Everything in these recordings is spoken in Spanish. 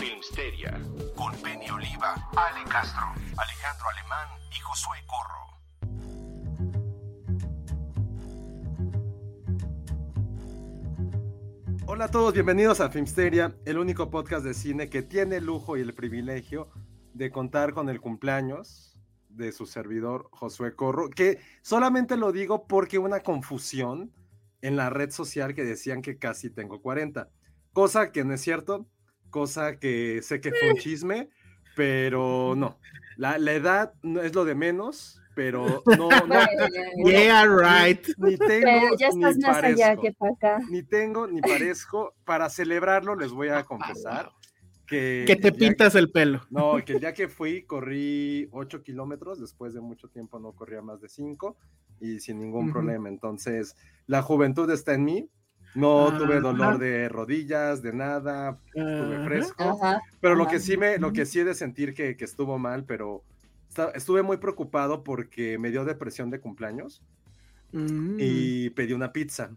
Filmsteria con Penny Oliva, Ale Castro, Alejandro Alemán y Josué Corro. Hola a todos, bienvenidos a Filmsteria, el único podcast de cine que tiene el lujo y el privilegio de contar con el cumpleaños de su servidor Josué Corro, que solamente lo digo porque una confusión en la red social que decían que casi tengo 40, cosa que no es cierto, cosa que sé que fue un chisme, pero no, la, la edad no es lo de menos, pero no, no, Yeah, right. ni tengo Pero ya estás ni más allá parezco que para acá. ni tengo ni parezco. Para celebrarlo les voy a confesar que... Que te pintas el pelo. No, que el día que fui corrí 8 kilómetros, después de mucho tiempo no corría más de 5 y sin ningún Ujú. problema. Entonces, la juventud está en mí. No tuve Ajá. dolor de rodillas, de nada, tuve fresco. Ajá. Pero lo que sí me, lo que sí he de sentir que, que estuvo mal, pero estuve muy preocupado porque me dio depresión de cumpleaños Mm. y pedí una pizza.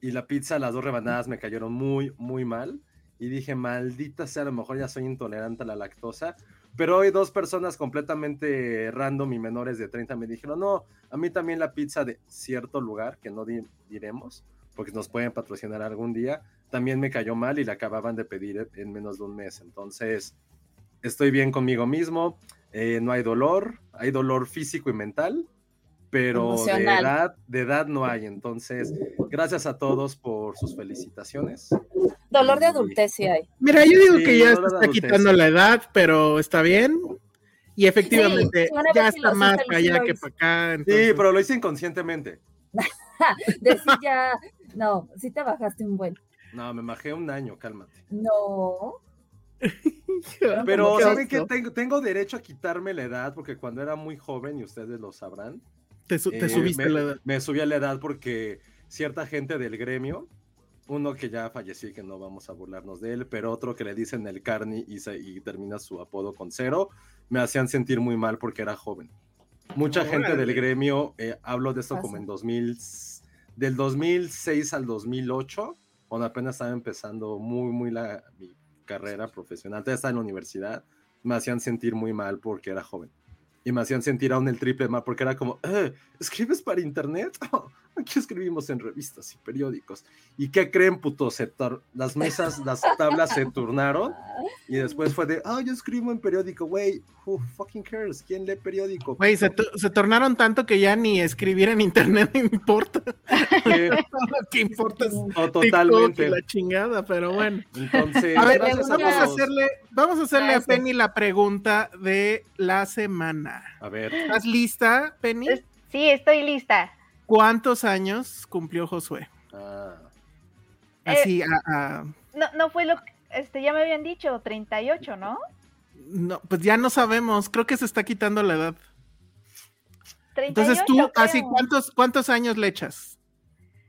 Y la pizza, las dos rebanadas me cayeron muy, muy mal. Y dije, maldita sea, a lo mejor ya soy intolerante a la lactosa. Pero hoy dos personas completamente random y menores de 30 me dijeron, no, a mí también la pizza de cierto lugar, que no di- diremos, porque nos pueden patrocinar algún día, también me cayó mal y la acababan de pedir en menos de un mes. Entonces, estoy bien conmigo mismo, eh, no hay dolor, hay dolor físico y mental, pero de edad, de edad no hay. Entonces, gracias a todos por sus felicitaciones. Dolor de adultez sí hay. Mira, yo digo Sí, que ya no se está adultez. quitando la edad, pero está bien. Y efectivamente, Sí, ya sí está más sí para allá que para acá. Sí, entonces- pero lo hice inconscientemente. Decir ya, no, sí te bajaste un buen. No, me bajé un año, cálmate. No. Pero, ¿saben que tengo, tengo derecho a quitarme la edad? Porque cuando era muy joven, y ustedes lo sabrán, te, su- te eh, subiste me, la edad. me subí a la edad porque cierta gente del gremio, uno que ya falleció y que no vamos a burlarnos de él, pero otro que le dicen el carni y, se- y termina su apodo con cero, me hacían sentir muy mal porque era joven. Mucha gente del gremio, eh, hablo de esto como en 2000, del 2006 al 2008, cuando apenas estaba empezando muy, muy la, mi carrera profesional, todavía estaba en la universidad, me hacían sentir muy mal porque era joven. Y me hacían sentir aún el triple mal porque era como, "Eh, ¿escribes para internet? Aquí escribimos en revistas y periódicos. ¿Y qué creen, puto? Se tor- las mesas, las tablas se turnaron y después fue de, ah, yo escribo en periódico, güey, who fucking cares? ¿Quién lee periódico? Güey, se, se tornaron tanto que ya ni escribir en internet me importa. Lo que importa es o TikTok y totalmente. la chingada, pero bueno. Entonces, A ver, vamos a hacerle, vamos a hacerle a. Penny la pregunta de la semana. A ver, ¿Estás lista, Penny? Sí, estoy lista. ¿Cuántos años cumplió Josué? ah, Así, a- a- No, no fue lo que, este, ya me habían dicho, 38, ¿no? no, pues ya no sabemos, creo que se está quitando la edad. 38, Entonces tú, así. ¿cuántos, cuántos años le echas?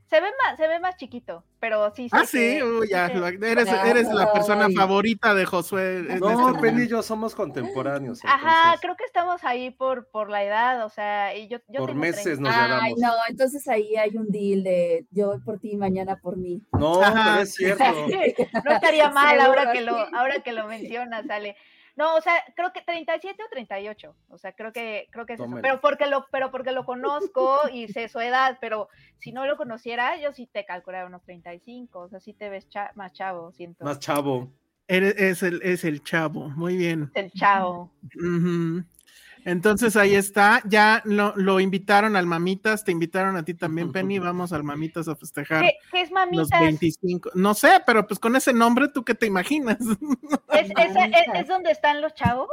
Se ve más, se ve más chiquito, pero sí. Ah, sí, que- uy, ya, que- eres, eres la persona Ay. favorita de Josué. no, este Penny y yo somos contemporáneos. Ajá, entonces, creo que estamos ahí por, por la edad, o sea, y yo, yo por tengo meses 30. nos Ay, llevamos. no, entonces ahí hay un deal de yo por ti, mañana por mí. No, Ajá. pero es cierto. No estaría mal ahora que lo, ahora que lo mencionas, Ale. No, o sea, creo que 37 o 38. O sea, creo que creo que es eso. Pero porque lo pero porque lo conozco y sé su edad, pero si no lo conociera, yo sí te calculaba unos 35, o sea, sí te ves cha- más chavo, siento. Más chavo. Eres- es, el, es el chavo, muy bien. el chavo. Ujú. Entonces ahí está, ya lo, lo invitaron al Mamitas, te invitaron a ti también, Penny, vamos al Mamitas a festejar ¿Qué, qué es los mamitas? 25. No sé, pero pues con ese nombre, ¿tú qué te imaginas? ¿Es, es, es, es donde están los chavos?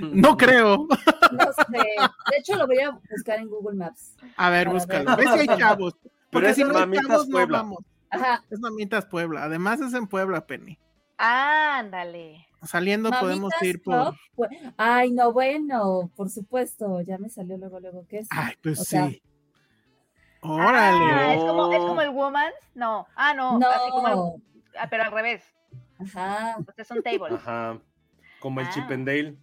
No creo. No sé. De hecho, lo voy a buscar en Google Maps. A ver, Para búscalo. ver. Ve si hay chavos. Porque si no hay Mamitas chavos, no vamos. Ajá. Es Mamitas Puebla. Además es en Puebla, Penny. Ándale. Saliendo podemos ir por... Pues- Ay, no, bueno, por supuesto. Ya me salió luego, luego, ¿qué es? Ay, pues O sea, sí. Órale. Ah, es como, es No. como el woman. No. Ah, no. Así como el- No. ah, pero al revés. Ajá. Ustedes son table. Ajá. Como el Ah. Chip and Dale.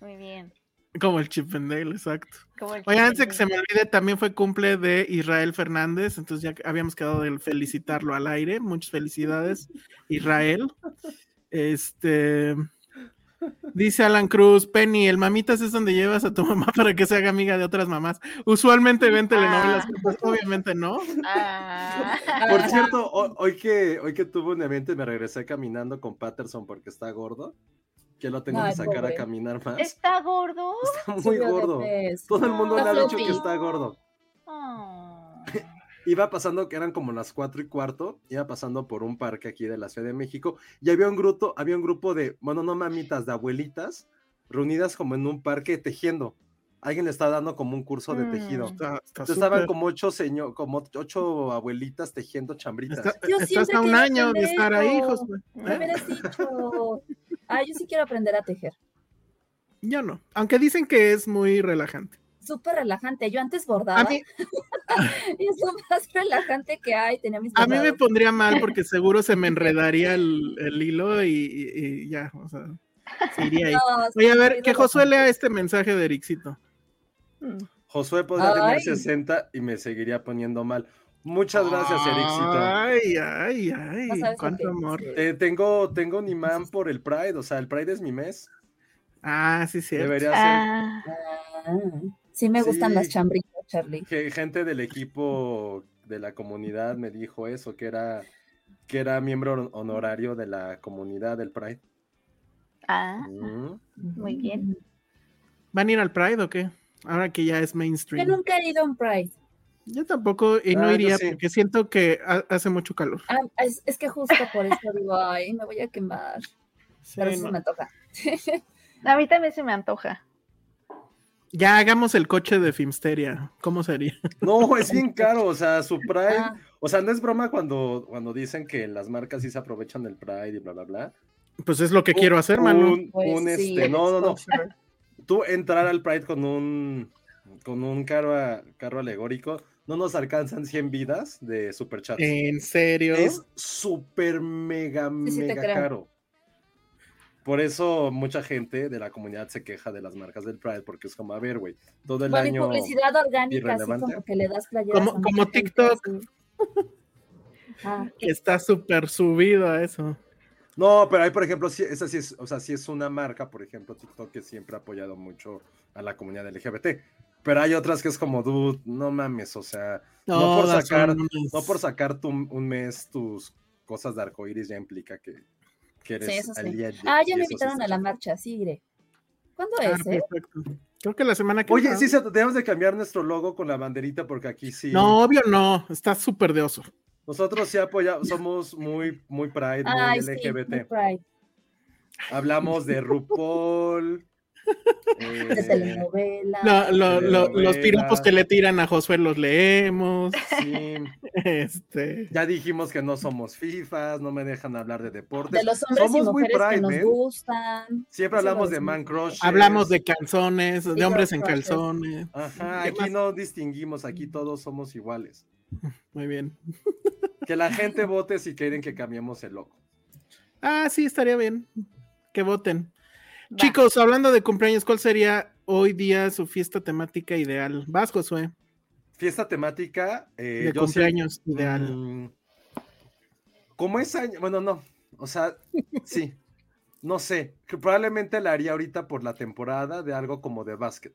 Muy bien. Como el Chip and Dale, exacto. El Oye, antes que se me olvide, también fue cumple de Israel Fernández, entonces ya habíamos quedado de felicitarlo al aire. Muchas felicidades, Israel. Este dice Alan Cruz, Penny, el mamitas es donde llevas a tu mamá para que se haga amiga de otras mamás. Usualmente ven telenovelas, Ah. pues, obviamente no. Ah. Por cierto, ho- hoy que, hoy que tuve un evento y me regresé caminando con Patterson porque está gordo, que lo tengo Ay, que sacar pobre. a caminar más. ¿Está gordo? Está muy gordo. Todo el mundo Está le ha dicho que está gordo. Ah. Iba pasando, que eran como las cuatro y cuarto, iba pasando por un parque aquí de la Ciudad de México y había un grupo, había un grupo de, bueno, no mamitas, de abuelitas reunidas como en un parque tejiendo. Alguien le estaba dando como un curso de Mm. tejido. Está, está Entonces estaban como ocho señor, como ocho abuelitas tejiendo chambritas. Está- Yo estás a un año de estar ahí. Josué. Me ¿Eh? hubieras dicho. Ah, yo sí quiero aprender a tejer. Yo no. Aunque dicen que es muy relajante. Súper relajante. Yo antes bordaba. A mí, y es lo más relajante que hay. Tenía mis A mí me pondría mal porque seguro se me enredaría el, el hilo y, y- y ya, o sea, se iría ahí. No, Oye, a ver, que. Josué lea este mensaje de Erixito. Josué podría tener Ay. 60 y me seguiría poniendo mal. Muchas gracias, Erixito. Ay, ay, ay, No cuánto amor. Eh, tengo, tengo un imán por el Pride, o sea, el Pride es mi mes. Ah, sí, sí. Debería ser Ah. Ah, sí me gustan Sí. las chambritas, Charlie. que gente del equipo de la comunidad me dijo eso, que era que era miembro hon- honorario de la comunidad del Pride. Ah, Mm. muy bien. ¿Van a ir al Pride o qué? Ahora que ya es Yo mainstream. nunca he ido a un Pride. Yo tampoco, y no Ah, yo iría sí. porque siento que ha- hace mucho calor. Ah, es, es que justo por eso digo, ay, me voy a quemar. Pero Sí, eso no. me toca. A mí también se me antoja. Ya hagamos el coche de Filmsteria. ¿Cómo sería? No, es bien caro, o sea, su Pride, Ah. o sea, no es broma cuando, cuando dicen que las marcas sí se aprovechan del Pride y bla, bla, bla. Pues es lo que quiero hacer, Manu. Un, Pues un, sí, este, no, no, no, tú entrar al Pride con un con un carro, a- carro alegórico, no nos alcanzan 100 vidas de superchats. ¿En serio? Es súper mega, Sí, sí te mega creo. caro. Por eso mucha gente de la comunidad se queja de las marcas del Pride, porque es como, a ver, güey, todo el Bueno, y año... publicidad orgánica, así como que le das playeras. Como- TikTok. Ah, Está súper subido a eso. No, pero hay, por ejemplo, sí, esa sí es, o sea, sí es una marca, por ejemplo, TikTok que siempre ha apoyado mucho a la comunidad LGBT. Pero hay otras que es como, dude, no mames, o sea, no, por sacar, no por sacar tu, un mes tus cosas de arcoíris ya implica que, que eres Sí, eso sí. aliado, Ah, ya me invitaron a la marcha, sí iré. ¿Cuándo Ah, es, eh? Creo que la semana que Oye, sí, debemos de cambiar nuestro logo con la banderita porque aquí sí. No, obvio no. Está súper de oso. Nosotros sí apoyamos, somos muy, muy Pride, muy Ay, sí, LGBT. muy Pride. Hablamos de RuPaul. De eh, telenovela. Lo- lo- lo- los piropos que le tiran a Josué los leemos. sí. Este. Ya dijimos que no somos FIFAs, no me dejan hablar de deportes. De los hombres somos y muy mujeres que Pride, nos man. gustan. Siempre hablamos de man crush. Hablamos de calzones, de Sí, hombres en crushes. calzones. Ajá, ¿Qué aquí más? no distinguimos, aquí todos somos iguales. Muy bien. Que la gente vote si quieren que cambiemos el logo. Ah, sí, estaría bien. Que voten. Va. Chicos, hablando de cumpleaños, ¿cuál sería hoy día su fiesta temática ideal? Vas, Josué. Fiesta temática. eh, De yo cumpleaños ideal. Mm, como es año, bueno, no, o sea, sí. no sé, que probablemente la haría ahorita por la temporada de algo como de básquet.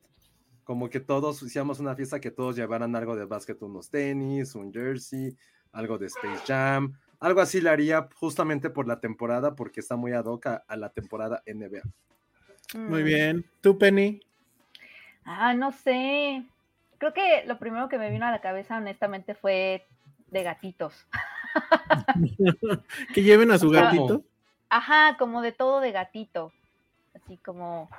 Como que todos hiciéramos una fiesta que todos llevaran algo de básquet, unos tenis, un jersey, algo de Space Jam, algo así la haría justamente por la temporada, porque está muy ad hoc a, a la temporada NBA. Muy Mm. bien. ¿Tú, Penny? Ah, no sé. Creo que lo primero que me vino a la cabeza, honestamente, fue de gatitos. Que lleven a su gatito. Ajá, como de todo de gatito. Así como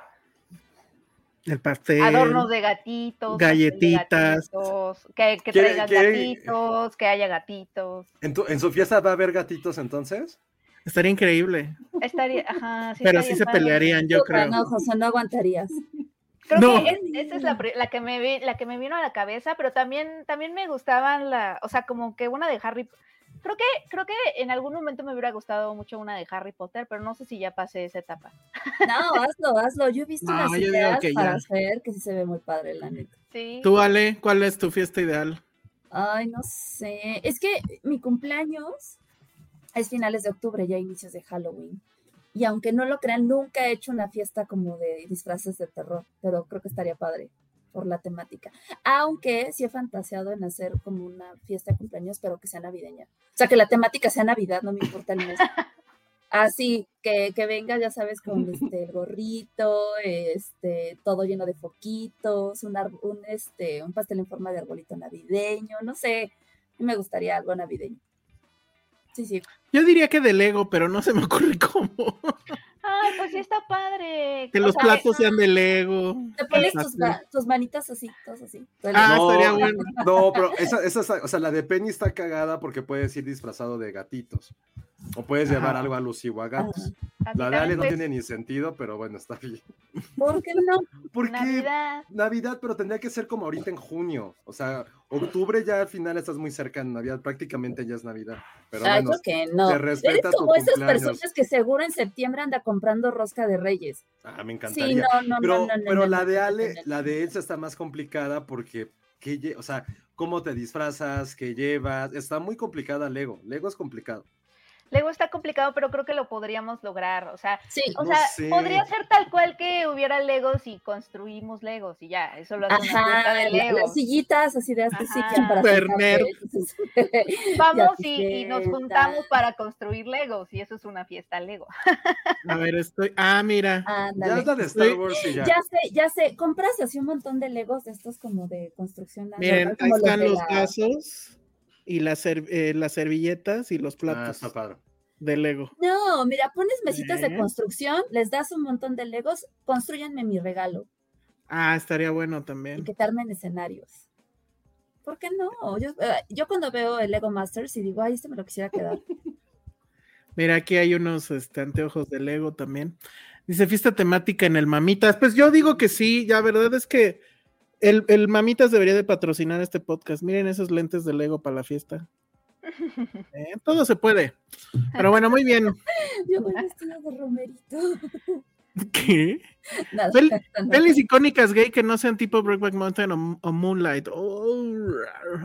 El pastel. adornos de gatitos, de galletitas. gatitos, que, que ¿Quiere- traigan gatitos, que haya gatitos. ¿En, tu- en su fiesta va a haber gatitos entonces? Estaría increíble. Estaría, ajá, sí Pero sí se pelearían, yo creo. No, José, no aguantarías. Creo No. que es- esa es la, la que me vi- la que me vino a la cabeza, pero también, también me gustaban la, o sea, como que una de Harry Creo que, creo que en algún momento me hubiera gustado mucho una de Harry Potter, pero no sé si ya pasé esa etapa. No, hazlo, hazlo. Yo he visto No, unas ideas que para ya. hacer que sí se ve muy padre, la neta. Sí. Tú, Ale, ¿cuál es tu fiesta ideal? Ay, no sé. Es que mi cumpleaños es finales de octubre, ya inicios de Halloween. Y aunque no lo crean, nunca he hecho una fiesta como de disfraces de terror, pero creo que estaría padre por la temática. Aunque sí he fantaseado en hacer como una fiesta de cumpleaños, pero que sea navideña. O sea, que la temática sea Navidad, no me importa el mes. Así, que, que venga, ya sabes, con este, el gorrito, este, todo lleno de foquitos, un, un, este, un pastel en forma de arbolito navideño, no sé, me gustaría algo navideño. Sí, sí. Yo diría que de Lego, pero no se me ocurre cómo. Ay, pues sí está padre. Que O los sea, platos sean de Lego. Te pones tus, tus manitas así, todas así. Ah, no, estaría bueno. no, pero esa, esa, o sea, la de Penny está cagada porque puedes ir disfrazado de gatitos. O puedes llevar Ajá. algo alusivo a gatos. así La de Ale no tiene ni sentido, pero bueno, está bien. ¿Por qué no? Porque Navidad. Navidad, pero tendría que ser como ahorita en junio. O sea, octubre ya al final estás muy cerca de Navidad, prácticamente ya es Navidad. Pero Ay, bueno, creo que no. se Eres respeta tu como esas cumpleaños. personas que seguro en septiembre anda comprando rosca de reyes. ah, me Sí, encantaría. no, no, pero no, no, no, pero no, la de no, no, Ale, no, la de Elsa está más complicada porque, ¿qué lle- o sea, cómo te disfrazas, qué llevas, está muy complicada Lego. Lego es complicado. Luego está complicado, pero creo que lo podríamos lograr. O sea, Sí, o No sea, sé. podría ser tal cual que hubiera Legos y construimos Legos y ya, eso lo hace una Ajá, de la- Legos. las sillitas así de sitio para Vamos y, y nos juntamos para construir Legos y eso es una fiesta Lego. A ver, estoy. Ah, mira. Ya es la de Star. Wars y ya. Ya sé, ya sé, compras así un montón de legos de estos como de construcción. Miren, ahí están de los la- vasos y las, ser- eh, las servilletas y los Ah, platos está padre. de Lego. No, mira, pones mesitas de construcción, les das un montón de legos, construyanme mi regalo Ah, estaría bueno y también. que te armen escenarios. ¿Por qué no? Yo, eh, yo cuando veo el Lego Masters y digo, ay, este me lo quisiera quedar. Mira, aquí hay unos este, anteojos de Lego también. Dice fiesta temática en el Mamitas. Pues yo digo que sí, ya verdad es que el, el Mamitas debería de patrocinar este podcast. Miren esos lentes de Lego para la fiesta. Eh, todo se puede. Pero bueno, muy bien. Yo voy vestida de romerito. ¿Qué? Nada, Pel- no. Pelis icónicas gay que no sean tipo Brokeback Mountain o, o Moonlight. Oh,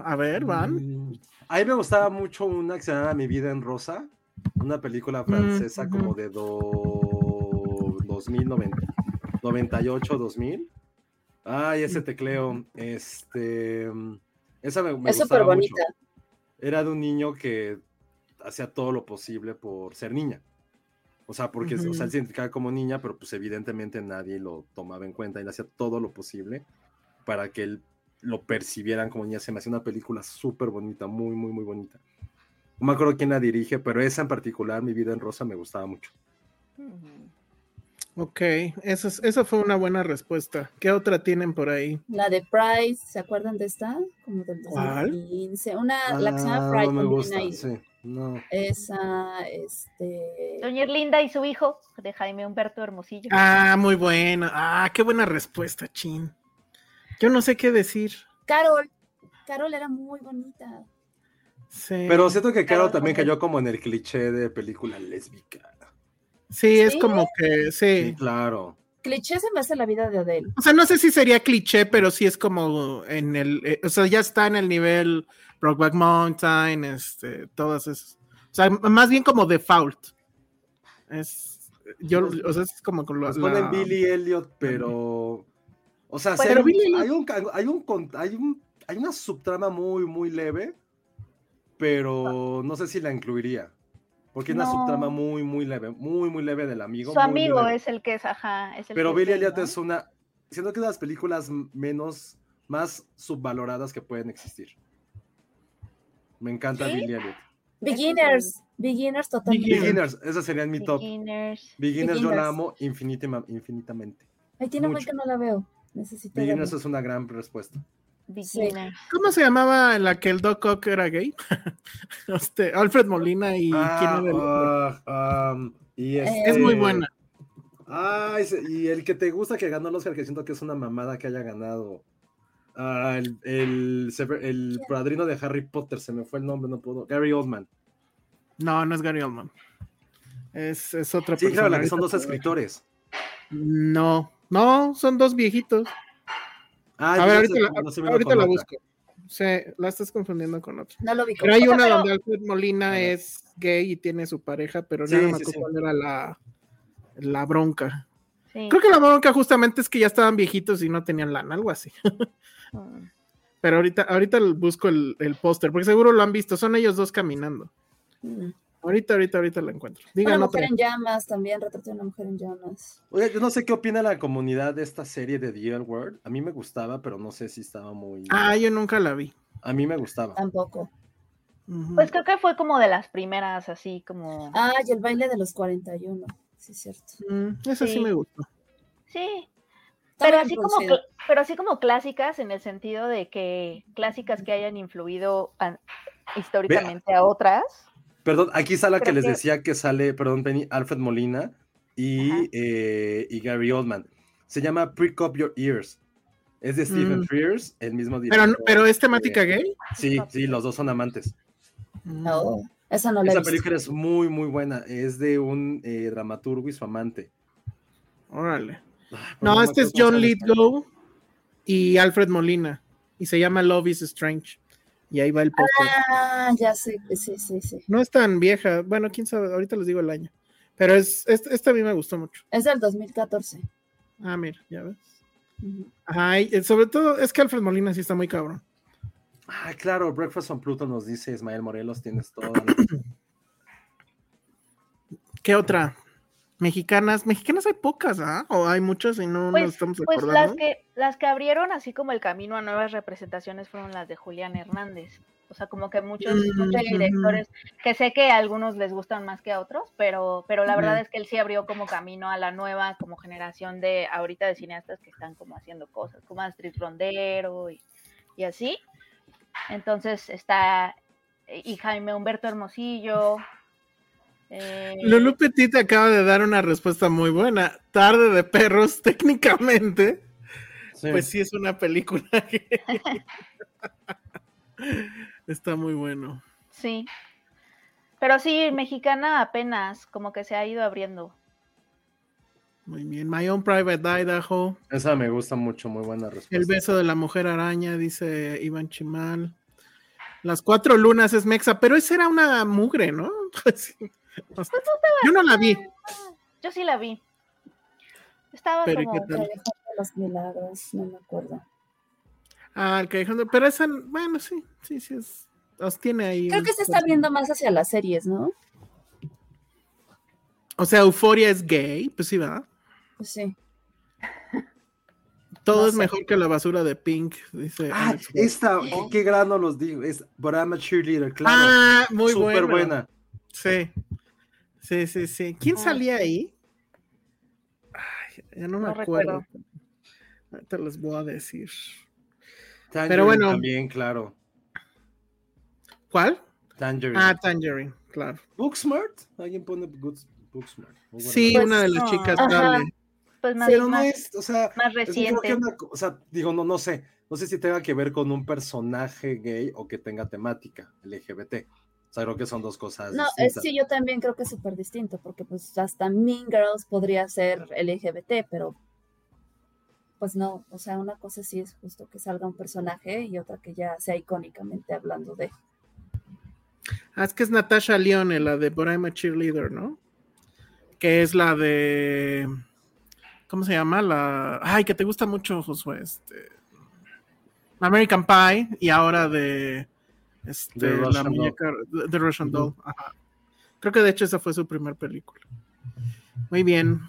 a ver, van. Mm, A mí me gustaba mucho una que se llama Mi vida en rosa, una película francesa como de do... 2090, 98, 2000. Ay, ese tecleo, este, esa me, me Es mucho. Era de un niño que hacía todo lo posible por ser niña. O sea, porque o sea, Ujú. él se identificaba como niña, pero pues evidentemente nadie lo tomaba en cuenta y él hacía todo lo posible para que él lo percibieran como niña. Se me hacía una película súper bonita, muy, muy, muy bonita. No me acuerdo quién la dirige, pero esa en particular, Mi vida en rosa, me gustaba mucho. Ok, eso, es- eso fue una buena respuesta. ¿Qué otra tienen por ahí? La de Price, ¿se acuerdan de esta? Como del ¿Cuál? 2015. Una, la que se llama Ah, Price no me con gusta, sí, no. Esa, este. Doña Erlinda y su hijo, de Jaime Humberto Hermosillo. Ah, muy buena. Ah, qué buena respuesta, Chin. Yo no sé qué decir. Carol. Carol era muy bonita. Sí, Pero siento que Carol Carol también cayó como en el cliché de película lésbica. Sí, es ¿Sí? como que, Sí, sí. claro. Cliché se me hace la vida de Adele. O sea, no sé si sería cliché, pero sí es como en el, eh, o sea, ya está en el nivel Brokeback Mountain, este, todas esas. O sea, más bien como default. Es, yo, o sea, es como con los. ponen Billy Elliot, pero. O sea, hay, hay un, hay, un, hay, un, hay una subtrama muy, muy leve, pero no sé si la incluiría. Porque es una subtrama muy, muy leve, muy, muy leve del amigo. Su muy, amigo es el que es, ajá, es el Pero Billy Elliot ¿no? es una. Siento que es de las películas menos. más subvaloradas que pueden existir. Me encanta ¿Sí? Billy Elliot. Beginners, beginners totalmente. Beginners, esa sería mi top. Beginners. Beginners, yo la amo infinitima- infinitamente. Ay, tiene un que no la veo. Necesito Beginners es una gran respuesta. ¿Cómo se llamaba en la que el Doc Ock era gay? Este, Alfred Molina y quién Ah, era el otro? um, y Eh, este- Es muy buena. Ah, ese- y el que te gusta que ganó el Oscar, que siento que es una mamada que haya ganado. Ah, el, el, padrino de Harry Potter, se me fue el nombre, no puedo. Gary Oldman. No, no es Gary Oldman. Es, es otra Sí, persona. claro, la que son dos escritores. No, no, son dos viejitos. Ah, A ver, ahorita, sé, la, no ahorita busco. Sí, la estás confundiendo con otra. No lo vi. Pero hay una pero- donde Alfred Molina es gay y tiene su pareja, pero Sí, nada me acuerdo sí. cuál era la, la bronca. Sí. Creo que la bronca justamente es que ya estaban viejitos y no tenían lana, algo así. Pero ahorita, ahorita busco el, el póster, porque seguro lo han visto, son ellos dos caminando. Mm. Ahorita, ahorita, ahorita lo encuentro. Una mujer otra. en llamas también, retrato de una mujer en llamas. Oye, yo no sé qué opina la comunidad de esta serie de The L Word. A mí me gustaba, pero no sé si estaba muy. Ah, yo nunca la vi. A mí me gustaba. Tampoco. Pues creo que fue como de las primeras, así como. Ah, y el baile de los 41. Sí, es cierto. Mm, esa sí. Sí. me gustó. Sí. Pero así, como, pero así como clásicas, en el sentido de que clásicas que hayan influido históricamente a otras. Perdón, aquí está la que les que- decía que sale, perdón, Penny, Alfred Molina y, eh, y Gary Oldman. Se llama Prick Up Your Ears. Es de Stephen Mm. Frears, el mismo Pero, director. pero es temática eh, gay. Sí, sí, los dos son amantes. No, esa no la Esa visto. película es muy, muy buena. Es de un eh, dramaturgo y su amante. Órale. Ay, pues No, me este es John. Lithgow y Alfred Molina. Y se llama Love is Strange. Y ahí va el póster. Ah, ya sé, sí, sí, sí. No es tan vieja. Bueno, quién sabe, ahorita les digo el año. Pero es, este a mí me gustó mucho. Es del 2014. Ah, mira, ya ves. Ujú. Ajá, y, eh, sobre todo es que Alfred Molina sí está muy cabrón. Ah, claro, Breakfast on Pluto nos dice Ismael Morelos, tienes todo. ¿Qué otra? Mexicanas. Mexicanas hay pocas, ¿ah? O hay muchas y no nos Pues, estamos pues acordando. las que las que abrieron así como el camino a nuevas representaciones fueron las de Julián Hernández. O sea, como que muchos, muchos Mm, directores, que sé que a algunos les gustan más que a otros, pero, pero la verdad es que él sí abrió como camino a la nueva como generación de ahorita de cineastas que están como haciendo cosas, como Astrid Rondero y, y así. Entonces está y Jaime Humberto Hermosillo. Eh, Lulu Petit acaba de dar una respuesta muy buena. Tarde de perros, técnicamente, Sí. pues sí es una película que está muy bueno. Sí. Pero sí, mexicana apenas, como que se ha ido abriendo. Muy bien. My Own Private Idaho. Esa me gusta mucho, muy buena respuesta. El beso de la mujer araña, dice Iván Chimal. Las cuatro lunas es Mexa, pero esa era una mugre, ¿no? Sí. Yo no la vi. Yo sí la vi. Estaba Pero, ¿y como. los milagros, no me acuerdo. Ah, el callejón de- Pero esa, bueno, sí, sí, sí es. Los tiene ahí. Creo que se está viendo más hacia las series, ¿no? O sea, Euforia es gay, pues sí, va. Pues sí. Todo No es sé. mejor que la basura de Pink, dice. Ah, Alex. esta, qué, qué grano los digo. Es But I'm a Cheerleader, claro. Ah, muy Súper buena. buena. Sí. Sí, sí, sí. ¿Quién Ah. salía ahí? Ay, ya no me No acuerdo. recuerdo. Ahorita les voy a decir. Tangerine bueno. También, claro. ¿Cuál? Tangerine. Ah, Tangerine, claro. Booksmart. Alguien pone Good- Booksmart. Sí, Pues, una de las no. chicas. Pues más, Pero no más, es, o sea, más reciente. que una co- o sea, digo, no, no sé, no sé si tenga que ver con un personaje gay o que tenga temática LGBT. O sea, creo que son dos cosas No, es, sí, yo también creo que es súper distinto, porque pues hasta Mean Girls podría ser LGBT, pero pues no, o sea, una cosa sí es justo que salga un personaje y otra que ya sea icónicamente hablando de. Ah, es que es Natasha Lyonne, la de But I'm a Cheerleader, ¿no? que es la de. ¿Cómo se llama? La. Ay, que te gusta mucho, Josué. Este. American Pie y ahora de. Este, The la Russian Doll. muñeca. The Russian Doll. Ajá. Creo que de hecho esa fue su primer película. Muy bien.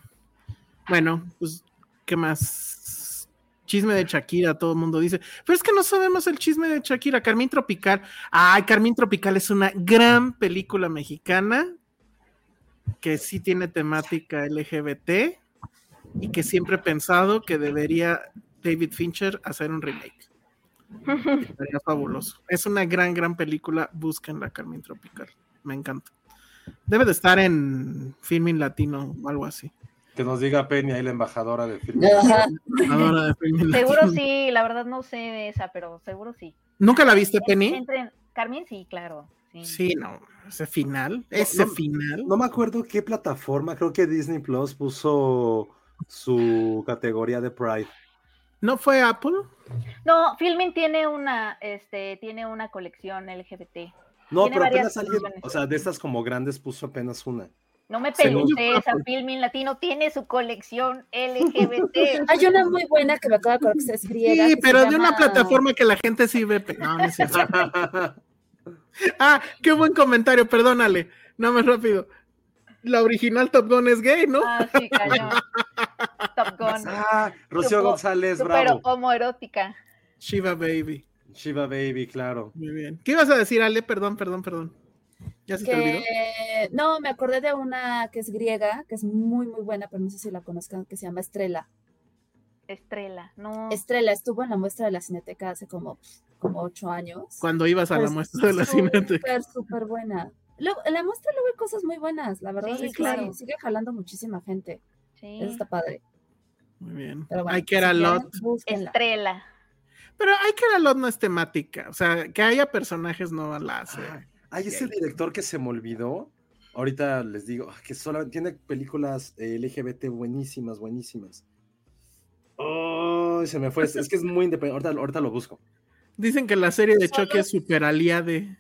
Bueno, pues, ¿qué más? Chisme de Shakira, todo el mundo dice. Pero es que no sabemos el chisme de Shakira. Carmín Tropical. Ay, Carmín Tropical es una gran película mexicana que sí tiene temática LGBT y que siempre he pensado que debería David Fincher hacer un remake. Sería fabuloso. Es una gran, gran película. Búsquenla, Carmín Tropical. Me encanta. Debe de estar en Filming Latino o algo así. Que nos diga Penny, ahí la embajadora de film. Ajá. Ahora de Filming Seguro Latino. sí, la verdad no sé de esa, pero seguro sí. ¿Nunca la viste, Penny? Entren, Carmen sí, claro. Sí. Sí, no. Ese final. Ese no, final. No me acuerdo qué plataforma, creo que Disney Plus puso su categoría de Pride. ¿No fue Apple? No, Filmin tiene una, este, tiene una colección LGBT. No, Tiene pero apenas alguien, o sea, de estas como grandes puso apenas una. No me peluces, Apple. Filmin Latino tiene su colección LGBT. Hay una muy buena que me acabo de que es griega. Sí, pero de una plataforma que la gente sí ve. No, no es cierto. Ah, qué buen comentario, perdónale. No más rápido. La original Top Gun es gay, ¿no? Ah, sí, cañón. Top Gun. Ah, Rocío Supo- González, bravo. homoerótica. Shiva Baby. Shiva Baby, claro. Muy bien. ¿Qué ibas a decir, Ale? Perdón, perdón, perdón. ¿Ya se te olvidó? que no, me acordé de una que es griega, que es muy muy buena, pero no sé si la conozcan, que se llama Estrella. Estrella, no. Estrella estuvo en la muestra de la Cineteca hace como, como ocho años. Cuando ibas a la Pues, muestra de la cineteca. Súper, súper buena. Luego, en la muestra luego hay cosas muy buenas, la verdad Sí, es que claro. sí, sigue jalando muchísima gente. Sí. Eso está padre. Muy bien. Pero bueno, Hay que ir a si quieren, Lot. Estrella. Pero hay que ir a Lot no es temática. O sea, que haya personajes no la hace. Ah, Hay ese director que se me olvidó. Ahorita les digo ah, que solamente tiene películas eh, LGBT buenísimas, buenísimas. Oh, se me fue. Es que es muy independiente. Ahorita, ahorita lo busco. Dicen que la serie de Solo- Chucky es super aliade.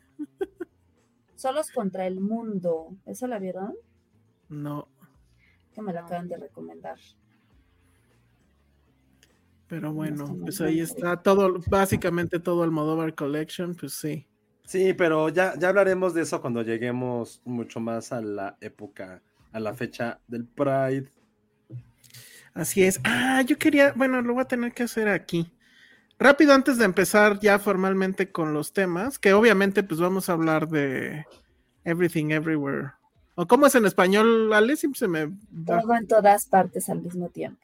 Solos contra el mundo. ¿Eso la vieron? No, Que me la acaban de recomendar. pero bueno, pues ahí está todo, básicamente todo el Modovar Collection, pues sí. Sí, pero ya, ya hablaremos de eso cuando lleguemos mucho más a la época, a la fecha del Pride. Así es. Ah, yo quería, bueno, lo voy a tener que hacer aquí. Rápido antes de empezar ya formalmente con los temas, que obviamente pues vamos a hablar de Everything Everywhere. ¿O cómo es en español, Ale? Siempre se me. Todo en todas partes al mismo tiempo.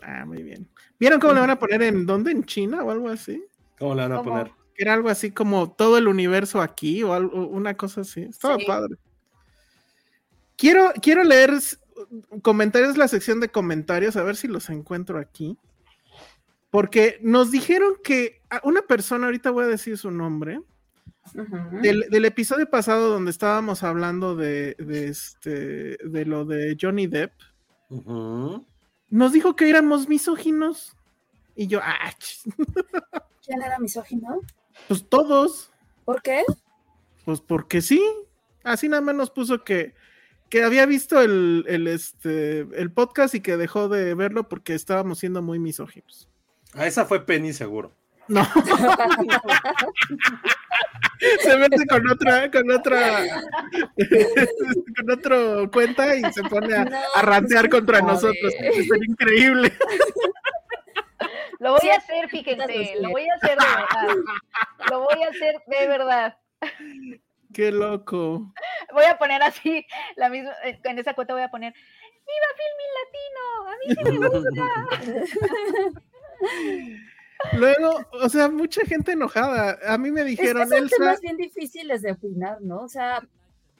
Ah, muy bien. ¿Vieron cómo le van a poner en dónde? ¿En China o algo así? ¿Cómo le van a ¿Cómo? poner? Era algo así como todo el universo aquí o algo, una cosa así. Estaba Sí. padre. Quiero, quiero leer comentarios, la sección de comentarios, a ver si los encuentro aquí. Porque nos dijeron que a una persona, ahorita voy a decir su nombre, Del, del episodio pasado donde estábamos hablando de, de este, de lo de Johnny Depp, nos dijo que éramos misóginos. Y yo, ah, ¿Quién era misógino? pues todos. ¿Por qué? Pues porque sí. Así nada más nos puso que, que había visto el, el, este, el podcast y que dejó de verlo porque estábamos siendo muy misóginos. Ah, esa fue Penny seguro. No. se mete con otra, con otra, con otro cuenta y se pone a, No, a rantear contra nosotros. Es increíble. Lo voy a hacer, fíjense. Lo voy a hacer de verdad. Lo voy a hacer de verdad. Qué loco. Voy a poner así, la misma, eh, en esa cuenta voy a poner ¡Viva Filmin Latino! A mí sí me gusta. Luego, o sea, mucha gente enojada. A mí me Es que dijeron, son Elsa, temas bien difíciles de opinar, ¿no? O sea,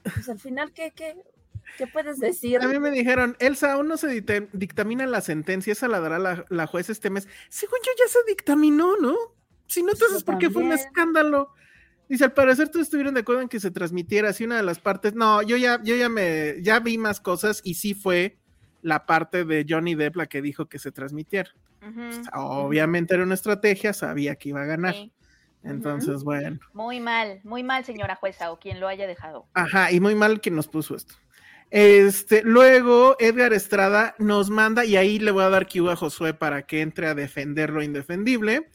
pues al final, ¿qué, qué, qué puedes decir? A mí me dijeron, Elsa, aún no se dicta- dictamina la sentencia, esa la dará la, la juez este mes. Según yo ya se dictaminó, ¿no? Si no, Pues entonces, ¿por qué fue un escándalo? Dice, al parecer todos estuvieron de acuerdo en que se transmitiera así una de las partes. No, yo ya, yo ya me, ya vi más cosas y sí fue la parte de Johnny Depp la que dijo que se transmitiera. Obviamente era una estrategia, sabía que iba a ganar. sí. Entonces, bueno. Muy mal, muy mal, señora jueza, o quien lo haya dejado. Ajá, y muy mal que nos puso esto. Este, luego Edgar Estrada nos manda, y ahí le voy a dar cue a Josué para que entre a defender lo indefendible.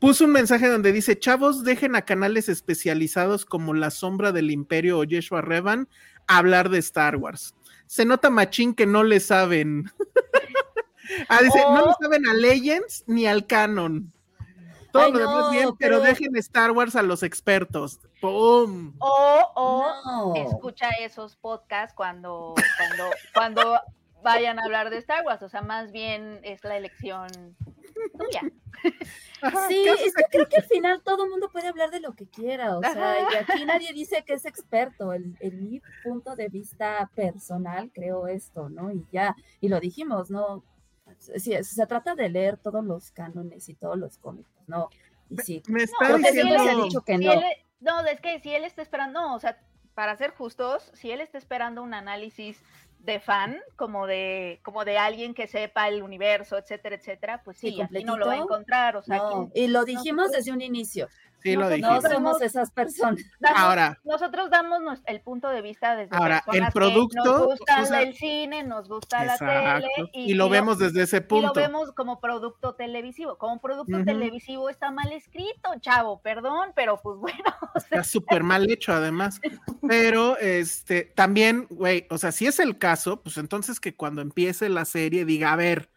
Puso un mensaje donde dice: Chavos, dejen a canales especializados como La Sombra del Imperio o Yeshua Revan hablar de Star Wars. Se nota machín que no le saben. ah, dice: No le Oh. saben a Legends ni al canon. Todo Ay, lo demás no, bien, pero... pero- dejen Star Wars a los expertos. ¡Pum! O, o No. escucha esos podcasts cuando, cuando, cuando vayan a hablar de Star Wars. O sea, más bien es la elección tuya. Ajá, Sí, ¿qué haces es que creo que al final todo el mundo puede hablar de lo que quiera, o sea, y aquí nadie dice que es experto, en mi punto de vista personal creo esto, ¿no? Y ya, y lo dijimos, ¿no? Sí, se, se trata de leer todos los cánones y todos los cómics, ¿no? Y sí, Me está se ha diciendo. dicho que si no. él- no, es que si él está esperando, no, o sea, para ser justos, si él está esperando un análisis de fan, como de, como de alguien que sepa el universo, etcétera, etcétera, pues Sí, sí, aquí no lo va a encontrar. O sea, no, aquí y lo dijimos desde un inicio, Sí, lo No, dije. no somos esas personas. damos- Ahora. nosotros damos el punto de vista desde Ahora, el que producto, nos gusta o sea, el cine, nos gusta la tele Y, lo vemos desde ese y lo punto. vemos como producto televisivo. Como producto televisivo está mal escrito, chavo, perdón, pero pues bueno, o sea, Está súper mal hecho, además. Pero, este, también, güey, o sea, si es el caso, pues entonces que cuando empiece la serie diga, a ver,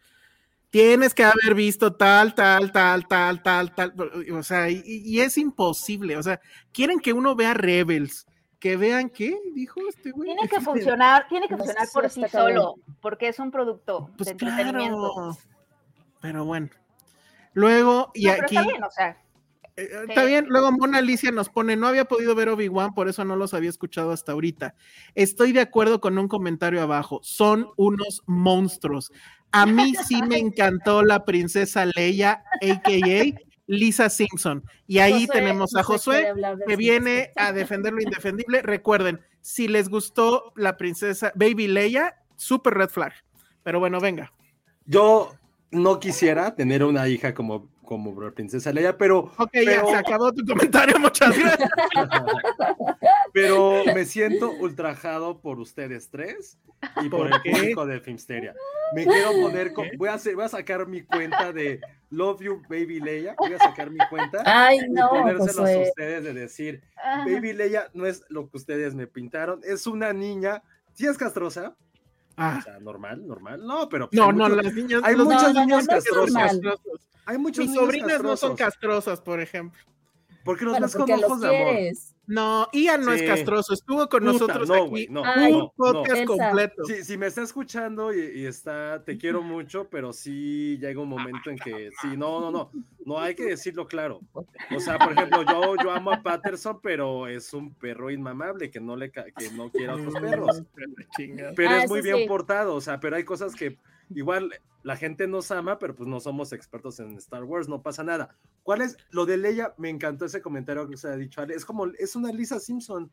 tienes que haber visto tal, tal, tal, tal, tal, tal. O sea, y, y es imposible. O sea, quieren que uno vea Rebels. Que vean qué dijo este güey. tiene que funcionar, tiene que No, funcionar por sí solo, porque es un producto Pues de entretenimiento. claro. Pero bueno. Luego, y No, pero aquí. está bien, o sea, Eh, Está bien, luego Mona Alicia nos pone, no había podido ver Obi-Wan, por eso no los había escuchado hasta ahorita. Estoy de acuerdo con un comentario abajo, son unos monstruos. A mí sí me encantó la princesa Leia, a.k.a. Lisa Simpson. Y ahí Josué, tenemos a Josué que viene a defender lo indefendible. Recuerden, si les gustó la princesa Baby Leia, super red flag. Pero bueno, venga. Yo no quisiera tener una hija como, como princesa Leia, pero, Ok, Pero- ya se acabó tu comentario, muchas gracias. pero me siento ultrajado por ustedes tres y por, ¿Por el público de Filmsteria. Me quiero poner, co- voy a, hacer, voy a sacar mi cuenta de Love You Baby Leia, voy a sacar mi cuenta Ay, y no, ponérselos a Josué. ustedes de decir, Baby Leia no es lo que ustedes me pintaron, es una niña, sí es castrosa, Ah, o sea, normal, normal, no, pero pues no, no, mucho- las niñas. hay niños niñas no son castrosas. castrosos. hay muchos Mis niños sobrinas no son castrosos. castrosas, por ejemplo. ¿Por qué los Bueno, ves con porque ojos de amor? quieres. No, Ian no Sí. es castroso, estuvo con Puta, nosotros no, aquí güey, no, Ay. un no, podcast Elsa. completo. Si, si me está escuchando y, y está, te quiero mucho, pero sí llega un momento en que sí, no, no, no, no hay que decirlo claro. O sea, por ejemplo, yo, yo amo a Patterson, pero es un perro inmamable que no le que no quiere a otros perros. Pero Ah, es muy bien sí. portado, o sea, pero hay cosas que igual la gente nos ama, pero pues no somos expertos en Star Wars, no pasa nada. ¿Cuál es lo de Leia? Me encantó ese comentario que se ha dicho, es como es una Lisa Simpson.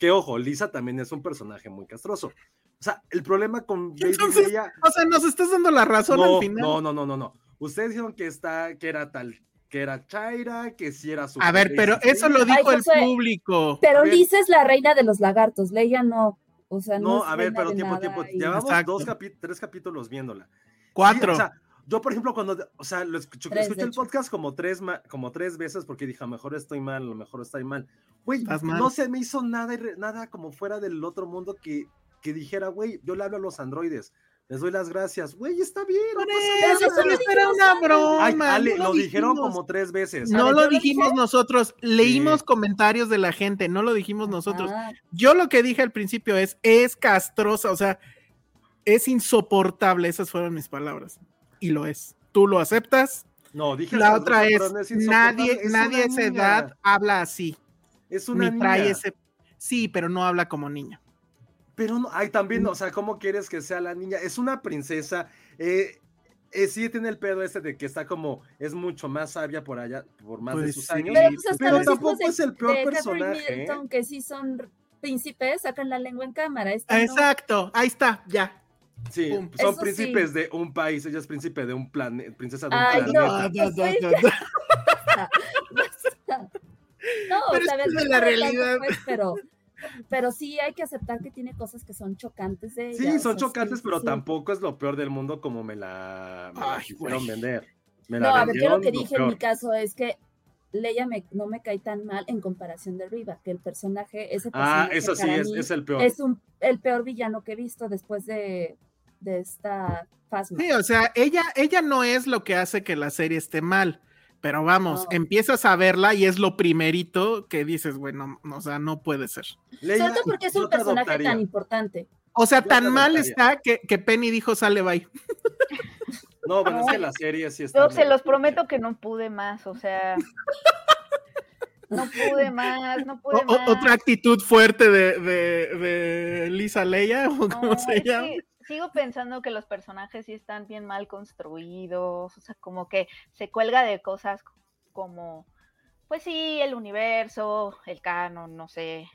Que ojo, Lisa también es un personaje muy castroso. O sea, el problema con Baby Entonces, Leia O sea, nos estás dando la razón no, al final. no, no, no, no, no. Ustedes dijeron que está, que era tal, que era Chaira, que si era su. A ver, pero eso lo dijo Ay, el público. Pero. Lisa es la reina de los lagartos, Leia no. O sea, no, No, es a ver, reina pero tiempo, tiempo. y- Llevamos Exacto. dos capi- tres capítulos viéndola. Cuatro. Sí, o sea, yo, por ejemplo, cuando, o sea, lo escucho, Tres, escuché el podcast como tres, como tres veces porque dije, a lo mejor estoy mal, a lo mejor estoy mal. Güey, no se me hizo nada, nada como fuera del otro mundo que, que dijera, güey, yo le hablo a los androides, les doy las gracias, güey, está bien. no pasa eso, eso nada". lo eso era una broma. Ay, Ale, no lo dijeron como tres veces. No ver, lo ¿yo lo dijimos dije? nosotros, leímos Sí. comentarios de la gente, no lo dijimos nosotros. Ah, Yo lo que dije al principio es, es castrosa, o sea, es insoportable, esas fueron mis palabras. Y lo es. Tú lo aceptas. No, dije La otra es, nadie, es nadie a esa niña, edad habla así, Es una ni trae niña. ese... Sí, pero no habla como niño. Pero no, hay también, o sea, ¿cómo quieres que sea la niña? Es una princesa. Eh, eh, sí tiene el pedo ese de que está como, es mucho más sabia por allá, por más de Pues sus sí. años. Pero pues pero tampoco de, es el peor de Catherine personaje, ¿eh? Middleton, que sí son príncipes, sacan la lengua en cámara. esta no. Exacto, ahí está, ya. Sí, Pum. son Eso príncipes sí. de un país, ella es príncipe de un planeta, princesa de un Ay, no. planeta. Da, da, da. No, Pero o sea, es no la realidad. pues, pero, pero sí hay que aceptar que tiene cosas que son chocantes de ella. Sí, o son sea, chocantes, sí, pero sí. tampoco es lo peor del mundo como me la, me la Ay, quisieron vender. Me No, la a ver, yo lo que lo dije en mi caso es que Leia me, no me cae tan mal en comparación de Riva, que el personaje, ese Ah, personaje eso sí, es, es el peor. es un, el peor villano que he visto después de, de esta Phasma. Sí, o sea, ella, ella no es lo que hace que la serie esté mal. Pero vamos, No. empiezas a verla y es lo primerito que dices, bueno, o sea, no puede ser. Leia, Sobre todo porque es un personaje adoptaría. tan importante. O sea, Yo tan mal está que, que Penny dijo, sale, bye. No, bueno, es No, que la serie sí está. Yo se los prometo que no pude más, o sea. No pude más, no pude O- más. otra actitud fuerte de, de, de Lisa Leia, o cómo No, se es llama. Sigo pensando que los personajes sí están bien mal construidos, o sea, como que se cuelga de cosas como, pues sí, el universo, el canon, no sé,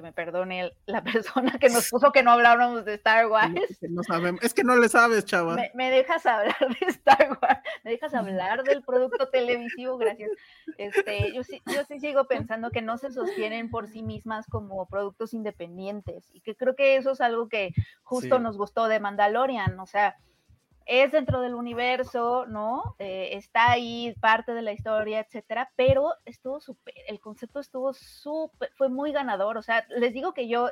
que me perdone la persona que nos puso que no habláramos de Star Wars. Que no sabemos. Es que no le sabes, chava. Me, me dejas hablar de Star Wars, me dejas hablar del producto televisivo, gracias. Este, yo sí, yo sí sigo pensando que no se sostienen por sí mismas como productos independientes y que creo que eso es algo que justo Sí. nos gustó de Mandalorian, o sea, es dentro del universo, ¿no? Eh, está ahí parte de la historia, etcétera, pero estuvo súper, el concepto estuvo súper, fue muy ganador, o sea, les digo que yo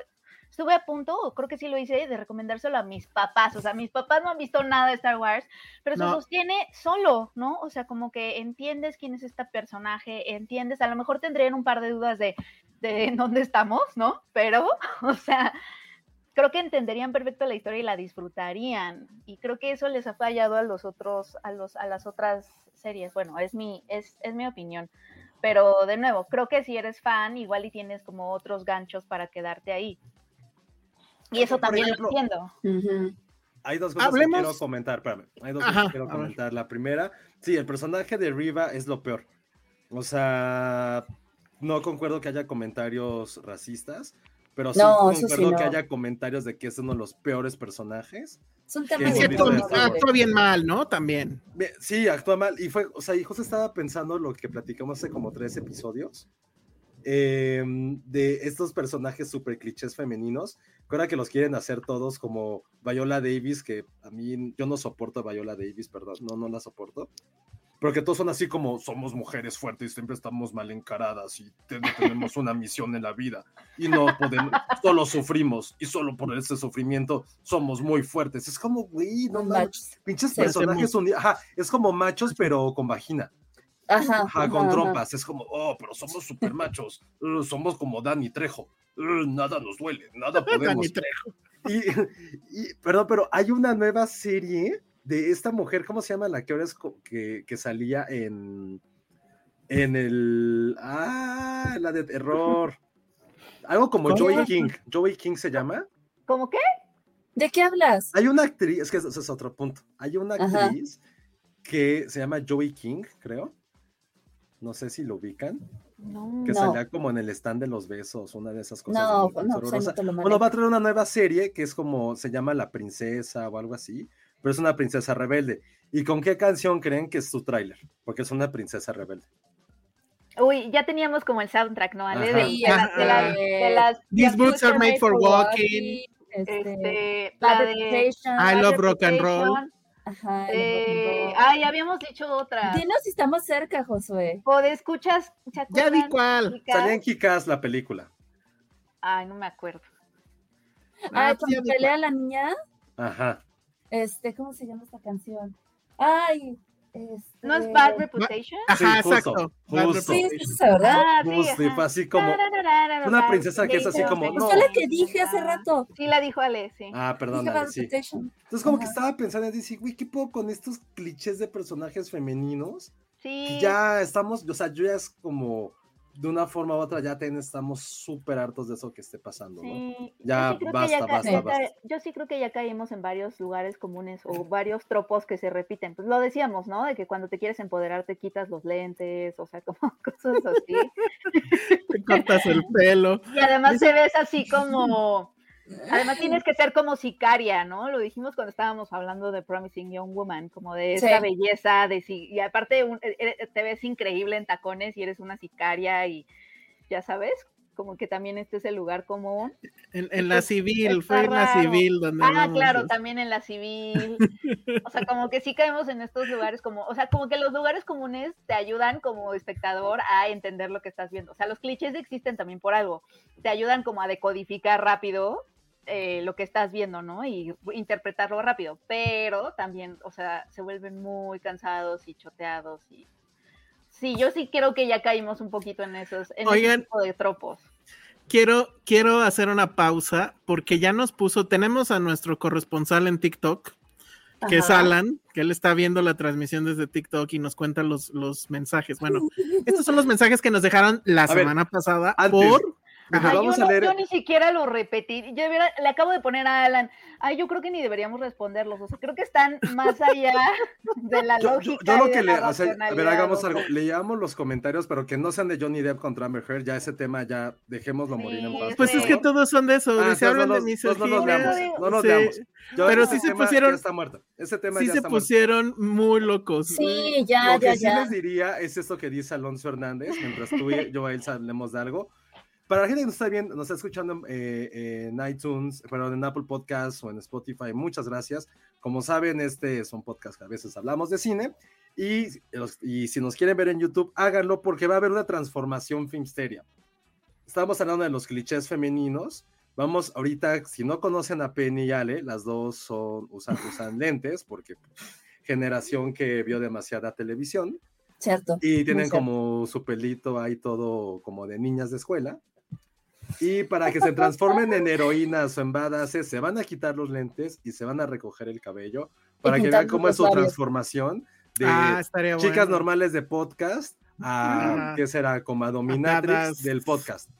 estuve a punto, creo que sí lo hice, de recomendárselo a mis papás, o sea, mis papás no han visto nada de Star Wars, pero se No. sostiene solo, ¿no? O sea, como que entiendes quién es este personaje, entiendes, a lo mejor tendrían un par de dudas de, de dónde estamos, ¿no? Pero, o sea, creo que entenderían perfecto la historia y la disfrutarían. Y creo que eso les ha fallado a los otros, a los, a las otras series. Bueno, es mi, es, es mi opinión. Pero de nuevo, creo que si eres fan, igual y tienes como otros ganchos para quedarte ahí. Y eso Por también ejemplo, lo entiendo. Ujú. Hay dos cosas Hablemos- que quiero comentar, espérame. Hay dos Ajá, cosas que quiero comentar. La primera, sí, el personaje de Riva es lo peor. O sea, no concuerdo que haya comentarios racistas, pero sí No, eso sí concuerdo que no. haya comentarios de que es uno de los peores personajes. Es un tema que actúa, bien mal, ¿no? También. Sí, actúa mal. Y fue, o sea, y justo estaba pensando lo que platicamos hace como tres episodios. eh, de estos personajes super clichés femeninos, que ahora que los quieren hacer todos como Viola Davis, que a mí yo no soporto a Viola Davis, perdón, no, no la soporto. Pero que todos son así como somos mujeres fuertes y siempre estamos mal encaradas y te- no tenemos una misión en la vida y no podemos, solo sufrimos y solo por ese sufrimiento somos muy fuertes. Es como, güey, no machos. pinches personajes unidos. Ajá, es como machos, pero con vagina. Ajá, Ajá, con ajá, trompas. Es como, oh, pero somos super machos. Uh, somos como Dani Trejo. Uh, nada nos duele, nada podemos. Dani Trejo. Y, y- perdón, pero hay una nueva serie de esta mujer, ¿cómo se llama la que ahora es que, que salía en en el ah, la de terror. Algo como. Joey King. Joey King se llama. ¿Cómo qué? ¿De qué hablas? Hay una actriz, es que ese es otro punto. Hay una Ajá. actriz que se llama Joey King, creo. No sé si lo ubican. No. Que No. salía como en el stand de los besos, una de esas cosas. No, no, no te lo Bueno, va a traer una nueva serie que es como, se llama La Princesa o algo así, pero es una princesa rebelde. ¿Y con qué canción creen que es su tráiler? Porque es una princesa rebelde. Uy, ya teníamos como el soundtrack, ¿no, Ale? De, de las- de las- de las- These boots are made for walking. Este, este, la de. I love rock and roll. Ajá, el eh, ay, habíamos dicho otra. Dinos si estamos cerca, Josué. O de escuchas, ¿se Ya di cuál. Salía en Kikaz la película. Ay, no me acuerdo. Ah, Ah, cuando ya pelea la niña, Ajá. Este, ¿cómo se llama esta canción? Ay, este... ¿No es Bad Reputation? Ajá, Sí, justo, exacto. Justo. Sí, es esa, ¿verdad? Ah, sí, Justo, y ajá. fue así como- una princesa que es así como, no. Fue la que dije hace rato. Sí, la dijo Ale, sí. Ah, perdón, sí. Entonces como que estaba pensando y decir, güey, ¿qué puedo con estos clichés de personajes femeninos? Sí. Que ya estamos, o sea, yo ya es como, de una forma u otra, ya ten- estamos súper hartos de eso que esté pasando, ¿no? Sí, Ya, sí basta, basta, basta. Yo sí creo que ya caímos en varios lugares comunes o varios tropos que se repiten. Pues lo decíamos, ¿no? De que cuando te quieres empoderar te quitas los lentes, o sea, como cosas así. Te cortas el pelo. Y además te ves así como... Además tienes que ser como sicaria, ¿no? Lo dijimos cuando estábamos hablando de Promising Young Woman, como de esa Sí. belleza, de si, y aparte un- e- e- te ves increíble en tacones y eres una sicaria y ya sabes, como que también este es el lugar común. En, en la civil, Está fue en la civil donde Ah, claro, también en la civil. O sea, como que sí caemos en estos lugares como, o sea, como que los lugares comunes te ayudan como espectador a entender lo que estás viendo. O sea, los clichés existen también por algo. Te ayudan como a decodificar rápido eh, lo que estás viendo, ¿no? Y interpretarlo rápido. Pero también, o sea, se vuelven muy cansados y choteados y Sí, yo sí creo que ya caímos un poquito en esos, en Oigan. ese tipo de tropos. Quiero, quiero hacer una pausa porque ya nos puso, tenemos a nuestro corresponsal en TikTok, que es Ajá. Alan, que él está viendo la transmisión desde TikTok y nos cuenta los, los mensajes. Bueno, estos son los mensajes que nos dejaron la semana pasada antes, por... Ajá. Ay, vamos yo, a no- leer- yo ni siquiera lo repetí. Yo le acabo de poner a Alan. Ay, yo creo que ni deberíamos responderlos. O sea, creo que están más allá de la Yo, yo- lógica. yo lo que le, o sea, a ver, hagamos algo, leamos los comentarios, pero que no sean de Johnny Depp contra Amber Heard, ya ese tema ya dejémoslo morir en paz. Pues es que favor. todos son de eso, Ah, entonces hablan no de mis no nos leamos, no nos Sí. Yo- pero ese sí se pusieron- Ya está muerto. Ese tema Sí ya se está muerto. pusieron muy locos. Sí, ya, Lo que ya, sí les diría es esto que dice Alonso Hernández, mientras tú y yo a él hablemos de algo. Para la gente que nos está viendo, nos está escuchando eh, en iTunes, perdón, en Apple Podcasts o en Spotify, muchas gracias. Como saben, este es un podcast que a veces hablamos de cine. Y, y si nos quieren ver en YouTube, háganlo porque va a haber una transformación filmsteria. Estamos hablando de los clichés femeninos. Vamos, ahorita, si no conocen a Penny y Ale, las dos son, usan, usan lentes porque generación que vio demasiada televisión Cierto. y tienen como su pelito ahí todo como de niñas de escuela. Y para que se transformen en heroínas o en badasses, se van a quitar los lentes y se van a recoger el cabello para que vean cómo es su transformación de Ah, bueno. chicas normales de podcast a. ¿qué será? Como a dominatrix del podcast.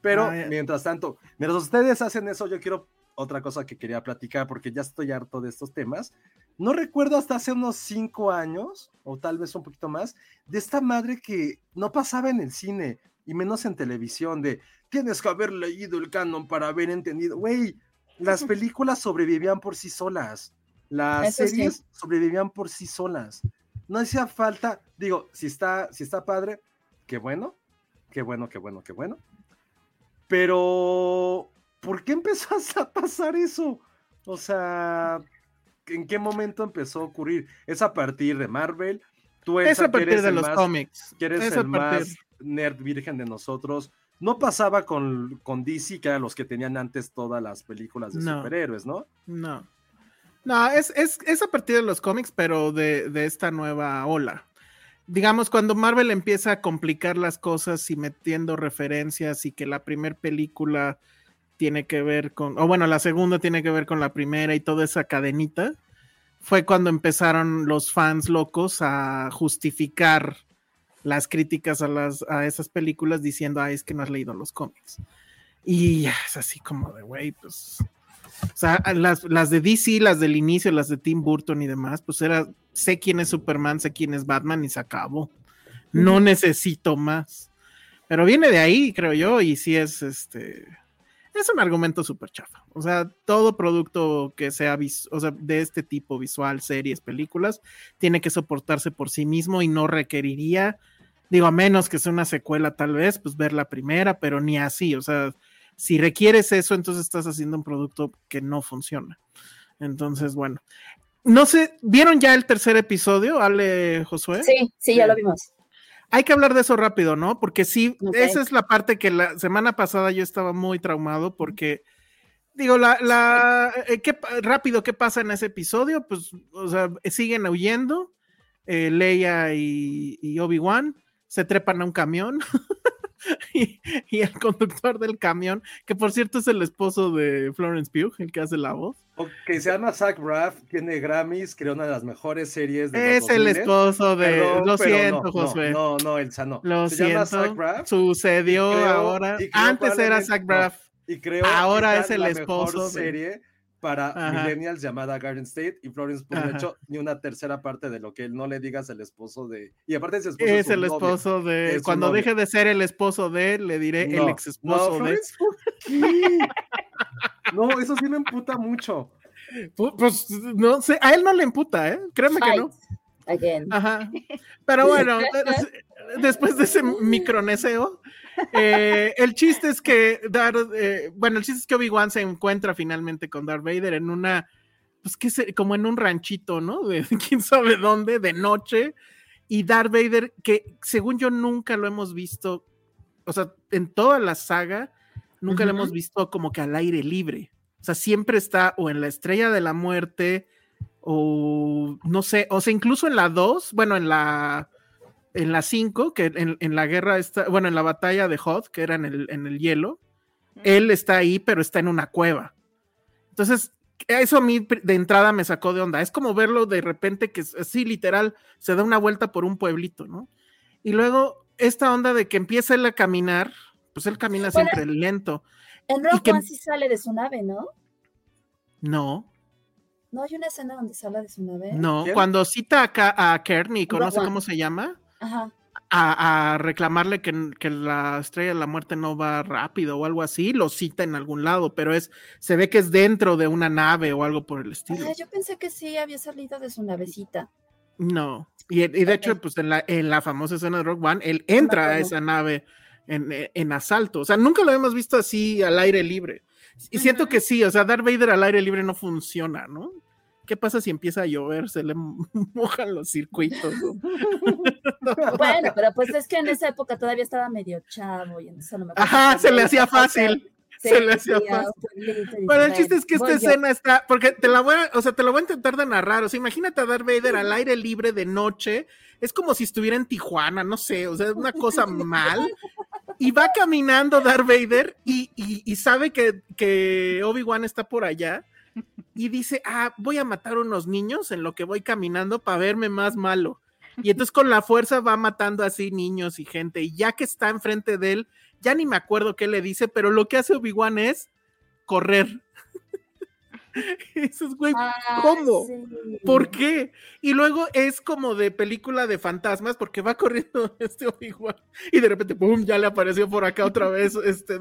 Pero Ah, mientras tanto, mientras ustedes hacen eso, yo quiero otra cosa que quería platicar porque ya estoy harto de estos temas. No recuerdo hasta hace unos cinco años, o tal vez un poquito más, de esta madre que no pasaba en el cine y menos en televisión, de tienes que haber leído el canon para haber entendido. Güey, las películas sobrevivían por sí solas. Las Eso sí. series sobrevivían por sí solas. No hacía falta, digo, si está, si está padre, qué bueno, qué bueno, qué bueno, qué bueno. Pero, ¿por qué empezó a pasar eso? O sea, ¿en qué momento empezó a ocurrir? Es a partir de Marvel. Tú, Es Elsa, a que partir eres de el los más- cómics. que eres Es a el partir. más nerd virgen de nosotros. No pasaba con, con DC, que eran los que tenían antes todas las películas de No. superhéroes, ¿no? No. No, es, es, es a partir de los cómics, pero de, de esta nueva ola. Digamos, cuando Marvel empieza a complicar las cosas y metiendo referencias y que la primera película tiene que ver con, o bueno, la segunda tiene que ver con la primera y toda esa cadenita, fue cuando empezaron los fans locos a justificar las críticas a, las, a esas películas diciendo, ah, es que no has leído los cómics. Y es así como de, güey, pues... O sea, las, las de DC, las del inicio, las de Tim Burton y demás, pues era, sé quién es Superman, sé quién es Batman y se acabó. No necesito más. Pero viene de ahí, creo yo, y sí es este. Es un argumento súper chafa. O sea, todo producto que sea vis- o sea, de este tipo, visual, series, películas, tiene que soportarse por sí mismo y no requeriría, digo, a menos que sea una secuela, tal vez, pues ver la primera, pero ni así. O sea, si requieres eso, entonces estás haciendo un producto que no funciona. Entonces, bueno. No sé, ¿vieron ya el tercer episodio, Ale Josué? Sí, sí, ya lo vimos. Hay que hablar de eso rápido, ¿no? Porque sí, esa es la parte que la semana pasada yo estaba muy traumado porque, digo, la, la, eh, ¿qué rápido, ¿qué pasa en ese episodio? Pues, o sea, siguen huyendo, eh, Leia y, y Obi-Wan se trepan a un camión y, y el conductor del camión, que por cierto es el esposo de Florence Pugh, el que hace la voz, que se llama Zach Braff, tiene Grammys, creó una de las mejores series de los es el 2000. esposo de... Perdón, lo siento, no, Josué. No, no, Elsa, no. Lo se llama siento, Zach Braff sucedió creo- ahora. Antes era Zach no, Braff. y creo Ahora es el la esposo mejor de- serie para Ajá. millennials llamada Garden State y Florence Pugh, Ajá. hecho, ni una tercera parte de lo que no le digas el esposo de... Y aparte es esposo Es su el novio. esposo de. es Cuando deje de ser el esposo de, le diré el No, ex esposo no, de. Florence ¿qué? No, eso sí me emputa mucho. Pu- Pues no sé, a él no le emputa, ¿eh? Créeme que no. Again. Ajá. Pero bueno, es- después de ese microneseo, eh, el chiste es que Darth, eh, bueno, el chiste es que Obi-Wan se encuentra finalmente con Darth Vader en una, pues que como en un ranchito, ¿no? De quién sabe dónde, de noche. Y Darth Vader, que según yo nunca lo hemos visto, o sea, en toda la saga, nunca lo hemos visto como que al aire libre. O sea, siempre está o en la estrella de la muerte, o no sé, o sea, incluso en la 2, bueno, en la en la 5, que en, en la guerra está, bueno, en la batalla de Hoth, que era en el, en el hielo, él está ahí, pero está en una cueva. Entonces, eso a mí de entrada me sacó de onda. Es como verlo de repente que así literal se da una vuelta por un pueblito, ¿no? Y luego esta onda de que empieza él a caminar, pues él camina Bueno, siempre lento. En Rock que- One sí sale de su nave, ¿no? No, No hay una escena donde sale de su nave. no. ¿Quién? Cuando cita acá a Kearney, Rogue no sé One. cómo se llama, Ajá. a, a reclamarle que, que la estrella de la muerte no va rápido o algo así, lo cita en algún lado, pero es, se ve que es dentro de una nave o algo por el estilo. Ah, yo pensé que sí había salido de su navecita. No. Y, y de hecho, pues en la, en la famosa escena de Rock One, él entra a esa nave en, en asalto. O sea, nunca lo hemos visto así al aire libre. Y siento que sí, o sea, Darth Vader al aire libre no funciona, ¿no? ¿Qué pasa si empieza a llover? Se le mojan los circuitos. ¿no? Bueno, pero pues es que en esa época todavía estaba medio chavo y entonces a lo mejor Ajá, se le hacía fácil. Sí, se le hacía fácil. Bueno, el chiste "Bueno, es que esta voy yo". escena está, porque te la voy a, o sea, te la voy a intentar de narrar. O sea, imagínate a Darth Vader al aire libre de noche. Es como si estuviera en Tijuana, no sé, o sea, es una cosa mal. Y va caminando Darth Vader y, y- y sabe que, que Obi-Wan está por allá. Y dice, ah, voy a matar unos niños en lo que voy caminando para verme más malo. Y entonces con la fuerza va matando así niños y gente. Y ya que está enfrente de él, ya ni me acuerdo qué le dice, pero lo que hace Obi-Wan es correr. Eso es, güey, Ah, ¿cómo? sí. ¿Por qué? Y luego es como de película de fantasmas porque va corriendo este Obi-Wan y de repente, ¡pum! ya le apareció por acá otra vez este.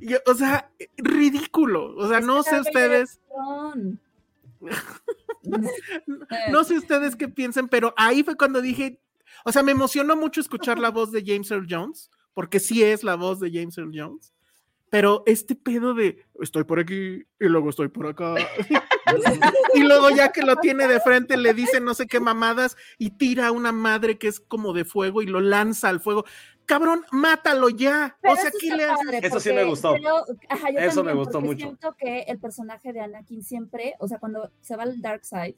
Y, o sea, ridículo. O sea, Es no sé ustedes, no sé ustedes qué piensen, pero ahí fue cuando dije, o sea, me emocionó mucho escuchar la voz de James Earl Jones, porque sí es la voz de James Earl Jones. Pero este pedo de estoy por aquí y luego estoy por acá. y luego ya que lo tiene de frente le dice no sé qué mamadas y tira a una madre que es como de fuego y lo lanza al fuego. Cabrón, mátalo ya. Pero o sea, eso ¿qué está le padre, Eso sí me gustó. creo- ajá, yo Eso me gustó mucho. Siento que el personaje de Anakin siempre, o sea, cuando se va al Dark Side,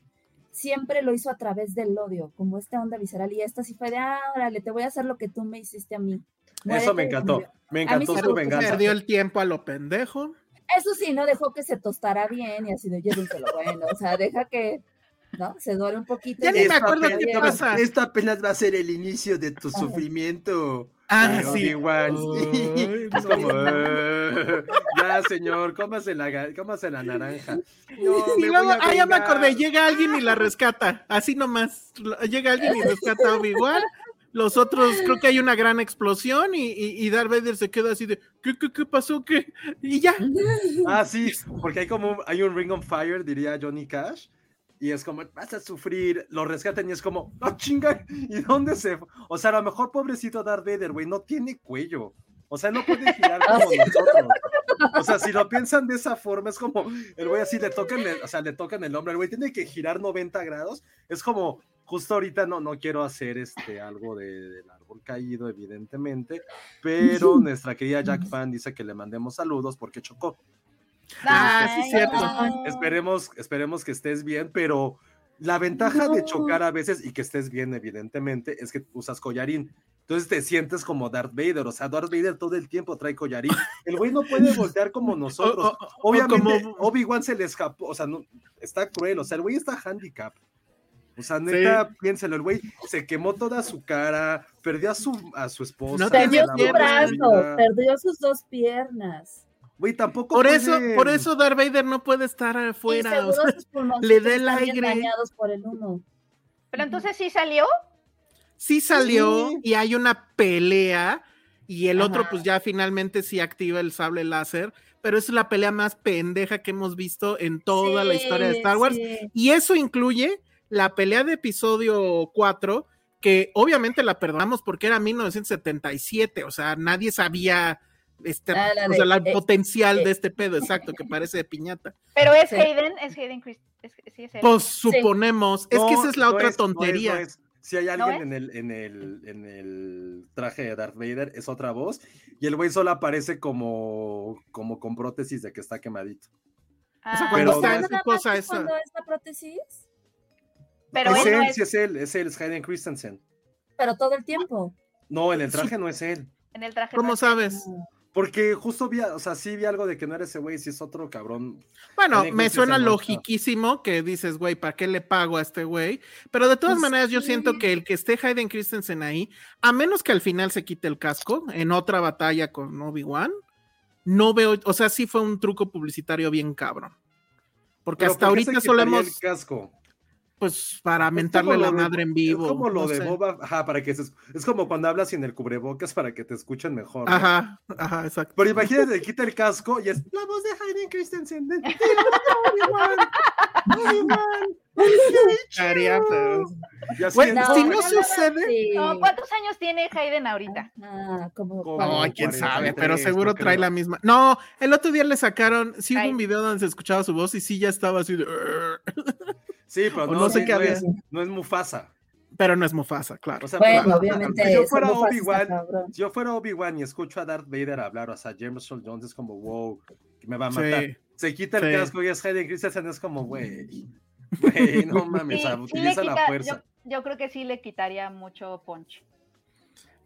siempre lo hizo a través del odio, como esta onda visceral. Y esta sí fue de, ah, órale, te voy a hacer lo que tú me hiciste a mí. Eso me encantó. Me encantó su venganza. Perdió el tiempo a lo pendejo. Eso sí, no dejó que se tostara bien y así de llévenselo bueno. O sea, deja que, ¿no? Se duele un poquito. Ya ni me acuerdo qué pasa. Esto apenas va a ser el inicio de tu Ajá. sufrimiento. Ah, Ay, sí. Ay, no. como, "Eh, ya, señor, cómase la, cómase la naranja. No, Y me luego, ah, ya me acordé, llega alguien y la rescata, así nomás, llega alguien y rescata a Obi-Wan, los otros, creo que hay una gran explosión y, y, y Darth Vader se queda así de, ¿qué, qué, qué pasó? ¿Qué? Y ya, Ah, sí, porque hay como un, hay un Ring on Fire, diría Johnny Cash, y es como, vas a sufrir, lo rescatan y es como, no chinga, ¿y dónde se fue? O sea, a lo mejor pobrecito Darth Vader, güey, no tiene cuello. O sea, no puede girar como nosotros. O sea, si lo piensan de esa forma, es como, el güey así le tocan, el, o sea, le tocan el hombro, el güey tiene que girar 90 grados. Es como, justo ahorita no, no quiero hacer este algo de, del árbol caído, evidentemente, pero nuestra querida Jack Fan dice que le mandemos saludos porque chocó. Ah, sí, Ay, cierto. ay. Esperemos, esperemos que estés bien, pero la ventaja de chocar a veces y que estés bien, evidentemente, es que usas collarín. Entonces te sientes como Darth Vader, o sea, Darth Vader todo el tiempo trae collarín. El güey no puede voltear como nosotros. Obviamente, Obi-Wan se le escapó, o sea, no, está cruel, o sea, el güey está handicap. O sea, neta, piénselo, el güey se quemó toda su cara, perdió a su, a su esposa. No Perdió su brazo, perdió sus dos piernas. Güey, tampoco por eso, por eso Darth Vader no puede estar afuera, o sea, le da el aire. dañados por el humo. Pero entonces sí salió. sí salió Sí. y hay una pelea y el otro pues ya finalmente sí activa el sable láser, pero es la pelea más pendeja que hemos visto en toda la historia de Star Wars sí. y eso incluye la pelea de episodio 4 que obviamente la perdonamos porque era 1977, o sea, nadie sabía este, Ah, la o sea, la eh, potencial eh. de este pedo, exacto, que parece de piñata. Pero es Sí. Hayden, es Hayden Christ, es- sí es. Pues suponemos, es que esa es la no otra es, no es, no tontería. es. Si hay ¿No alguien en el, en, el, en el traje de Darth Vader, es otra voz. Y el güey solo aparece como, como con prótesis de que está quemadito. O sea, Ah, cuando está en ¿Nada su más cosa esa. cuando es la prótesis? Pero es él no él, es, sí es él, es él, es Hayden Christensen. Pero todo el tiempo. No, en el traje no es él. en el traje. ¿Cómo no es- sabes? Porque justo vi, o sea, sí vi algo de que no era ese güey, si es otro cabrón. Bueno, Hayden me suena logiquísimo que dices, güey, ¿para qué le pago a este güey? Pero de todas Pues maneras, yo siento que el que esté Hayden Christensen ahí, a menos que al final se quite el casco en otra batalla con Obi-Wan, no veo, o sea, sí fue un truco publicitario bien cabrón. Porque Pero hasta ¿por qué se ahorita quitaría solemos, el casco? Pues, para Es mentarle la de- madre en vivo. Es como lo no de sé. Boba, ajá, para que se, es- es como cuando hablas sin el cubrebocas para que te escuchen mejor. ¿no? Ajá, ajá, exacto. Pero imagínate, le quita el casco y es la voz de Hayden Christensen. de- Güey, en- si no sucede- sí. No, ¿Cuántos años tiene Hayden ahorita? Ah, como, No, quién sabe, 43, pero seguro no trae creo. la misma. No, el otro día le sacaron, sí hubo Ay. un video donde se escuchaba su voz y sí ya estaba así de. Sí, pero no, no sé sí, qué no había. es, no es Mufasa. Pero no es Mufasa, claro. O sea, Bueno, obviamente. Si yo fuera Obi-Wan, si yo fuera Obi-Wan y escucho a Darth Vader hablar, o sea, James Earl Jones es como, wow, que me va a matar. Sí. Se quita el Sí. casco y es Hayden Christensen, es como, güey, güey, no mames, Sí, o sea, utiliza la fuerza. Yo, yo creo que sí le quitaría mucho punch.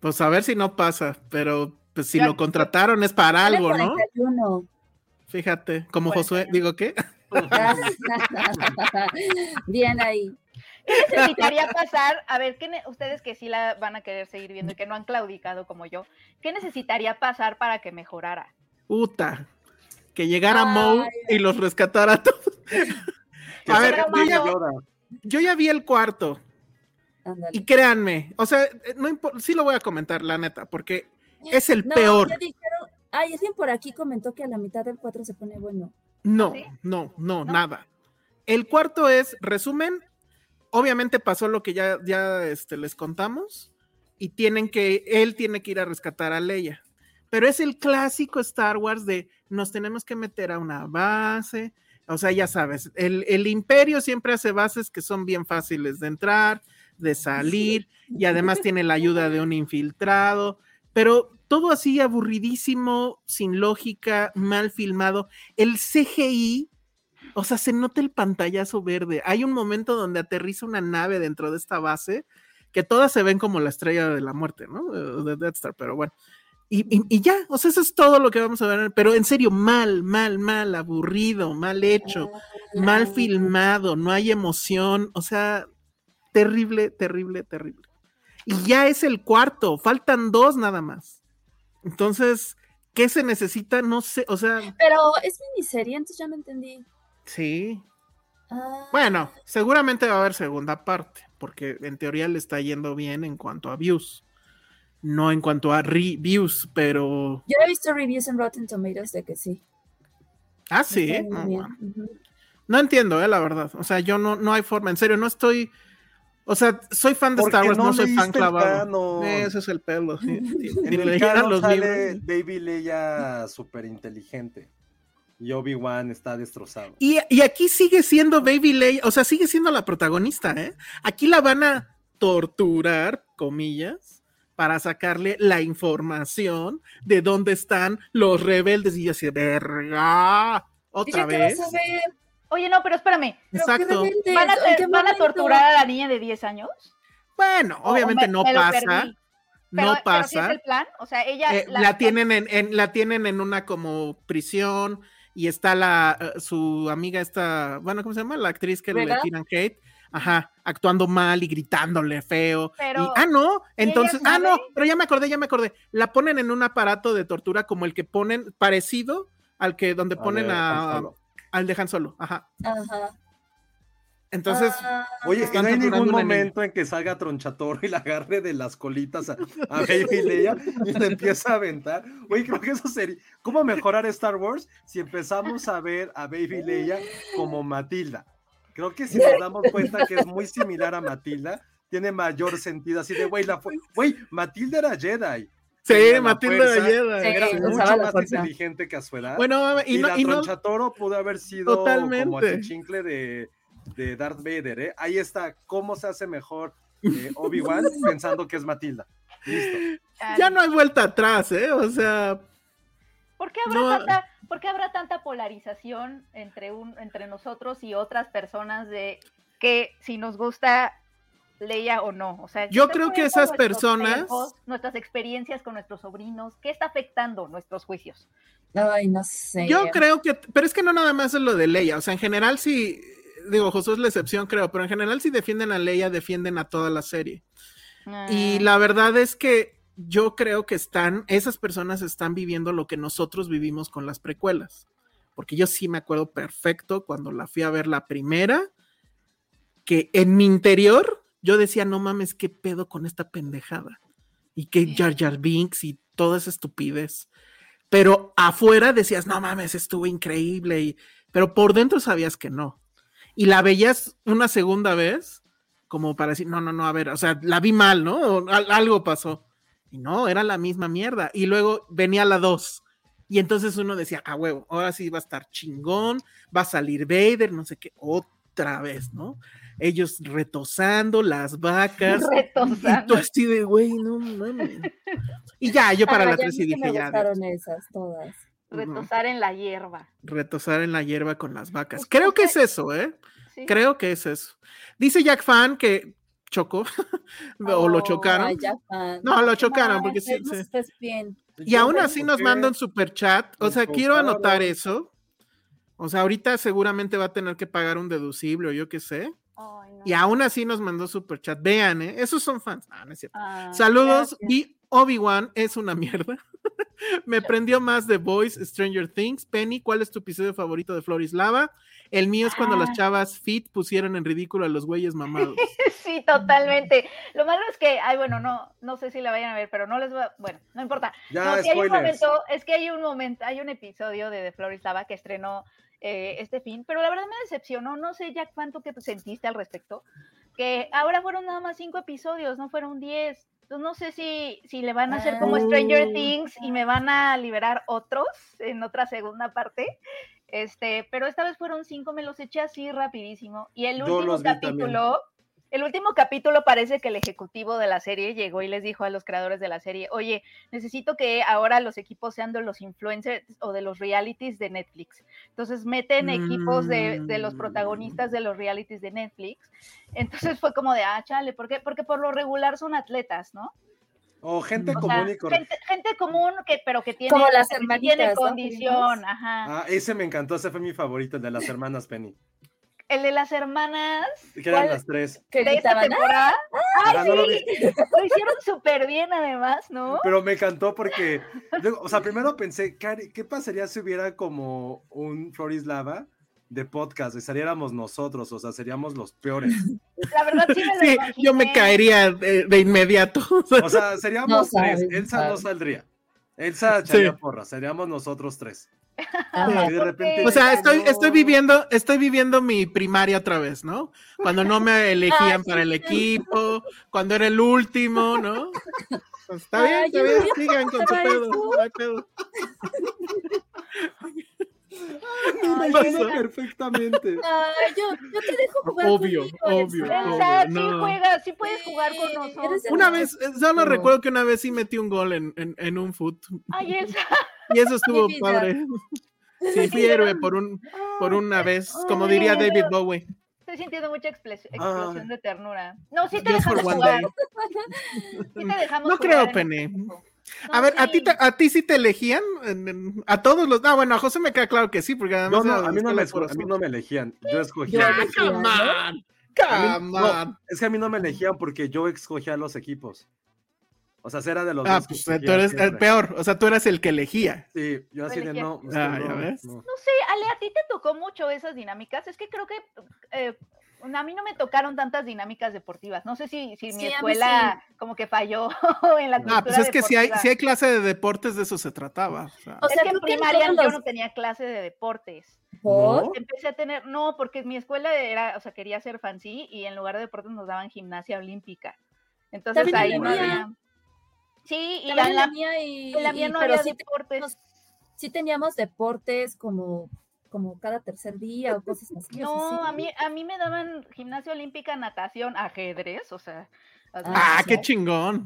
Pues a ver si no pasa, pero pues si lo contrataron es para algo, ¿no? 41. Fíjate, como Josué, digo qué. Bien ahí. ¿Qué necesitaría pasar? A ver, ¿qué ne- ustedes que sí la van a querer seguir viendo y que no han claudicado como yo, ¿qué necesitaría pasar para que mejorara? Puta. Que llegara Ay, Moe y los rescatara a todos. A ver, yo ya, yo vi el cuarto. Y créanme, o sea, no sí lo voy a comentar, la neta, porque es el No, peor. ya dijeron- Ay, alguien por aquí comentó que a la mitad del 4 se pone bueno. No, ¿Sí? no, no, ¿No? nada. El cuarto es, resumen, obviamente pasó lo que ya, ya este, les contamos y tienen que, él tiene que ir a rescatar a Leia. Pero es el clásico Star Wars de nos tenemos que meter a una base. O sea, ya sabes, el, el imperio siempre hace bases que son bien fáciles de entrar, de salir, y además tiene la ayuda de un infiltrado, pero todo así aburridísimo, sin lógica, mal filmado. El CGI, o sea, se nota el pantallazo verde. Hay un momento donde aterriza una nave dentro de esta base, que todas se ven como la estrella de la muerte, ¿no? De de Death Star, pero bueno. Y, y- y ya, o sea, eso es todo lo que vamos a ver, pero en serio, mal, mal, mal, aburrido, mal hecho, mal filmado, no hay emoción, o sea, terrible, terrible, terrible. Y ya es el cuarto, faltan dos nada más. Entonces, ¿qué se necesita? No sé, o sea, Pero es miniserie, entonces ya no entendí. sí. Ah, Bueno, seguramente va a haber segunda parte, porque en teoría le está yendo bien en cuanto a views, no en cuanto a reviews, pero... Yo he visto reviews en Rotten Tomatoes de que sí. Ah, sí. No. No entiendo, eh, la verdad. O sea, yo no, no hay forma, en serio, no estoy... O sea, soy fan de Porque Star Wars, no, no soy fan clavado. Ese es el pelo, sí. En si el canon los sale libros. Baby Leia súper inteligente. Y Obi-Wan está destrozado. Y, y aquí sigue siendo Baby Leia, o sea, sigue siendo la protagonista, ¿eh? Aquí la van a torturar, comillas, para sacarle la información de dónde están los rebeldes. Y yo así, verga, otra ¿Y ya qué vez. vas a ver? Oye, no, pero espérame. ¿Pero qué Exacto. ¿Van a, ¿En qué ter- ¿van a momento? torturar a la niña de 10 años? Bueno, obviamente me- no me pasa, no Pero- pero sí pasa. es el plan? O sea, ella... Eh, la, tienen en, en- la tienen en una como prisión y está la eh, su amiga esta, bueno, ¿cómo se llama? La actriz que le ¿Rega? tiran hate, ajá, actuando mal y gritándole feo. Pero- y, ah, no, entonces, ah, no, pero ya me acordé, ya me acordé. La ponen en un aparato de tortura como el que ponen, parecido al que donde A ponen ver, a. al de Han Solo, ajá. Ajá. Entonces, Ah, Oye, Están no hay ningún momento en que salga Tronchatoro y la agarre de las colitas a, a Baby Leia y le empieza a aventar. Oye, creo que eso sería. ¿Cómo mejorar Star Wars si empezamos a ver a Baby Leia como Matilda? Creo que si nos damos cuenta que es muy similar a Matilda, tiene mayor sentido. Así de, güey, la fue, güey, Matilda era Jedi. Sí, Matilda Galleda. Sí, Era mucho más fuerza. inteligente que a su edad. Bueno, y, y no, la y no- tronchatoro pudo haber sido como Totalmente. el chincle de, de Darth Vader, ¿eh? Ahí está, cómo se hace mejor eh, Obi-Wan pensando que es Matilda. Listo. ya no hay vuelta atrás, ¿eh? O sea, ¿Por qué habrá, No. tanta, por qué habrá tanta polarización entre, un, entre nosotros y otras personas de que si nos gusta Leia o no? O sea, Yo ¿está creo que esas personas- tiempos, nuestras experiencias con nuestros sobrinos, ¿qué está afectando nuestros juicios? Ay, no sé. Yo creo que, pero es que no nada más es lo de Leia, o sea, en general sí, digo, Josué es la excepción, creo, pero en general si defienden a Leia, defienden a toda la serie. Y Ah, la verdad es que yo creo que están, esas personas están viviendo lo que nosotros vivimos con las precuelas, porque yo sí me acuerdo perfecto cuando la fui a ver la primera, que en mi interior yo decía, no mames, qué pedo con esta pendejada, y que Jar Jar Binks y toda esa estupidez pero afuera decías, no mames, estuvo increíble, y, pero por dentro sabías que no. Y la veías una segunda vez, como para decir, no, no, no, a ver, o sea, la vi mal, ¿no? O al- algo pasó. Y no, era la misma mierda. Y luego venía la dos. Y entonces uno decía, ah, huevo, ahora sí va a estar chingón, va a salir Vader, no sé qué, otra vez, ¿no? Ellos retosando las vacas. Y retosando. tú así de, güey, no mames. Y ya, yo para Ah, la ya 3 a mí y sí me dije, ya, gustaron esas todas. Retosar en la hierba. retosar en la hierba con las vacas. Creo que es eso, ¿eh? Sí. Creo que es eso. Dice Jack Fan que chocó o lo Oh, chocaron. ay, ya, fan. No, lo chocaron Ay, porque sí, no sí. estés bien. Y aún así nos manda un super chat. O sea, quiero chocaron. anotar eso. O sea, ahorita seguramente va a tener que pagar un deducible o yo qué sé. Ay, no. Y aún así nos mandó super chat. Vean, ¿eh? Esos son fans. Ah, no es cierto. Ah, Saludos. gracias. Vi Obi-Wan es una mierda. Me prendió más The Voice, Stranger Things. Penny, ¿cuál es tu episodio favorito de Florislava? El mío es cuando las Ah. chavas fit pusieron en ridículo a los güeyes mamados. Sí, totalmente. Lo malo es que, ay, bueno, no, no sé si la vayan a ver, pero no les voy a, bueno, no importa. Ya, no, sí hay un momento, es que hay un momento, hay un episodio de The Florislava que estrenó eh, este fin, pero la verdad me decepcionó, no sé ya cuánto que sentiste al respecto, que ahora fueron nada más cinco episodios, no fueron diez. Entonces no sé si, si le van a hacer como Stranger Oh. Things y me van a liberar otros en otra segunda parte. Este, pero esta vez fueron cinco, me los eché así rapidísimo. Y el último capítulo, el último capítulo parece que el ejecutivo de la serie llegó y les dijo a los creadores de la serie, oye, necesito que ahora los equipos sean de los influencers o de los realities de Netflix. Entonces meten equipos de, de los Mm. protagonistas de los realities de Netflix. Entonces fue como de, ah, chale, ¿por qué? Porque por lo regular son atletas, ¿no? O gente O sea, común y corriente. gente, gente común, que, pero que tiene, Como las que tiene condición, ajá. Ah, ese me encantó, ese fue mi favorito, el de las hermanas Penny. El de las hermanas Que eran las tres. Que de esta temporada. ¡Ay, Ah, no lo hicieron súper bien además, ¿no? Pero me encantó porque, o sea, primero pensé, ¿qué, qué pasaría si hubiera como un Florislava de podcast? Y saliéramos nosotros, o sea, seríamos los peores. La verdad sí me lo Sí, yo me caería de, de inmediato. O sea, seríamos No tres. Elsa no saldría. Elsa echaría Sí. porra, seríamos nosotros tres. Ajá. Y de repente. O sea, estoy, estoy viviendo, estoy viviendo mi primaria otra vez, ¿no? Cuando no me elegían Ah, para el equipo, cuando era el último, ¿no? Pues está bien, está bien, sigan con su pedo, no hay pedo. Me imagino perfectamente. Ay, yo, yo te dejo jugar Obvio, conmigo, obvio, obvio, sí no. juega, sí puedes jugar con nosotros. Una vez, eh, solo No. recuerdo que una vez sí metí un gol en, en, en un foot Ay, Elsa. y eso estuvo padre. Sí, fui héroe por un, por una vez, como diría Ay, David Bowie. Estoy sintiendo mucha Ah. explosión de ternura. No, sí te Just dejamos jugar. day. Sí te dejamos No jugar creo, en Penny. A ver, ¿a ti, sí. te- ¿a ti sí te elegían? A todos los. Ah, bueno, a José me queda claro que sí, porque además. No, no, a mí no, me, a mí no me elegían. Yo escogía. Yo elegía, come on, mí- come no, es que a mí no me elegían porque yo escogía los equipos. O sea, era de los Ah, pues escogía tú eres el peor. O sea, tú eras el que elegía. Sí, yo así de no. Ah, ya no, ves. no. No sé, Ale, a ti te tocó mucho esas dinámicas. Es que creo que eh, a mí no me tocaron tantas dinámicas deportivas. No sé si, si mi escuela como que falló en la cultura Ah, pues es que si hay, si hay clase de deportes, de eso se trataba. o sea. O Es sea, que en creo que en primaria yo no tenía clase de deportes. ¿No? Empecé a tener, no, porque mi escuela era, o sea, quería ser fancy y en lugar de deportes nos daban gimnasia olímpica. Entonces También ahí no había. Sí, y la, la mía y, en la mía y- no pero había sí deportes. teníamos, sí teníamos deportes como, como cada tercer día o cosas así. No, a mí, a mí me daban gimnasia olímpica, natación, ajedrez, o sea, Ah, sí. qué chingón.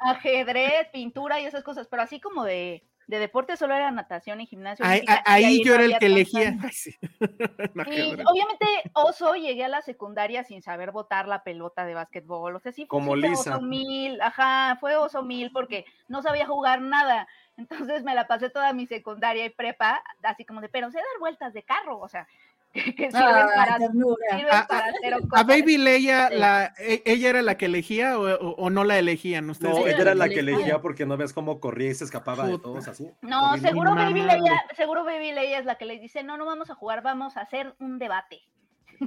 Ajedrez, pintura y esas cosas, pero así como de, de deporte solo era natación y gimnasio. Ahí, olímpica, y ahí no yo era el que elegía. Ay, sí. No, Y ajedrez. obviamente oso llegué a la secundaria sin saber botar la pelota de básquetbol, o sea, sí, Como fue Lisa. oso mil, ajá, fue oso mil porque no sabía jugar nada. Entonces me la pasé toda mi secundaria y prepa, así como de, pero sé dar vueltas de carro, o sea, que, para, A- para cero ¿A cosas. Baby Leia, Sí. la, e- ella era la que elegía o, o- o no la elegían ustedes? No, Sí, ella era la que elegía. elegía porque no ves cómo corría y se escapaba de todos así. No, seguro Baby. Leia, seguro Baby Leia es la que le dice, no, no vamos a jugar, vamos a hacer un debate.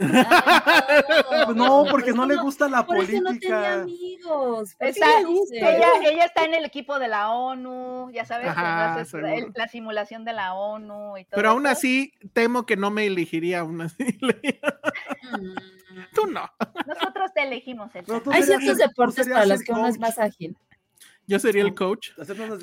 Ah, No, por porque no le gusta la Por eso no tenía política. amigos. Está- ella, ella está en el equipo de la ONU, ya sabes, Ajá, el- la simulación de la ONU y todo. Pero aún eso. así, temo que no me elegiría aún así. Mm. Tú no. Nosotros te elegimos el Hay ciertos deportes para los que uno es más ágil. Yo sería el coach.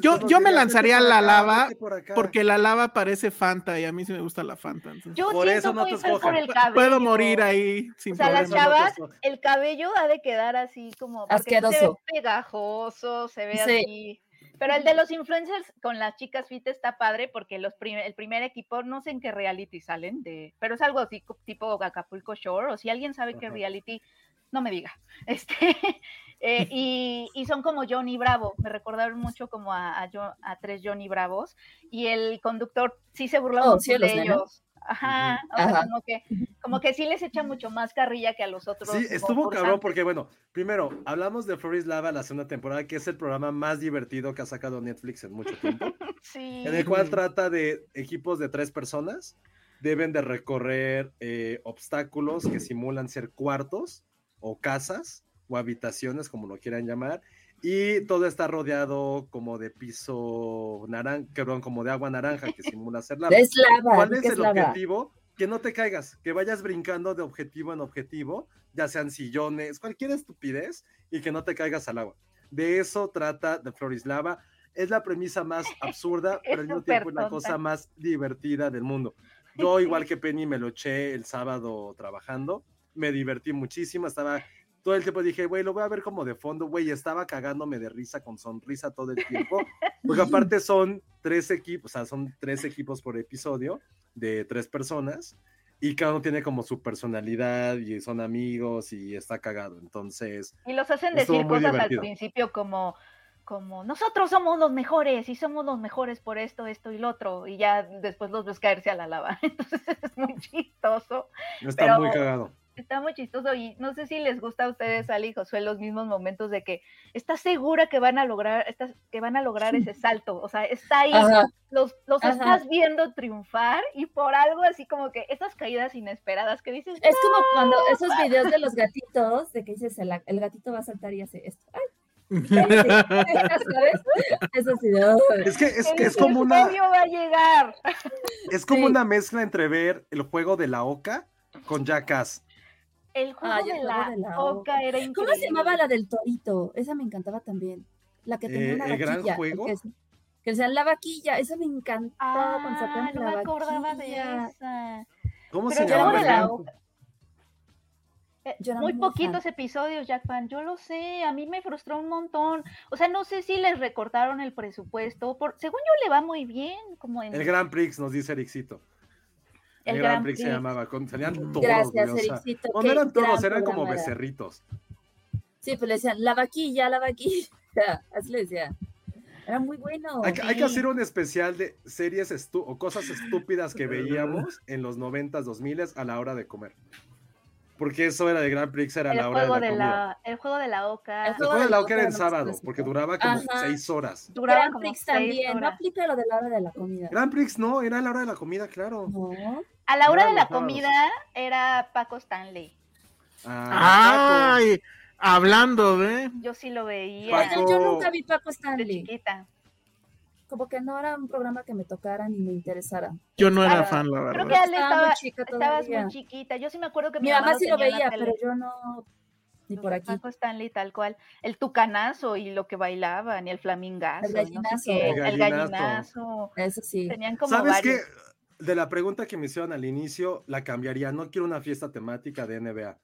Yo- yo me lanzaría "Vete a la lava vete por acá". Porque la lava parece Fanta y a mí sí me gusta la Fanta. entonces Yo Por siento eso no muy te por el cabello. Puedo morir ahí sin O sea, las chavas, el cabello ha de quedar así como porque sí se ve Asqueroso. pegajoso, se ve Sí. así. Pero el de los influencers con las chicas fit está padre porque los prim- el primer equipo, no sé en qué reality salen, de, pero es algo así tipo Acapulco Shore, o si alguien sabe qué Ajá. reality, no me diga. Este, eh, y, y son como Johnny Bravo, me recordaron mucho como a, a, tres Johnny Bravos, y el conductor sí se burla Oh, mucho de ellos. Ajá, o sea, Ajá. como que, como que sí les echa mucho más carrilla que a los otros. Sí, estuvo cabrón porque, bueno, primero, hablamos de Floris Lava la segunda temporada, que es el programa más divertido que ha sacado Netflix en mucho tiempo, Sí. en el cual trata de equipos de tres personas, deben de recorrer eh, obstáculos que simulan ser cuartos o casas o habitaciones, como lo quieran llamar, y todo está rodeado como de piso naranja, perdón, como de agua naranja que simula ser lava. Es lava. ¿Cuál es el es lava. objetivo? Que no te caigas, que vayas brincando de objetivo en objetivo, ya sean sillones, cualquier estupidez, y que no te caigas al agua. De eso trata de Florislava. Es la premisa más absurda, pero al mismo tiempo es la cosa más divertida del mundo. Yo, igual que Penny, me lo eché el sábado trabajando. Me divertí muchísimo. Estaba todo el tiempo dije, güey, lo voy a ver como de fondo, güey. Estaba cagándome de risa con sonrisa todo el tiempo. Porque aparte son tres equipos, o sea, son tres equipos por episodio de tres personas y cada uno tiene como su personalidad y son amigos y está cagado. Entonces, Y los hacen decir cosas divertido. al principio como, como nosotros somos los mejores y somos los mejores por esto, esto y lo otro, y ya después los ves caerse a la lava. Entonces es muy chistoso, está Pero- muy cagado. Está muy chistoso y no sé si les gusta a ustedes, Ali y Josué, los mismos momentos de que estás segura que van a lograr, estás, que van a lograr ese salto, o sea, está ahí, Ajá. los, los Ajá. estás viendo triunfar y por algo así como que esas caídas inesperadas que dices, Es como cuando esos videos de los gatitos, de que dices, el, el gatito va a saltar y hace esto. Ay, ¿sabes? Es que es, el que es como una va a llegar. es como Sí. una mezcla entre ver el juego de la oca con Jackass. El juego, Ay, de, el juego la de la oca era increíble. ¿Cómo se llamaba la del torito? Esa me encantaba también. La que tenía Eh, una ¿El gran juego? Que, que decían la vaquilla. Esa me encantaba cuando Ah, sacaban no la me acordaba de esa. ¿Cómo Pero se yo llama? de el la oca. Eh, Yo Muy muy poquitos episodios, Jack Fan. Yo lo sé, a mí me frustró un montón. O sea, no sé si les recortaron el presupuesto. Por, según yo, le va muy bien. Como en El Gran Prix, nos dice Ericito. El, El Gran Gran Prix se llamaba, con, salían todos. Gracias, güey, o sea, Ericito. no, eran todos, eran como becerritos. Sí, pues le decían la vaquilla, la vaquilla. Así le decían. Era muy bueno. Hay, que- hay que sí. hacer un especial de series o cosas estúpidas que veíamos en los 90s, 2000 a la hora de comer. Porque eso era de Grand Prix, era el la hora de la de la, el juego de la oca. El El juego de la oca era en sábado, porque duraba como Ajá. seis horas. Duraba Grand Prix también. No aplica lo de la hora de la comida. Grand Prix no, era la hora de la comida, claro. No. A la hora de la comida era Paco Stanley. Ah, Ay, hablando de. Yo sí lo veía Paco- Yo nunca vi Paco de Stanley. chiquita. Como que no era un programa que me tocara ni me interesara. Yo no era Ah, fan, la Creo verdad. que Ale Estaba muy chica estabas muy chiquita. Yo sí me acuerdo que Mi mamá sí lo veía, pero yo no, ni por aquí. Paco Stanley, tal cual. El tucanazo y lo que bailaban, y el flamingazo. El y no sé gallinazo. qué, El gallinazo. Eso sí. Tenían como ¿Sabes qué? varios. De la pregunta que me hicieron al inicio, la cambiaría. No quiero una fiesta temática de NBA.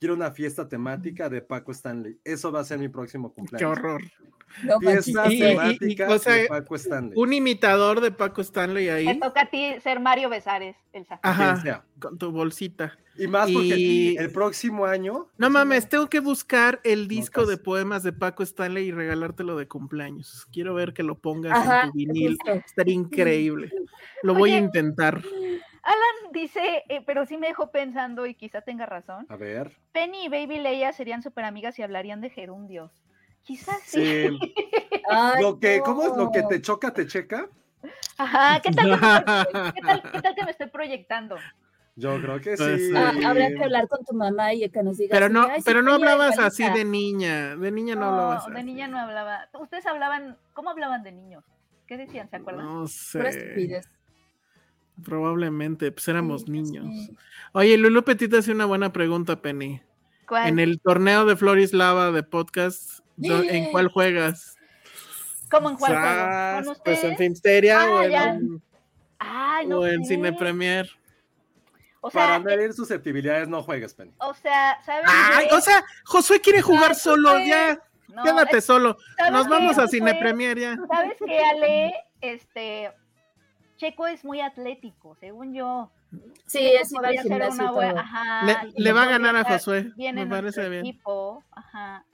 Quiero una fiesta temática de Paco Stanley. Eso va a ser mi próximo Qué cumpleaños. horror. No manches. Fiesta Y- y- y- temática o sea, de Paco Stanley. Un imitador de Paco Stanley Te ahí. toca a ti ser Mario Besares, Elsa. Ajá. Con tu bolsita. Y más porque Y- el próximo año. No mames, tengo que buscar el disco de poemas de Paco Stanley y regalártelo de cumpleaños. Quiero ver que lo pongas Ajá, en tu vinil. justo. Estaría increíble. Lo voy a intentar. Alan dice, eh, pero sí me dejó pensando y quizá tenga razón. A ver. Penny y Baby Leia serían súper amigas y hablarían de gerundios. Quizás sí. Sí. Ay, Lo que, ¿Cómo es lo que te choca, te checa? Ajá, ¿qué tal, que me estoy- qué tal- qué tal que me estoy proyectando? Yo creo que Pues sí. sí. Ah, habría que hablar con tu mamá y que nos diga. Pero no, "Ay, sí, pero no hablabas así igualita". de niña. De niña no, No, hablabas de así. niña no hablaba. Ustedes hablaban, ¿cómo hablaban de niños? ¿Qué decían? ¿Se acuerdan? No sé. estupidez. Probablemente, pues éramos Sí, niños. sí. Oye, Lulu Petit hace una buena pregunta, Penny. ¿Cuál? En el torneo de Floris Lava de podcast, ¿en cuál juegas? ¿Cómo en cuál ¿Con Pues en? Filmsteria Ah, o en, ya. Ay, no o en. Cine Premier. O Para sea, no herir susceptibilidades, no juegues, Penny. o sea, ¿sabes? Ay, o sea, Josué quiere jugar Ay, solo, Josué. ya. No, Quédate es- solo. ¿sabes Nos qué, vamos a Cine? Premier ya. ¿Sabes qué, Ale? Este, Checo es muy atlético, según yo. Sí, es igual podría al ser una buena- ajá, Le, va a ganar a Josué. Me en parece bien. equipo, ajá.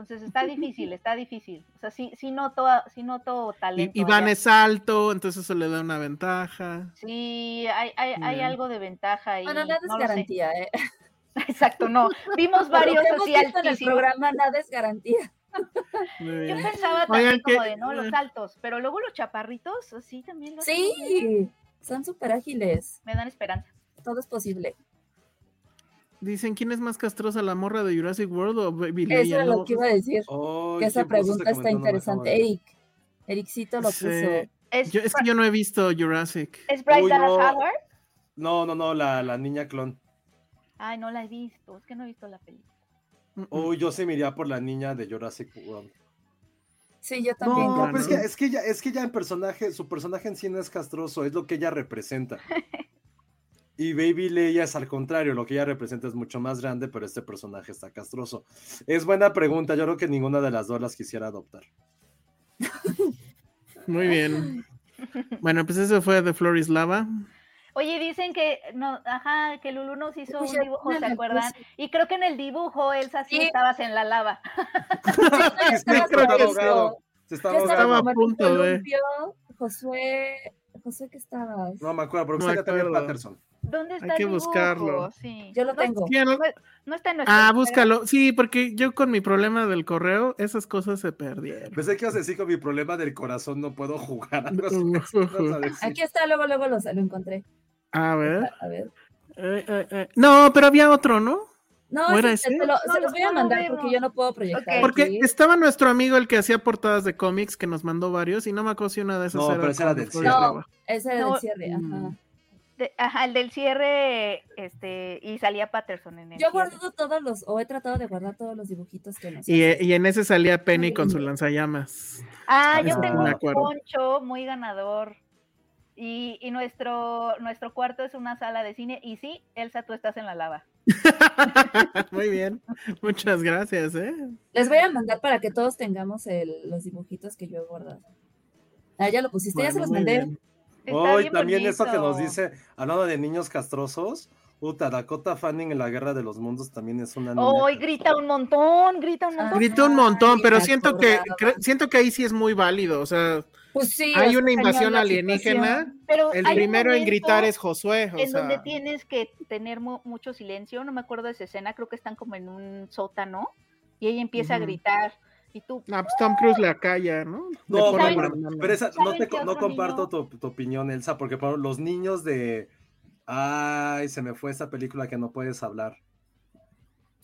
Entonces está difícil, está difícil. O sea, sí, sí noto, sí noto Y, talento. Iván allá. es alto, entonces eso le da una ventaja. Sí, hay, hay, algo de ventaja ahí. Bueno, nada es no garantía, ¿eh? Exacto, no. Vimos varios así visto en el altísimos. programa, nada es garantía. Yo pensaba también Oigan, como que- de, ¿no? Los altos, pero luego los chaparritos, así también los Sí, son súper ágiles. me dan esperanza. Todo es posible. Dicen, ¿quién es más castrosa, la morra de Jurassic World o Baby Eso Leia? era No, lo que iba a decir. Oh, que esa ¿quién puso ese pregunta está interesante. Eric, Ericito lo sí. puso. ¿Es, Yo- es que yo no he visto Jurassic. ¿es Bryce Uy, Dallas no. Howard? No, no, no, la, la niña clon. Ay, no la he visto, es que no he visto la película. Uy, yo sí me iría por la niña de Jurassic World. Sí, yo también. No, claro. pero es que, es que ya, es que ya en personaje, su personaje en sí no es castroso, es lo que ella representa. Y Baby Leia es al contrario, lo que ella representa es mucho más grande, pero este personaje está castroso. Es buena pregunta, yo creo que ninguna de las dos las quisiera adoptar. Muy bien. Bueno, pues eso fue de Floris Lava. Oye, dicen que no, ajá, que Lulu nos hizo un dibujo, ¿se acuerdan? Y creo que en el dibujo, Elsa, sí, Sí. estabas en la lava. Sí, creo que. Se estaba a punto un de-. Josué, Josué, ¿qué estabas? No me acuerdo, porque No me salía también. Patterson. ¿Dónde está Hay el que dibujo? buscarlo. Sí. Yo lo No- tengo. No, no está en nuestro Ah, búscalo. Sí, porque yo con mi problema del correo, esas cosas se perdieron. Pensé que ibas a decir con mi problema del corazón no puedo jugar. Aquí está, luego, luego lo, lo encontré. A ver. A ver. Eh, eh, eh. No, pero había otro, ¿no? No, ¿O era ese- ese? te lo- No, se los voy a no mandar porque yo no puedo proyectar. Porque aquí. estaba nuestro amigo el que hacía portadas de cómics, que nos mandó varios, y no me acuerdo si una de esas No, era. pero ese era del cierre. Lava. Ese era No, del cierre, ajá. De- ajá, el del cierre, este, y salía Patterson en el Yo he cierre. guardado todos los, o he tratado de guardar todos los dibujitos que nos Y, y en ese salía Penny con su lanzallamas. Ah, Eso yo tengo un poncho muy ganador. Y, y nuestro, nuestro cuarto es una sala de cine. Y sí, Elsa, tú estás en la lava. Muy bien. Muchas gracias, ¿eh? Les voy a mandar para que todos tengamos el- los dibujitos que yo he guardado. Ah, ya lo pusiste, ya se los mandé. bien. Hoy también eso que nos dice, hablando de niños castrosos, puta, Dakota Fanning en la Guerra de los Mundos también es una. Hoy grita un montón, grita un Ah, montón. Grita un montón, Ay, pero siento que siento que ahí sí es muy válido. O sea, Pues sí, hay una invasión alienígena. Pero El primero en gritar es Josué. O en sea, donde tienes que tener mu- mucho silencio. No me acuerdo de esa escena, creo que están como en un sótano. Y ella empieza a gritar. Y tú, no, pues Tom Cruise la calla, ¿no? Le No, pone pero, la pero- mano. pero esa, no, ¿Saben te, qué no otro comparto tu, tu opinión, Elsa, porque por los niños de... Ay, se me fue esa película que no puedes hablar.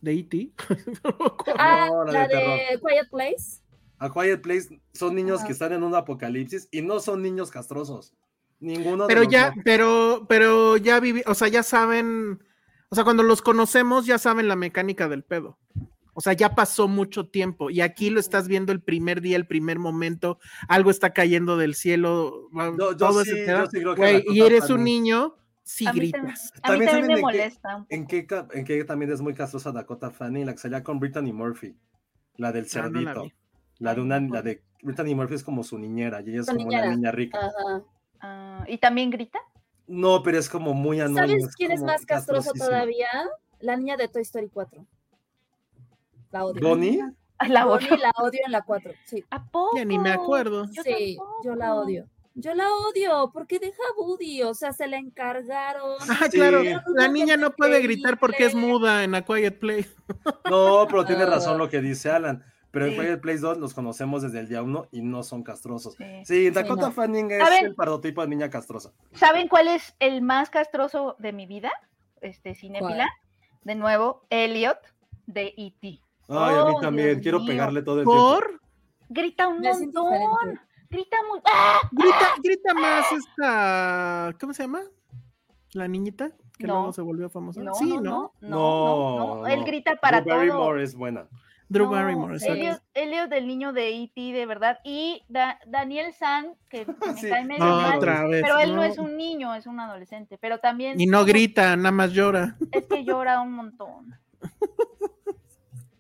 ¿De E.T.? Ah, No, la la de Quiet Place. A Quiet Place son niños que están en un apocalipsis y no son niños castrosos. Ninguno Pero ya, pero, pero ya viví, o sea, ya saben, o sea, cuando los conocemos ya saben la mecánica del pedo. O sea, ya pasó mucho tiempo y aquí lo estás viendo el primer día, el primer momento, algo está cayendo del cielo, yo todo sí- ese sí que y eres un niño, sí A mí también- gritas. A mí También me en qué- molesta. ¿En qué, en qué también es muy castrosa Dakota Fanning? La que salía con Brittany Murphy. La del Ah, no la cerdito. la, de una, la de Brittany Murphy es como su niñera y ella es como niñera. una niña rica. Ajá. Ah, ¿Y también grita? No, pero es como muy anónimo. ¿Sabes quién es más castroso castrosísimo. todavía? La niña de Toy Story 4. La odio. ¿Bonnie? La Bonnie odio. la odio en la 4. Sí, ¿A poco? Ya ni me acuerdo. Yo sí, yo la odio. Yo la odio porque deja a Woody, o sea, se la encargaron. Ah, Sí. claro, la no niña no puede gritar porque es muda en A Quiet Place. No, pero tiene Ah. razón lo que dice Alan. Pero en Sí. Quiet Place 2 los conocemos desde el día 1 y no son castrosos. Sí. Sí, Dakota no. Fanning es ¿Saben? el prototipo de niña castrosa. ¿Saben cuál es el más castroso de mi vida? Este, cinéfila. De nuevo, Elliot de E.T. Ay, a mí Oh, también. Quiero mío. pegarle todo el tiempo. ¿Por? Grita un montón. Grita muy. ¡Ah! Grita, grita más esta, ¿cómo se llama? La niñita que No. luego se volvió famosa. No, sí, no, ¿no? no, no, no, No, Él grita para Drew todo. Barrymore es buena. Drew No, Barrymore. Elliot, Elliot del niño de E.T. de verdad. Y Da- Daniel San, que me Sí. cae medio No, mal, otra vez. pero él no. no. es un niño, es un adolescente. Pero también Y no grita, nada más llora. es que llora un montón.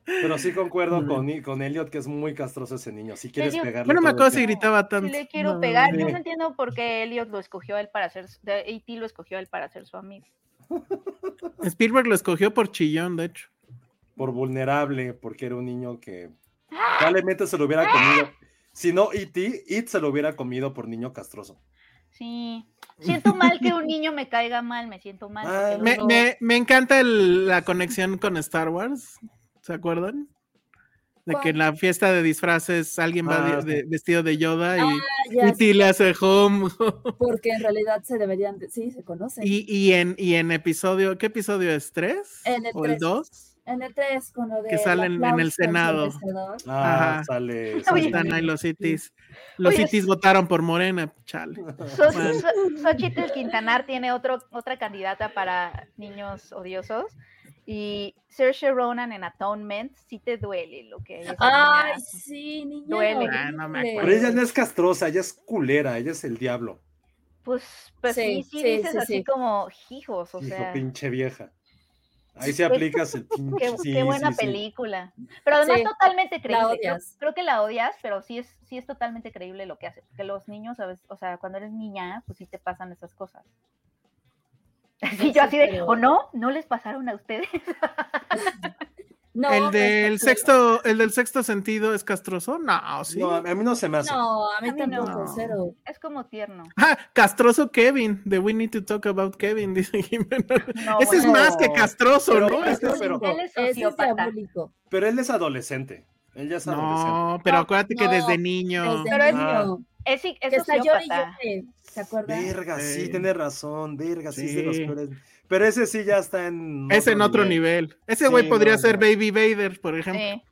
Pero sí concuerdo con, con Elliot que es muy castroso ese niño. Si quieres Elliot- pegarle. Bueno, me todo el acuerdo si gritaba tanto. Le quiero No, pegar. Yo no entiendo por qué Elliot lo escogió a él para ser. de- E.T. lo escogió a él para ser su amigo. Spielberg lo escogió por chillón, de hecho. Por vulnerable, porque era un niño que probablemente se lo hubiera comido. Si no, E.T., It se lo hubiera comido por niño castroso. Sí. Siento mal que un niño me caiga mal, me siento mal. Ah, Me, me- me encanta el- la conexión con Star Wars. ¿Se acuerdan? De que en la fiesta de disfraces alguien va Ah, de- de- vestido de Yoda y Ah, ya, E.T. le hace home. porque en realidad se deberían, de- sí, se conocen. y, y en, y en episodio, ¿qué episodio es? ¿Tres? En el ¿O el tres. dos? En el 3, con lo de Que salen en el Senado. Ah, Ajá. sale. Están ahí los itis. Los Oye, itis votaron por Morena, chale. So- Bueno. So- Xochitl Quintanar tiene otro, otra candidata para niños odiosos. Y Saoirse Ronan en Atonement sí te duele lo que esa Ay, niña sí, niña. Duele. Ah, no me. Pero ella no es castrosa, ella es culera, ella es el diablo. Pues, pues sí, Sí, sí, sí, dices sí, así sí. como hijos, o Hijo, sea, pinche vieja. Ahí se pues, aplicas el pinche. qué, sí, qué buena sí, sí. película. Pero además Sí, totalmente creíble. Creo, odias. creo que la odias, pero sí es, sí es totalmente creíble lo que hace. Porque los niños, ¿sabes? O sea, cuando eres niña, pues sí te pasan esas cosas. Sí, yo así de, ¿o no? ¿No les pasaron a ustedes? No, ¿El del sexto, el del sexto sentido es castroso? No, sí. No, a mí no se me hace. No, a mí A mí tampoco, no. cero. Es como tierno. Ah, castroso Kevin, de We Need to Talk About Kevin, dice Jimena. No, Ese es más que castroso, Pero- ¿no? este, pero- Él es sociópata. Pero él es adolescente. Él ya es adolescente. No, pero No, acuérdate que desde niño. Desde Pero es- niño. Es, sí- es que está llore y sociópata. llore, ¿Se acuerdan? Verga, sí, Sí. tiene razón. Verga, sí, es de los Sí. peores. Pero ese sí ya está en. Es en otro nivel. Ese güey Sí, podría no, ser no. Baby Vader, por ejemplo.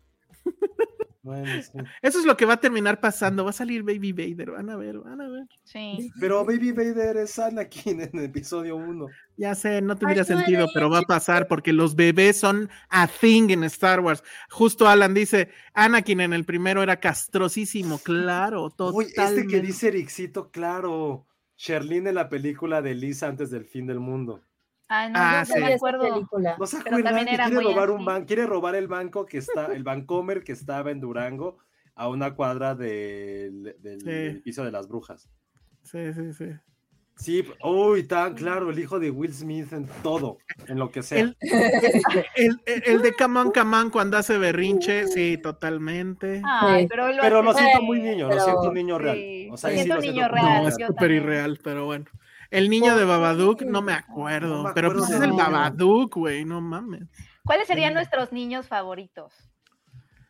Sí. Bueno, sí. Eso es lo que va a terminar pasando. Va a salir Baby Vader. Van a ver, van a ver. Sí. Pero Baby Vader es Anakin en el episodio 1. Ya sé, no tendría Ay, sentido, pero va a pasar porque los bebés son a thing en Star Wars. Justo Alan dice, Anakin en el primero era castrosísimo, claro, Uy, totalmente. este que dice Ericito, claro. Sherlyn en la película de Lisa antes del fin del mundo. Ay, no, Ah, no sí. me acuerdo. película. ¿No se acuerdan también que era quiere robar un banco? Quiere robar el banco que está, el Bancomer que estaba en Durango a una cuadra del, del Sí. edificio de las brujas. Sí, sí, sí. Sí, uy, tan claro, el hijo de Will Smith en todo, en lo que sea. El, el- el- el de Come on, come on, cuando hace berrinche, sí, totalmente. Ay, pero él lo Pero lo siento muy niño, lo siento un niño real. Sí, O sea, lo ahí sí siento un niño real, No, es súper irreal, pero bueno. El niño de Babadook, no me acuerdo, No me pero pues es el. Babadook, güey, no mames. ¿Cuáles serían nuestros niños favoritos?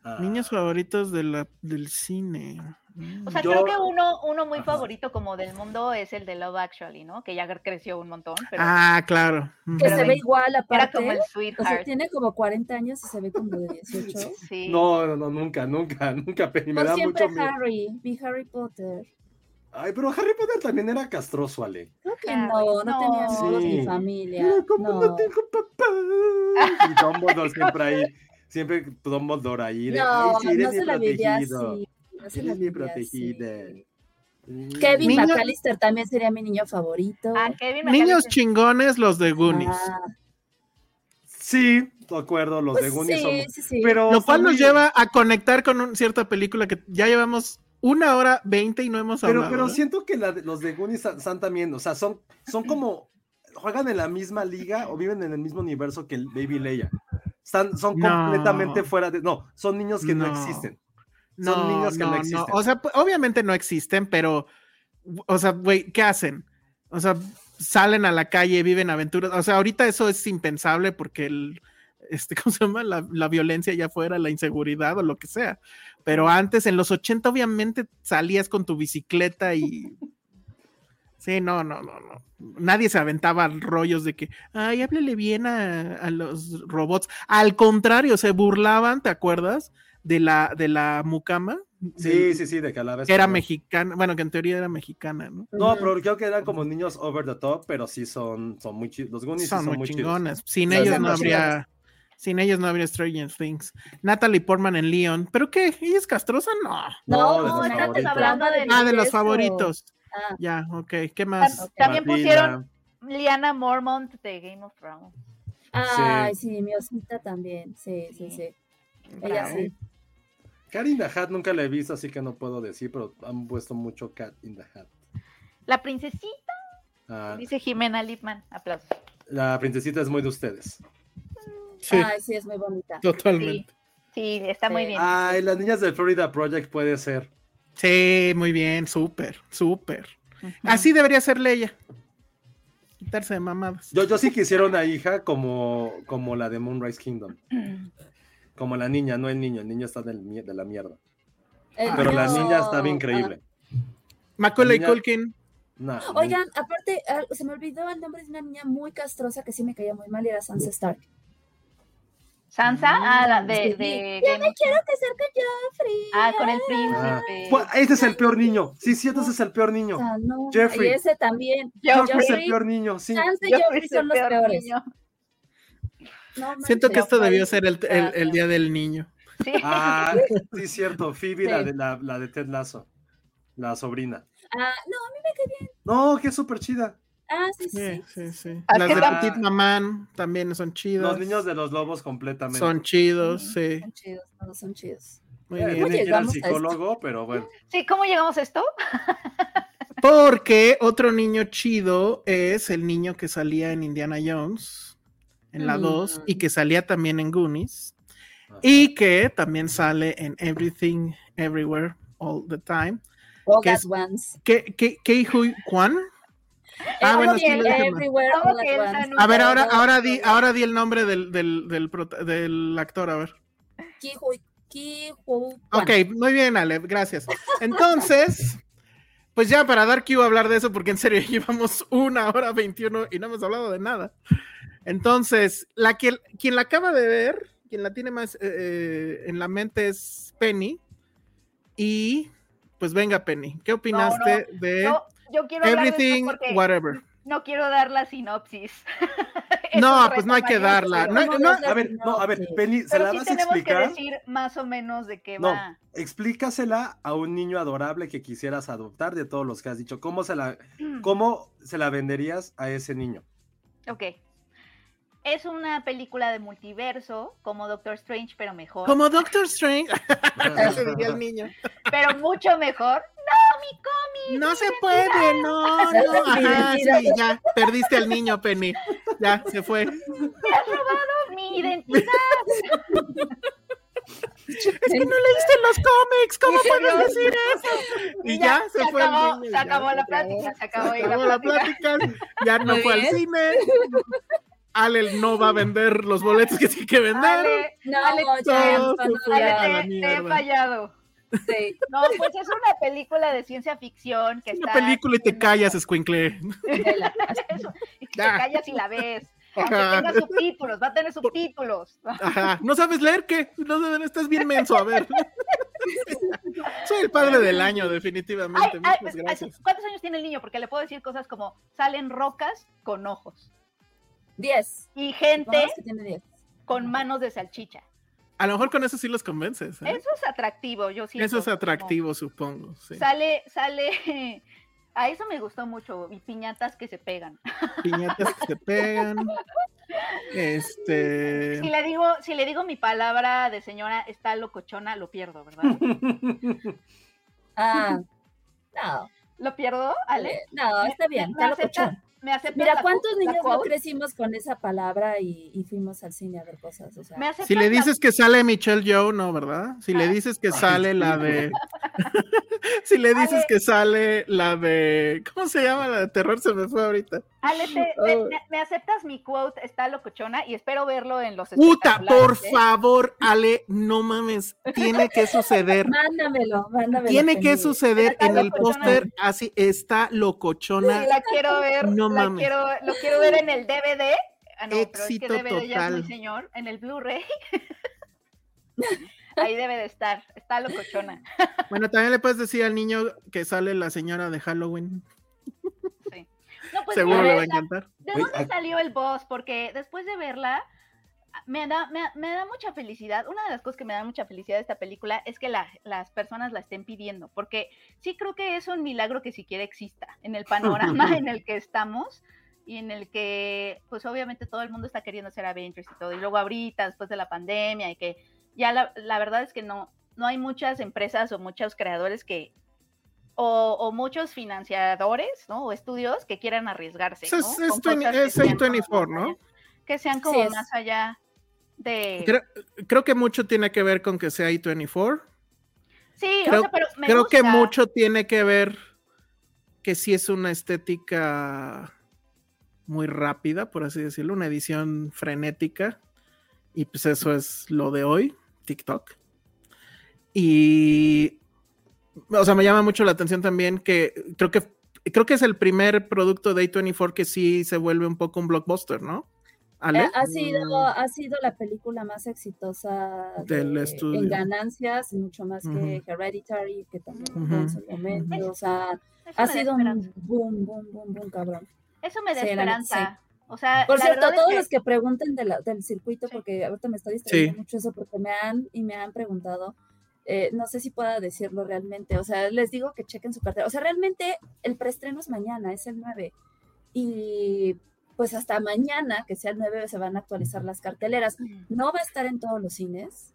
Ah, Niños favoritos de la, del cine. O sea, Yo- creo que uno, uno muy Ajá. favorito como del mundo es el de Love Actually, ¿no? Que ya creció un montón, pero Ah, claro. Que se ve igual era aparte. como el O sea, sweetheart. tiene como 40 años y se ve como de 18. Sí. No, no, no, nunca, nunca, nunca. Me da siempre mucho miedo. Harry, vi Harry Potter. Ay, pero Harry Potter también era castroso, Ale. Creo que no, no, tenía amigos Sí. ni familia. Pero como no, No. tengo papá. Y Dumbledore siempre ahí, siempre Dumbledore ahí. de, No, "Ay, sí, eres no se la vivía así. protegido, No se la Eres mi así. protegida. Mm. Kevin Niño- McAllister también sería mi niño favorito. Ah, Kevin Niños chingones, los de Goonies. Ah, Sí, de acuerdo, los pues de Goonies sí, son... sí, sí. Pero Lo cual son nos lleva a conectar con una cierta película que ya llevamos una hora veinte y no hemos Pero, hablado. pero ¿eh? siento que la de- los de Goonies están- también, o sea, son, son como, juegan en la misma liga o viven en el mismo universo que el Baby Leia. Están, son No. completamente fuera de, no, son niños que no, No. existen. no, son niños que no existen. O sea, obviamente no existen, pero, o sea, güey, ¿qué hacen? O sea, salen a la calle, viven aventuras. O sea, ahorita eso es impensable porque el, este, ¿cómo se llama? La, la violencia ya fuera, la inseguridad o lo que sea. Pero antes, en los 80, obviamente salías con tu bicicleta y. Sí, no, no, no, no. Nadie se aventaba rollos de que, ay, háblele bien a, a los robots. Al contrario, se burlaban, ¿te acuerdas? De la, de la mucama. Sí, sí, sí, de que a la vez. que era como- mexicana, bueno, que en teoría era mexicana, ¿no? No, pero creo que eran como niños over the top, pero sí son, son muy chidos. Los Goonies sí Son son muy chidos. chingones. Sin ellos no habría, sin ellos no habría Stranger Things. Natalie Portman en Leon, ¿pero qué? ¿Ella es castrosa? No. No, no, favoritos. hablando de Ah, de los eso. favoritos. Ah, Ya, ok. ¿Qué más? Tam- También pusieron Liana Mormont de Game of Thrones. Ay, sí, mi osita también. Sí, sí, sí. Ella Bravo. sí. Cat in the Hat nunca la he visto, así que no puedo decir, pero han puesto mucho Cat in the Hat. La princesita, Ah, dice Jimena Lipman. Aplausos. la princesita es muy de ustedes. Sí, Ay, sí, es muy bonita. totalmente. Sí, está muy bien. Ay, las niñas del Florida Project puede ser. Sí, muy bien, súper, súper. Así debería ser Leia. Quitarse de mamadas. Yo, yo sí quisiera una hija como, como la de Moonrise Kingdom. Como la niña, no el niño. El niño está del de la mierda. El Pero la niña estaba increíble. Macaulay niña- Culkin. No, Ah, Oigan, aparte, ah, se me olvidó el nombre de una niña muy castrosa que sí me caía muy mal y era Sansa Stark. Sansa, ah, la de, Sí. Game me quiero casar con Joffrey. Ah, con el Ah, príncipe. pues, ese es el peor niño. Sí, cierto, ese es el peor niño. Ah, no. Jeffrey. Y ese también. Joffrey es el peor niño, sí. Sansa y Joffrey son los peor peores. niño. No Siento que esto debió ser el, el- el día del niño. Sí. Ah, sí, cierto. Phoebe, la, Sí. de, la, la de Ted Lasso. La sobrina. Ah, no, a mí me cae bien. No, que es súper chida. Ah, sí, sí. Sí, sí. sí, sí. Ah, Las que de tam- Petit Maman también son chidas. Los niños de los lobos completamente. Son chidos, sí. Son chidos, todos son chidos. Muy Eh, bien. que ir al llegamos a esto? psicólogo, pero bueno. Sí, ¿cómo llegamos a esto? Porque otro niño chido es el niño que salía en Indiana Jones, en la Mm. 2, y que salía también en Goonies, Ajá. y que también sale en Everything, Everywhere, All the Time. All ¿Qué at es? once. ¿Qué, qué, qué Hui Kwan? Ah, Eh, bueno, muy sí, bien, lo dije mal. everywhere, ¿Cómo all que at él once. salió? A ver, ahora, ahora, di, ahora di el nombre del, del, del, del actor, a ver. Ok, muy bien, Ale, gracias. Entonces, pues ya para dar que iba a hablar de eso, porque en serio llevamos una hora 21 y no hemos hablado de nada. Entonces, la que, quien la acaba de ver, quien la tiene más eh, eh, en la mente es Penny. Y pues venga, Penny, ¿qué opinaste de yo quiero hablar de Everything, Whatever? no quiero dar la sinopsis. No, pues no hay que darla. No, ¿Cómo no, ves la A ver, no, a ver? Penny, ¿se Pero la sí vas a tenemos que explicar? decir más o menos de qué No, va. explícasela a un niño adorable que quisieras adoptar de todos los que has dicho. ¿Cómo se la, cómo se la venderías a ese niño? Ok. Es una película de multiverso, como Doctor Strange, pero mejor. como Doctor Strange, ese diría el niño. Pero mucho mejor. No, mi cómic. No se puede, no, no. Ajá, sí, ya, perdiste al niño, Penny. Ya, se fue. Me has robado mi identidad. Es que no leíste los cómics, ¿cómo puedes decir eso? Y ya, se, fue acabó, niño, se ya acabó se la plática, se acabó, ahí acabó la plática, ya no Muy fue al cine. Ale no va a vender los boletos que tiene que vender. Ale, No, Ale, se la te, te he fallado. Sí. No, pues es una película de ciencia ficción que Una está. película y te callas, escuincle. y te callas y la ves. Aunque tenga subtítulos, va a tener subtítulos. Ajá. ¿No sabes leer qué? No estás bien menso, a ver. Soy el padre del año, definitivamente. ay, Muchas ay, gracias. ¿Cuántos años tiene el niño? Porque le puedo decir cosas como salen rocas con ojos Diez. y gente Supongamos que tiene diez. con manos de salchicha. A lo mejor con eso sí los convences. ¿eh? Eso es atractivo, yo siento. Eso es como atractivo, supongo. sí. Sale, sale. A eso me gustó mucho. Y piñatas que se pegan. Piñatas que se pegan. Este. Si le digo, si le digo mi palabra de señora está locochona, lo pierdo, ¿verdad? Ah, no. ¿Lo pierdo, Ale? No, está bien. ¿Me está locochón. Me aceptas Mira, ¿cuántos la niños no crecimos con esa palabra y, y fuimos al cine a ver cosas? O sea, ¿Me aceptas Si le la- dices que sale Michelle Joe, no, ¿verdad? Si le Ah. dices que sale la de. si le dices que sale la de. ¿Cómo se llama la de terror? Se me fue ahorita. Ale, te- Oh. te- me, me aceptas mi quote está locochona y espero verlo en los Puta, por ¿eh? favor, Ale, no mames. Tiene que suceder. mándamelo, mándamelo. Tiene que suceder en el póster. Así está locochona. Sí, la quiero ver, No la mames. quiero, lo quiero ver en el DVD. Ah, no, pero es que Éxito DVD ya es muy total. señor, en el Blu-ray. Ahí debe de estar, está locochona. Bueno, también le puedes decir al niño que sale la señora de Halloween. No, pues Seguro le va a encantar. ¿De Oye, dónde salió el boss? Porque después de verla, me da, me, me da mucha felicidad. Una de las cosas que me da mucha felicidad de esta película es que la- las personas la estén pidiendo, porque sí creo que es un milagro que siquiera exista en el panorama en el que estamos y en el que, pues obviamente todo el mundo está queriendo ser Avengers y todo. Y luego ahorita, después de la pandemia, y que ya la, la verdad es que no, no hay muchas empresas o muchos creadores que... O, o muchos financiadores, ¿no? O estudios que quieran arriesgarse. Es, ¿no? es, Con 20 cosas que es sean como A24, más ¿no? allá- Que sean como Sí, más allá de. Creo, creo que mucho tiene que ver con que sea I-24. sí, Creo, o sea, pero me creo que mucho tiene que ver que sí es una estética muy rápida, por así decirlo, una edición frenética. Y pues eso es lo de hoy, TikTok. Y, o sea, me llama mucho la atención también que creo que creo que es el primer producto de A24 que sí se vuelve un poco un blockbuster, ¿no? Ale? Eh, Ha sido, ha sido la película más exitosa Del de- estudio. en ganancias, mucho más que Ujú. Hereditary, que también fue Ujú. en su momento. O sea, Eso ha me da sido un esperanza. boom, boom, boom, boom, cabrón. Eso me da Sí, esperanza. O sea, Por la cierto, verdad es todos que- los que pregunten de la- del circuito, Sí. porque ahorita me está distrayendo Sí. mucho eso, porque me han y me han preguntado, eh, no sé si pueda decirlo realmente, o sea, les digo que chequen su cartera, o sea, realmente el preestreno es mañana, es el 9, y pues hasta mañana, que sea el 9, se van a actualizar las carteleras, no va a estar en todos los cines,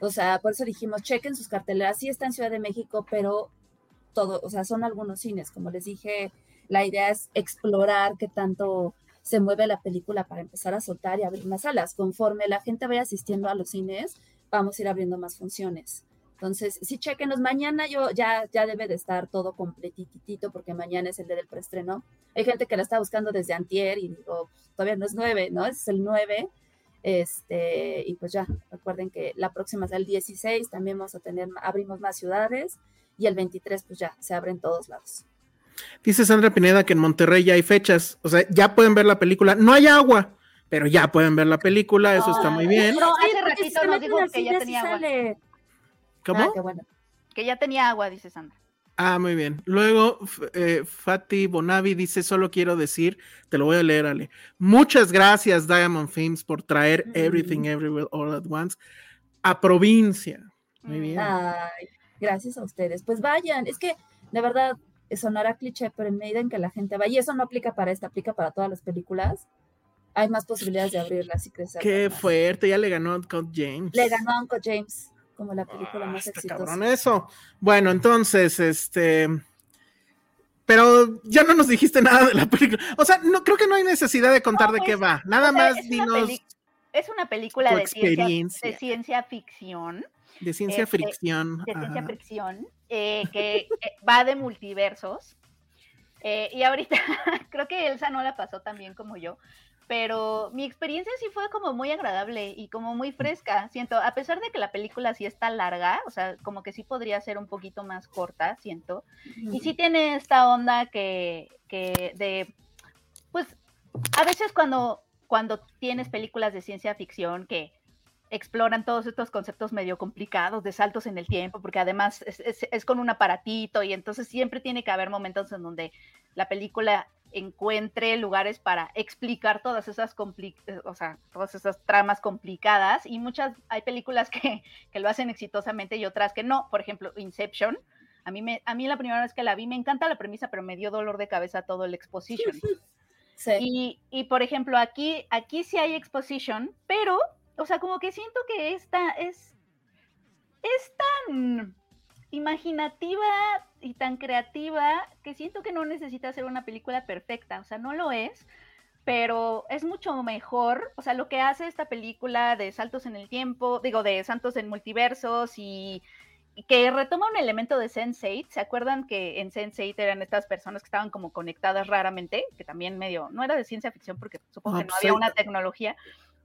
o sea, por eso dijimos, chequen sus carteleras, sí está en Ciudad de México, pero todo, o sea, son algunos cines, como les dije, la idea es explorar qué tanto se mueve la película para empezar a soltar y abrir más salas. Conforme la gente vaya asistiendo a los cines, vamos a ir abriendo más funciones. Entonces, sí, chequenos. Mañana yo ya, ya debe de estar todo completitito porque mañana es el día del preestreno. Hay gente que la está buscando desde antier y digo, pues, todavía no es 9, ¿no? Es el 9. Este, y pues ya, recuerden que la próxima es el 16, también vamos a tener, abrimos más ciudades y el 23 pues ya, se abre en todos lados. Dice Sandra Pineda que en Monterrey ya hay fechas, o sea, ya pueden ver la película. No hay agua, pero ya pueden ver la película, eso está muy bien. No, hace ratito nos dijo que ya tenía agua. sale. ¿Cómo? Ah, qué bueno. Que ya tenía agua, dice Sandra. Ah, muy bien. Luego, eh, Fati Bonavi dice, solo quiero decir, te lo voy a leer, Ale. Muchas gracias, Diamond Films, por traer Mm. Everything Everywhere All at Once a provincia. Muy Mm. bien. Ay, gracias a ustedes. Pues vayan, es que de verdad sonará cliché, pero en medida en que la gente va, y eso no aplica para esta, aplica para todas las películas, hay más posibilidades de abrirlas y crecer. Qué más. fuerte, ya le ganó a Uncle James. Le ganó a Uncle James como la película Ah, más exitosa. cabrón eso. Bueno, entonces, este. Pero ya no nos dijiste nada de la película. O sea, no creo que no hay necesidad de contar de qué va. Nada O sea, más es dinos Es una película de ciencia, de ciencia ficción. de ciencia este, fricción. de ciencia Ajá. fricción, eh, que eh, va de multiversos. Eh, y ahorita creo que Elsa no la pasó tan bien como yo, pero mi experiencia sí fue como muy agradable y como muy fresca, siento, a pesar de que la película sí está larga, o sea, como que sí podría ser un poquito más corta, siento, y sí tiene esta onda que, que de, pues, a veces cuando, cuando tienes películas de ciencia ficción que exploran todos estos conceptos medio complicados de saltos en el tiempo, porque además es, es- es con un aparatito y entonces siempre tiene que haber momentos en donde la película encuentre lugares para explicar todas esas eh, o sea, todas esas tramas complicadas y muchas hay películas que, que lo hacen exitosamente y otras que no, por ejemplo, Inception. A mí, me, a mí la primera vez que la vi me encanta la premisa, pero me dio dolor de cabeza todo el exposition. Sí. Y, y, por ejemplo, aquí, aquí sí hay exposition, pero, o sea, como que siento que esta es, es tan imaginativa y tan creativa que siento que no necesita ser una película perfecta, o sea, no lo es, pero es mucho mejor, o sea, lo que hace esta película de saltos en el tiempo, digo, de saltos en multiversos y, y que retoma un elemento de Sense8, ¿se acuerdan que en Sense8 eran estas personas que estaban como conectadas raramente, que también medio, no era de ciencia ficción porque supongo que no había una tecnología.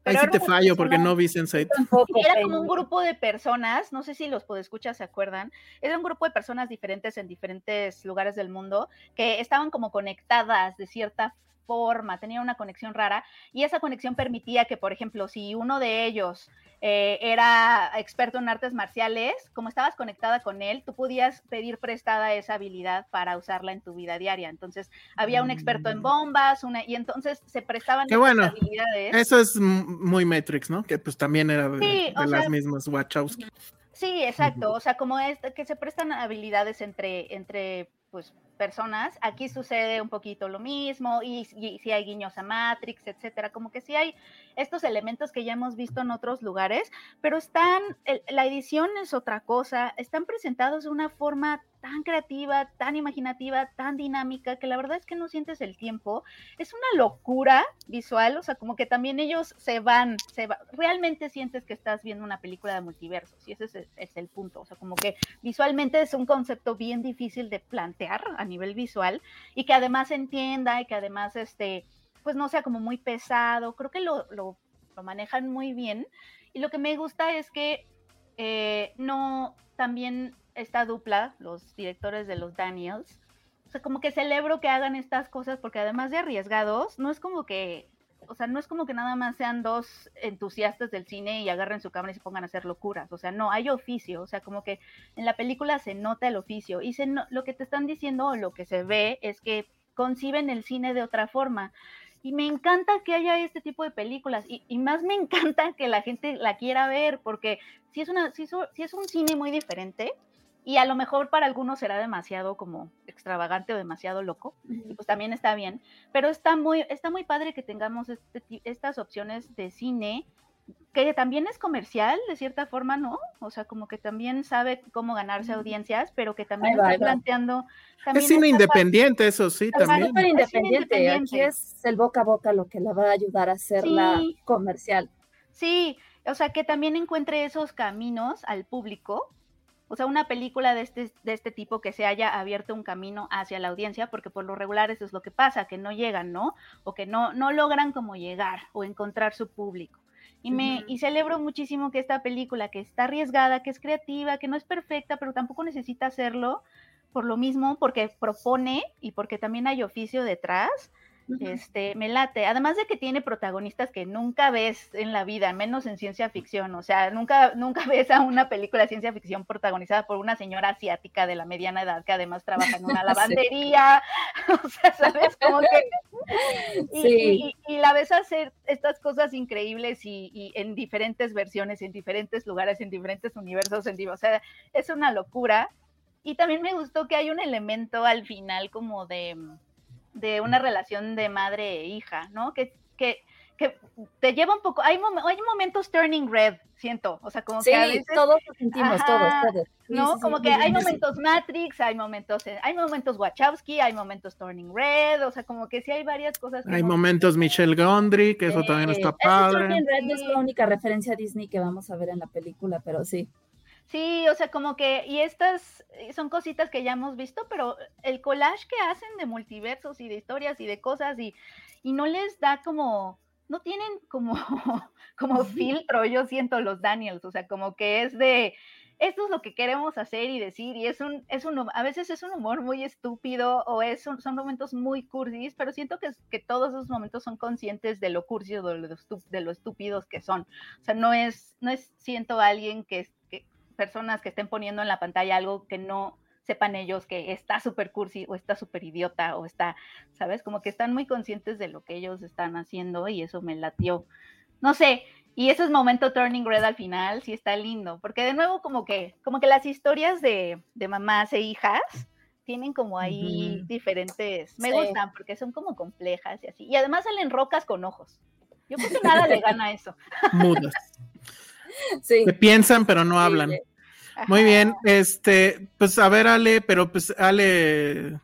Ahí sí era te fallo porque no vi Sense8. Tampoco, era como un grupo de personas, no sé si los podescuchas se acuerdan, era un grupo de personas diferentes en diferentes lugares del mundo que estaban como conectadas de cierta forma, tenían una conexión rara y esa conexión permitía que, por ejemplo, si uno de ellos eh, era experto en artes marciales, como estabas conectada con él, tú podías pedir prestada esa habilidad para usarla en tu vida diaria. Entonces, había un experto en bombas, una, y entonces se prestaban Qué bueno. habilidades. Eso es muy Matrix, ¿no? Que pues también era de, Sí, o de las sea- mismas Wachowski. Sí, exacto. O sea, como es que se prestan habilidades entre, entre pues, personas. Aquí sucede un poquito lo mismo, y, si hay guiños a Matrix, etcétera. Como que sí hay estos elementos que ya hemos visto en otros lugares, pero están, el- la edición es otra cosa, están presentados de una forma tan creativa, tan imaginativa, tan dinámica, que la verdad es que no sientes el tiempo. Es una locura visual, o sea, como que también ellos se van, se va, realmente sientes que estás viendo una película de multiversos, y ese es, es el punto, o sea, como que visualmente es un concepto bien difícil de plantear a nivel visual, y que además entienda, y que además, este, pues no sea como muy pesado, creo que lo, lo, lo manejan muy bien, y lo que me gusta es que eh, no, también esta dupla, los directores de los Daniels, o sea, como que celebro que hagan estas cosas porque además de arriesgados, no es como que, o sea, no es como que nada más sean dos entusiastas del cine y agarren su cámara y se pongan a hacer locuras, o sea, no, hay oficio, o sea, como que en la película se nota el oficio y se no- lo que te están diciendo o lo que se ve es que conciben el cine de otra forma. Y me encanta que haya este tipo de películas y, y más me encanta que la gente la quiera ver porque si es, una, si es, si es un cine muy diferente y a lo mejor para algunos será demasiado como extravagante o demasiado loco, y pues también está bien, pero está muy, está muy padre que tengamos este ti- estas opciones de cine que también es comercial de cierta forma, ¿no? O sea, como que también sabe cómo ganarse audiencias, pero que también va, está planteando... también Es cine independiente, eso sí, Es también. Es cine independiente. Aquí independiente. es el boca a boca lo que la va a ayudar a hacerla Sí. comercial. Sí, o sea, que también encuentre esos caminos al público. O sea, una película de este, de este tipo que se haya abierto un camino hacia la audiencia, porque por lo regular eso es lo que pasa, que no llegan, ¿no? O que no, no logran como llegar o encontrar su público. Y, me, y celebro muchísimo que esta película, que está arriesgada, que es creativa, que no es perfecta, pero tampoco necesita hacerlo por lo mismo, porque propone y porque también hay oficio detrás, este, me late. Además de que tiene protagonistas que nunca ves en la vida, menos en ciencia ficción. O sea, nunca, nunca ves a una película de ciencia ficción protagonizada por una señora asiática de la mediana edad que además trabaja en una Sí. lavandería. O sea, ¿sabes? Como que. Y, Sí. y- y la ves hacer estas cosas increíbles y, y en diferentes versiones, en diferentes lugares, en diferentes universos. En, o sea, es una locura. Y también me gustó que hay un elemento al final como de, de una relación de madre e hija, ¿no? Que, que, que te lleva un poco, hay, mom- hay momentos turning red, siento, o sea, como Sí, que a veces, todos lo sentimos, todos, Ajá, todos. Sí, ¿no? sí, como sí, que sí, hay sí. momentos Matrix, hay momentos, eh, hay momentos Wachowski, hay momentos turning red, o sea, como que sí hay varias cosas. que Hay momentos Michelle Gondry, que eso también está padre. Turning Red no es la única referencia a Disney que vamos a ver en la película, pero sí. Sí, o sea, como que, y estas eh, son cositas que ya hemos visto, pero el collage que hacen de multiversos y de historias y de cosas y, y no les da como, no tienen como, como filtro, yo siento los Daniels, o sea, como que es de, esto es lo que queremos hacer y decir, y es un, es un, a veces es un humor muy estúpido o es son momentos muy cursis, pero siento que, que todos esos momentos son conscientes de lo cursi o de lo, de lo estúpidos que son. O sea, no es, no es, siento a alguien que, que, personas que estén poniendo en la pantalla algo que no sepan ellos que está súper cursi o está súper idiota o está, ¿sabes? Como que están muy conscientes de lo que ellos están haciendo y eso me latió. No sé, y ese es momento turning red al final, sí está lindo, porque de nuevo como que, como que las historias de, de mamás e hijas tienen como ahí diferentes, me gustan porque son como complejas y así. Y además salen rocas con ojos. Yo creo que nada le gana eso. Mudas. Sí. Se piensan pero no hablan. Muy bien, este, pues a ver, Ale, pero pues Ale.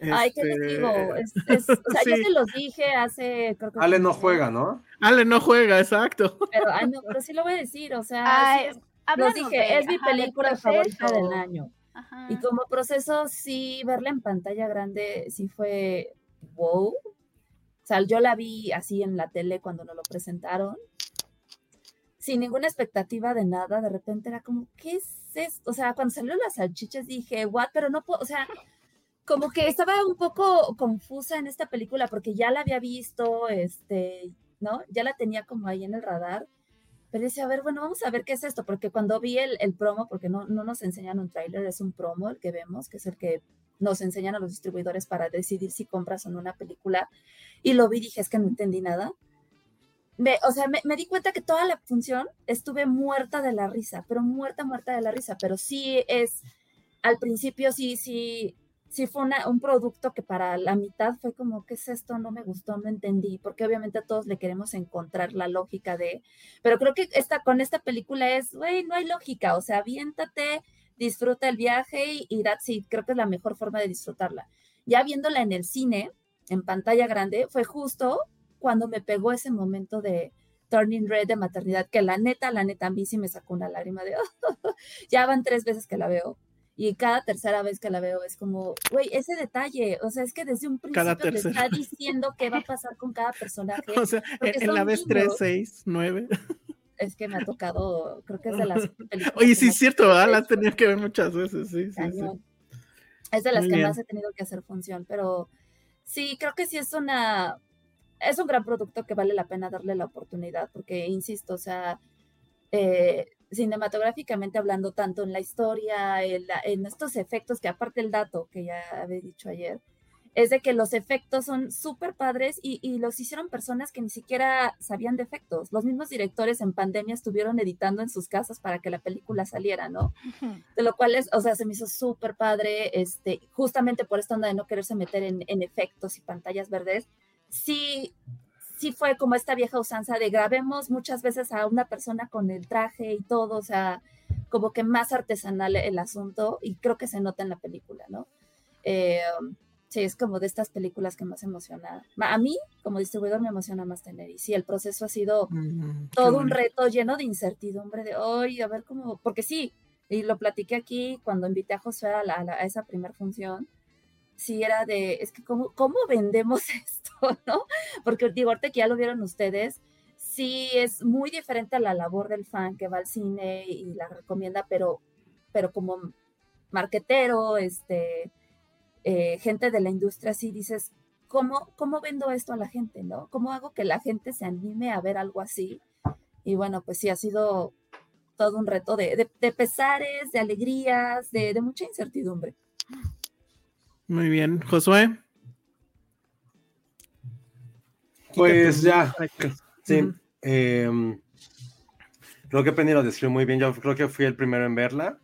Ay, ¿qué les este, digo? Es, es, o sea, yo se los dije hace. Creo que Ale no juega, ¿no? Ale no juega, exacto. Pero, ay, no, pero sí lo voy a decir, o sea, Ay, sí los dije, de- es mi ajá, película favorita del año. Ajá. Y como proceso, sí, verla en pantalla grande, sí fue wow. O sea, yo la vi así en la tele cuando nos lo presentaron, sin ninguna expectativa de nada. De repente era como, ¿qué es esto? O sea, cuando salió las salchichas dije, what, pero no puedo, o sea, como que estaba un poco confusa en esta película porque ya la había visto, este, ¿no? Ya la tenía como ahí en el radar. Pero decía, a ver, bueno, vamos a ver qué es esto, porque cuando vi el, el promo, porque no, no nos enseñan un tráiler, es un promo el que vemos, que es el que nos enseñan a los distribuidores para decidir si compras o no una película, y lo vi dije, es que no entendí nada. Me, o sea, me, di cuenta que toda la función estuve muerta de la risa, pero muerta, muerta de la risa, pero sí es, al principio sí, sí, sí fue un producto que para la mitad fue como, ¿qué es esto? No me gustó, no entendí, porque obviamente a todos le queremos encontrar la lógica de, pero creo que esta, con esta película es, güey, no hay lógica, o sea, aviéntate, disfruta el viaje y, y that's creo que es la mejor forma de disfrutarla. Ya viéndola en el cine, en pantalla grande, fue justo cuando me pegó ese momento de Turning Red de maternidad, que la neta, la neta, a mí sí me sacó una lágrima de, ya van tres veces que la veo. Y cada tercera vez que la veo es como, güey, ese detalle, o sea, es que desde un principio te está diciendo qué va a pasar con cada personaje. O sea, en, la vez 3, niños. 6, 9. Es que me ha tocado, creo que es de las películas. Oye, sí, es cierto, ¿verdad? La he has tenido que ver muchas veces, sí, sí, sí. Es de las Muy que bien. más he tenido que hacer función, pero sí, creo que sí es una, es un gran producto que vale la pena darle la oportunidad, porque insisto, o sea, eh, cinematográficamente hablando, tanto en la historia, en, la- en estos efectos, que aparte el dato que ya había dicho ayer, es de que los efectos son súper padres y, y los hicieron personas que ni siquiera sabían de efectos. Los mismos directores en pandemia estuvieron editando en sus casas para que la película saliera, ¿no? de lo cual es, o sea, se me hizo súper padre, este, justamente por esta onda de no quererse meter en, en efectos y pantallas verdes, sí, sí fue como esta vieja usanza de grabemos muchas veces a una persona con el traje y todo, o sea, como que más artesanal el asunto y creo que se nota en la película, ¿no? Eh, sí, es como de estas películas que más emociona. A mí, como distribuidor, me emociona más tener. Y sí, el proceso ha sido todo un reto lleno de incertidumbre de hoy, a ver cómo, porque sí, y lo platiqué aquí cuando invité a Josué a, la- a la- a esa primera función, sí era de, es que cómo, cómo vendemos esto, ¿no? Porque digo, ahorita que ya lo vieron ustedes, sí es muy diferente a la labor del fan que va al cine y la recomienda, pero, pero como marquetero, este, eh, gente de la industria, sí dices, ¿cómo, ¿cómo vendo esto a la gente, no? ¿Cómo hago que la gente se anime a ver algo así? Y bueno, pues sí, ha sido todo un reto de, pesares, de alegrías, de mucha incertidumbre. Muy bien. Josué. Pues ya, sí. Em, creo que Penny lo describió muy bien. Yo creo que fui el primero en verla.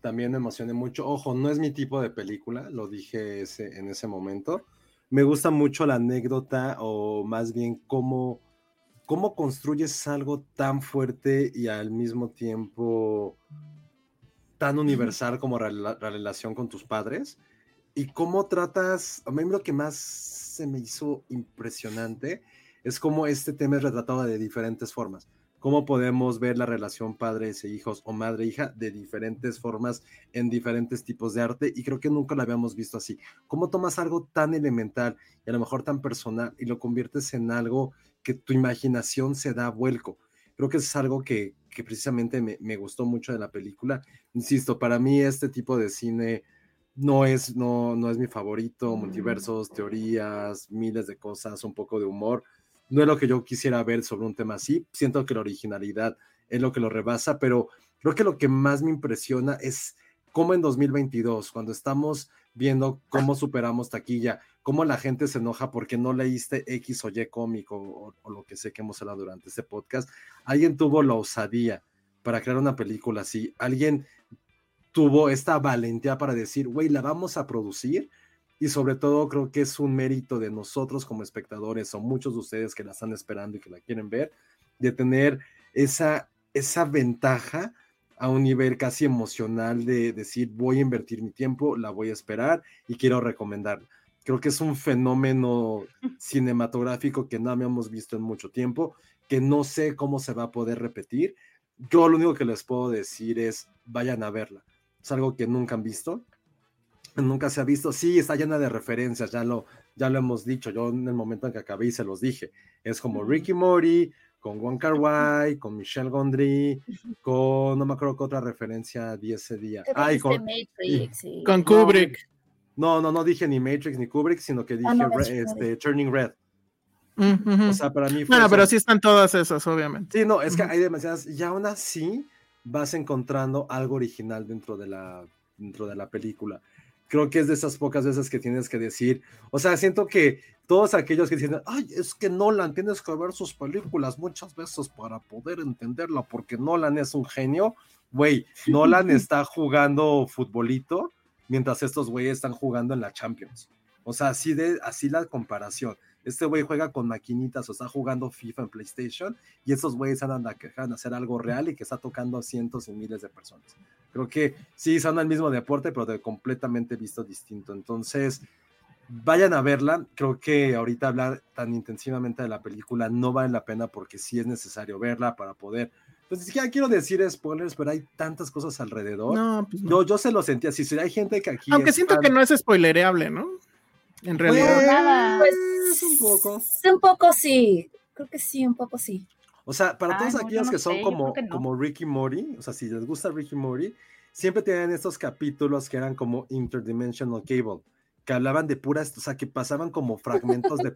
También me emocioné mucho. Ojo, no es mi tipo de película, lo dije ese, en ese momento. Me gusta mucho la anécdota o más bien cómo, cómo construyes algo tan fuerte y al mismo tiempo tan universal como la, la relación con tus padres y cómo tratas, a mí lo que más se me hizo impresionante es cómo este tema es retratado de diferentes formas. Cómo podemos ver la relación padres e hijos o madre-hija de diferentes formas en diferentes tipos de arte y creo que nunca lo habíamos visto así. Cómo tomas algo tan elemental y a lo mejor tan personal y lo conviertes en algo que tu imaginación se da vuelco. Creo que es algo que, precisamente me, me, gustó mucho de la película. Insisto, para mí este tipo de cine no es, no, no es mi favorito, multiversos, teorías, miles de cosas, un poco de humor. No es lo que yo quisiera ver sobre un tema así. Siento que la originalidad es lo que lo rebasa, pero creo que lo que más me impresiona es cómo en 2022, cuando estamos viendo cómo superamos taquilla, cómo la gente se enoja porque no leíste X o Y cómico o, o, lo que sé que hemos hablado durante este podcast, alguien tuvo la osadía para crear una película así, alguien tuvo esta valentía para decir, güey, la vamos a producir. Y sobre todo creo que es un mérito de nosotros como espectadores o muchos de ustedes que la están esperando y que la quieren ver, de tener esa, esa ventaja a un nivel casi emocional de decir, voy a invertir mi tiempo, la voy a esperar y quiero recomendarla. Creo que es un fenómeno cinematográfico que no habíamos visto en mucho tiempo, que no sé cómo se va a poder repetir. Yo lo único que les puedo decir es, vayan a verla es algo que nunca han visto, nunca se ha visto, sí, está llena de referencias, ya lo, ya lo hemos dicho, yo en el momento en que acabé y se los dije, es como Ricky Mori, con Juan Carway, con Michelle Gondry, con, no me acuerdo qué otra referencia di ese día. Ay, con, Matrix, y, con Kubrick. No, no, no dije ni Matrix ni Kubrick, sino que dije ah, no, este, Turning Red. Uh -huh. O sea, para mí Bueno, pero sí están todas esas, obviamente. Sí, no, es que hay demasiadas, y aún así, vas encontrando algo original dentro de la, dentro de la película. Creo que es de esas pocas veces que tienes que decir, o sea, siento que todos aquellos que dicen, ay, es que Nolan, tienes que ver sus películas muchas veces para poder entenderla, porque Nolan es un genio, güey, Nolan está jugando futbolito mientras estos güeyes están jugando en la Champions. O sea, así, de, así la comparación. Este güey juega con maquinitas o está jugando FIFA en PlayStation y esos güeyes andan a quejar hacer algo real y que está tocando a cientos y miles de personas. Creo que sí, son el mismo deporte, pero de completamente visto distinto. Entonces, vayan a verla. Creo que ahorita hablar tan intensivamente de la película no vale la pena porque sí es necesario verla para poder. Pues ni siquiera quiero decir spoilers, pero hay tantas cosas alrededor. No, pues no. Yo, yo se lo sentía. Si hay gente que aquí. Aunque siento fan... que no es spoilereable, ¿no? En realidad. Pues, nada. Pues, un poco. Un poco sí. Creo que sí, un poco sí. O sea, para todos no, aquellos no que son sé, como, que no. como Ricky Mori, o sea, si les gusta Ricky Mori, siempre tienen estos capítulos que eran como Interdimensional Cable, que hablaban de puras, o sea, que pasaban como fragmentos de,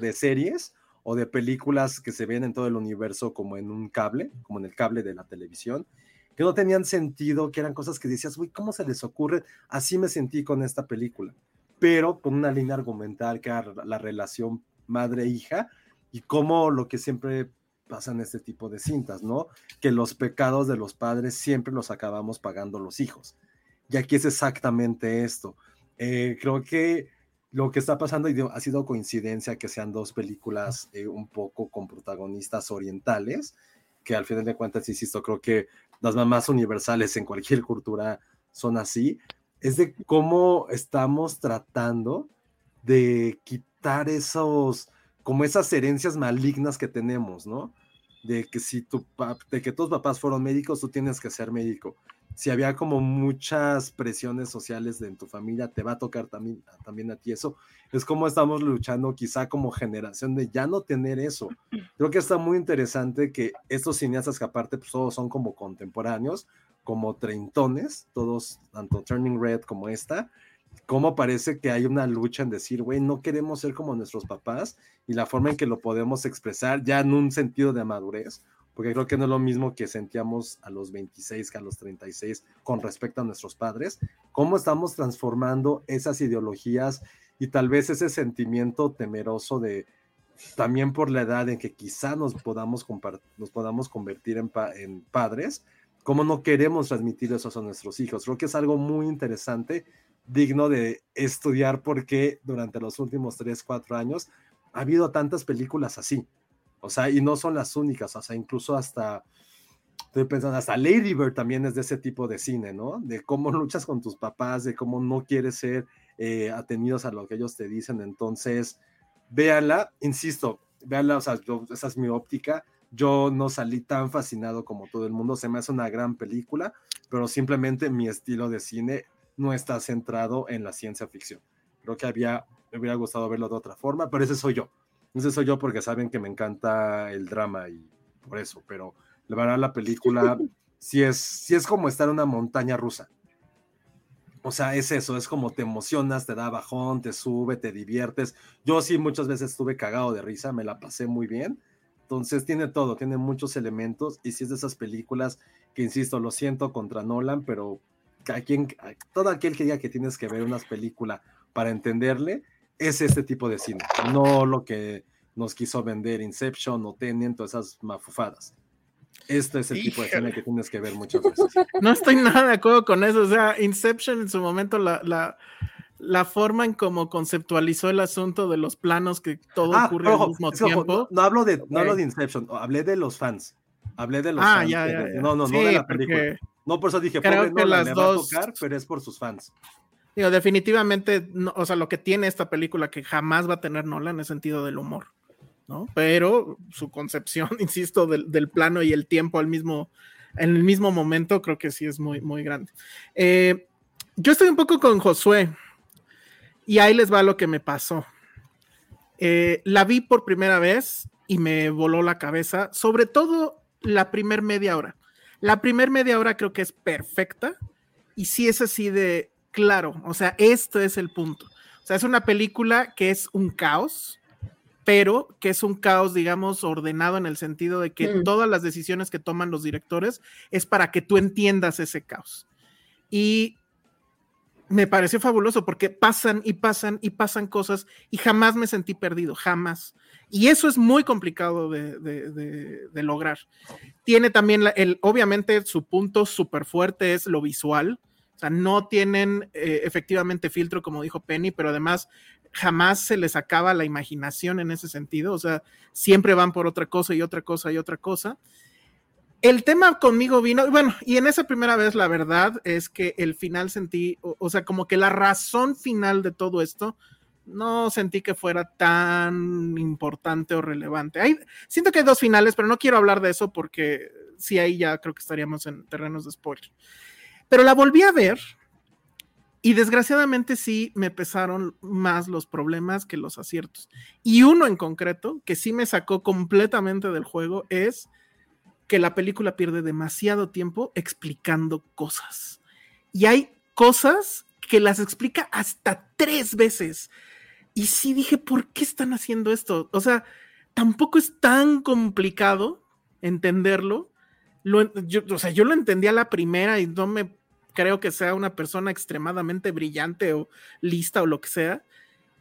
de series o de películas que se ven en todo el universo como en un cable, como en el cable de la televisión, que no tenían sentido, que eran cosas que decías, uy, ¿cómo se les ocurre? Así me sentí con esta película pero con una línea argumental que era la relación madre-hija y cómo lo que siempre pasa en este tipo de cintas, ¿no? Que los pecados de los padres siempre los acabamos pagando los hijos. Y aquí es exactamente esto. Eh, creo que lo que está pasando y ha sido coincidencia que sean dos películas eh, un poco con protagonistas orientales, que al final de cuentas, insisto, creo que las mamás universales en cualquier cultura son así, es de cómo estamos tratando de quitar esos, como esas herencias malignas que tenemos, ¿no? De que si tu de que tus papás fueron médicos, tú tienes que ser médico. Si había como muchas presiones sociales en tu familia, te va a tocar también, también a ti eso. Es como estamos luchando quizá como generación de ya no tener eso. Creo que está muy interesante que estos cineastas que aparte pues, todos son como contemporáneos, como treintones, todos, tanto Turning Red como esta, cómo parece que hay una lucha en decir, güey, no queremos ser como nuestros papás y la forma en que lo podemos expresar ya en un sentido de madurez, porque creo que no es lo mismo que sentíamos a los 26 que a los 36 con respecto a nuestros padres, cómo estamos transformando esas ideologías y tal vez ese sentimiento temeroso de también por la edad en que quizá nos podamos, nos podamos convertir en, pa en padres, cómo no queremos transmitir eso a nuestros hijos. Creo que es algo muy interesante, digno de estudiar porque durante los últimos 3, 4 años ha habido tantas películas así. O sea, y no son las únicas, o sea, incluso hasta, estoy pensando, hasta Lady Bird también es de ese tipo de cine, ¿no? De cómo luchas con tus papás, de cómo no quieres ser eh, atenidos a lo que ellos te dicen. Entonces, véanla, insisto, véanla, o sea, esa es mi óptica yo no salí tan fascinado como todo el mundo. Se me hace una gran película, pero simplemente mi estilo de cine no está centrado en la ciencia ficción. Creo que había, me hubiera gustado verlo de otra forma, pero ese soy yo. Sé, soy yo porque saben que me encanta el drama y por eso, pero la verdad la película sí es, sí es como estar en una montaña rusa. O sea, es eso, es como te emocionas, te da bajón, te sube, te diviertes. Yo sí muchas veces estuve cagado de risa, me la pasé muy bien. Entonces tiene todo, tiene muchos elementos y sí es de esas películas que, insisto, lo siento contra Nolan, pero a quien, a todo aquel que diga que tienes que ver una película para entenderle, es este tipo de cine, no lo que nos quiso vender Inception o Tenet, todas esas mafufadas. Este es el tipo de cine que tienes que ver muchas veces. No estoy nada de acuerdo con eso. O sea, Inception en su momento, la, la, la forma en cómo conceptualizó el asunto de los planos que todo Ah, ocurre al mismo es que, ojo, tiempo. no, no hablo de, no hablo de Inception, hablé de los fans. Hablé de los Ah, fans. ya, ya, ya. No, no, no de la película. No, por eso dije, creo pobre que Nolan, las dos- va a tocar, pero es por sus fans. Digo, definitivamente, no- o sea, lo que tiene esta película que jamás va a tener Nolan es sentido del humor, ¿no? Pero su concepción, insisto, del, del plano y el tiempo al mismo, en el mismo momento, creo que sí es muy, muy grande. Eh, yo estoy un poco con Josué y ahí les va lo que me pasó. Eh, la vi por primera vez y me voló la cabeza, sobre todo la primer media hora. La primer media hora creo que es perfecta y sí es así de claro, o sea, esto es el punto. O sea, es una película que es un caos, pero que es un caos, digamos, ordenado en el sentido de que Mm. todas las decisiones que toman los directores es para que tú entiendas ese caos. Y me pareció fabuloso porque pasan y pasan y pasan cosas y jamás me sentí perdido, jamás. Y eso es muy complicado de, de- lograr. Tiene también, el, obviamente, su punto súper fuerte es lo visual. O sea, no tienen eh, efectivamente filtro, como dijo Penny, pero además jamás se les acaba la imaginación en ese sentido. O sea, siempre van por otra cosa y otra cosa y otra cosa. El tema conmigo vino, bueno, y en esa primera vez la verdad es que el final sentí, o, o sea, como que la razón final de todo esto, no sentí que fuera tan importante o relevante. Hay, siento que hay dos finales, pero no quiero hablar de eso porque sí, ahí ya creo que estaríamos en terrenos de spoiler. Pero la volví a ver y desgraciadamente sí me pesaron más los problemas que los aciertos. Y uno en concreto que sí me sacó completamente del juego es que la película pierde demasiado tiempo explicando cosas. Y hay cosas que las explica hasta tres veces. Y sí dije, ¿por qué están haciendo esto? O sea, tampoco es tan complicado entenderlo. Lo yo, o sea, yo lo entendí a la primera y no me creo que sea una persona extremadamente brillante o lista o lo que sea.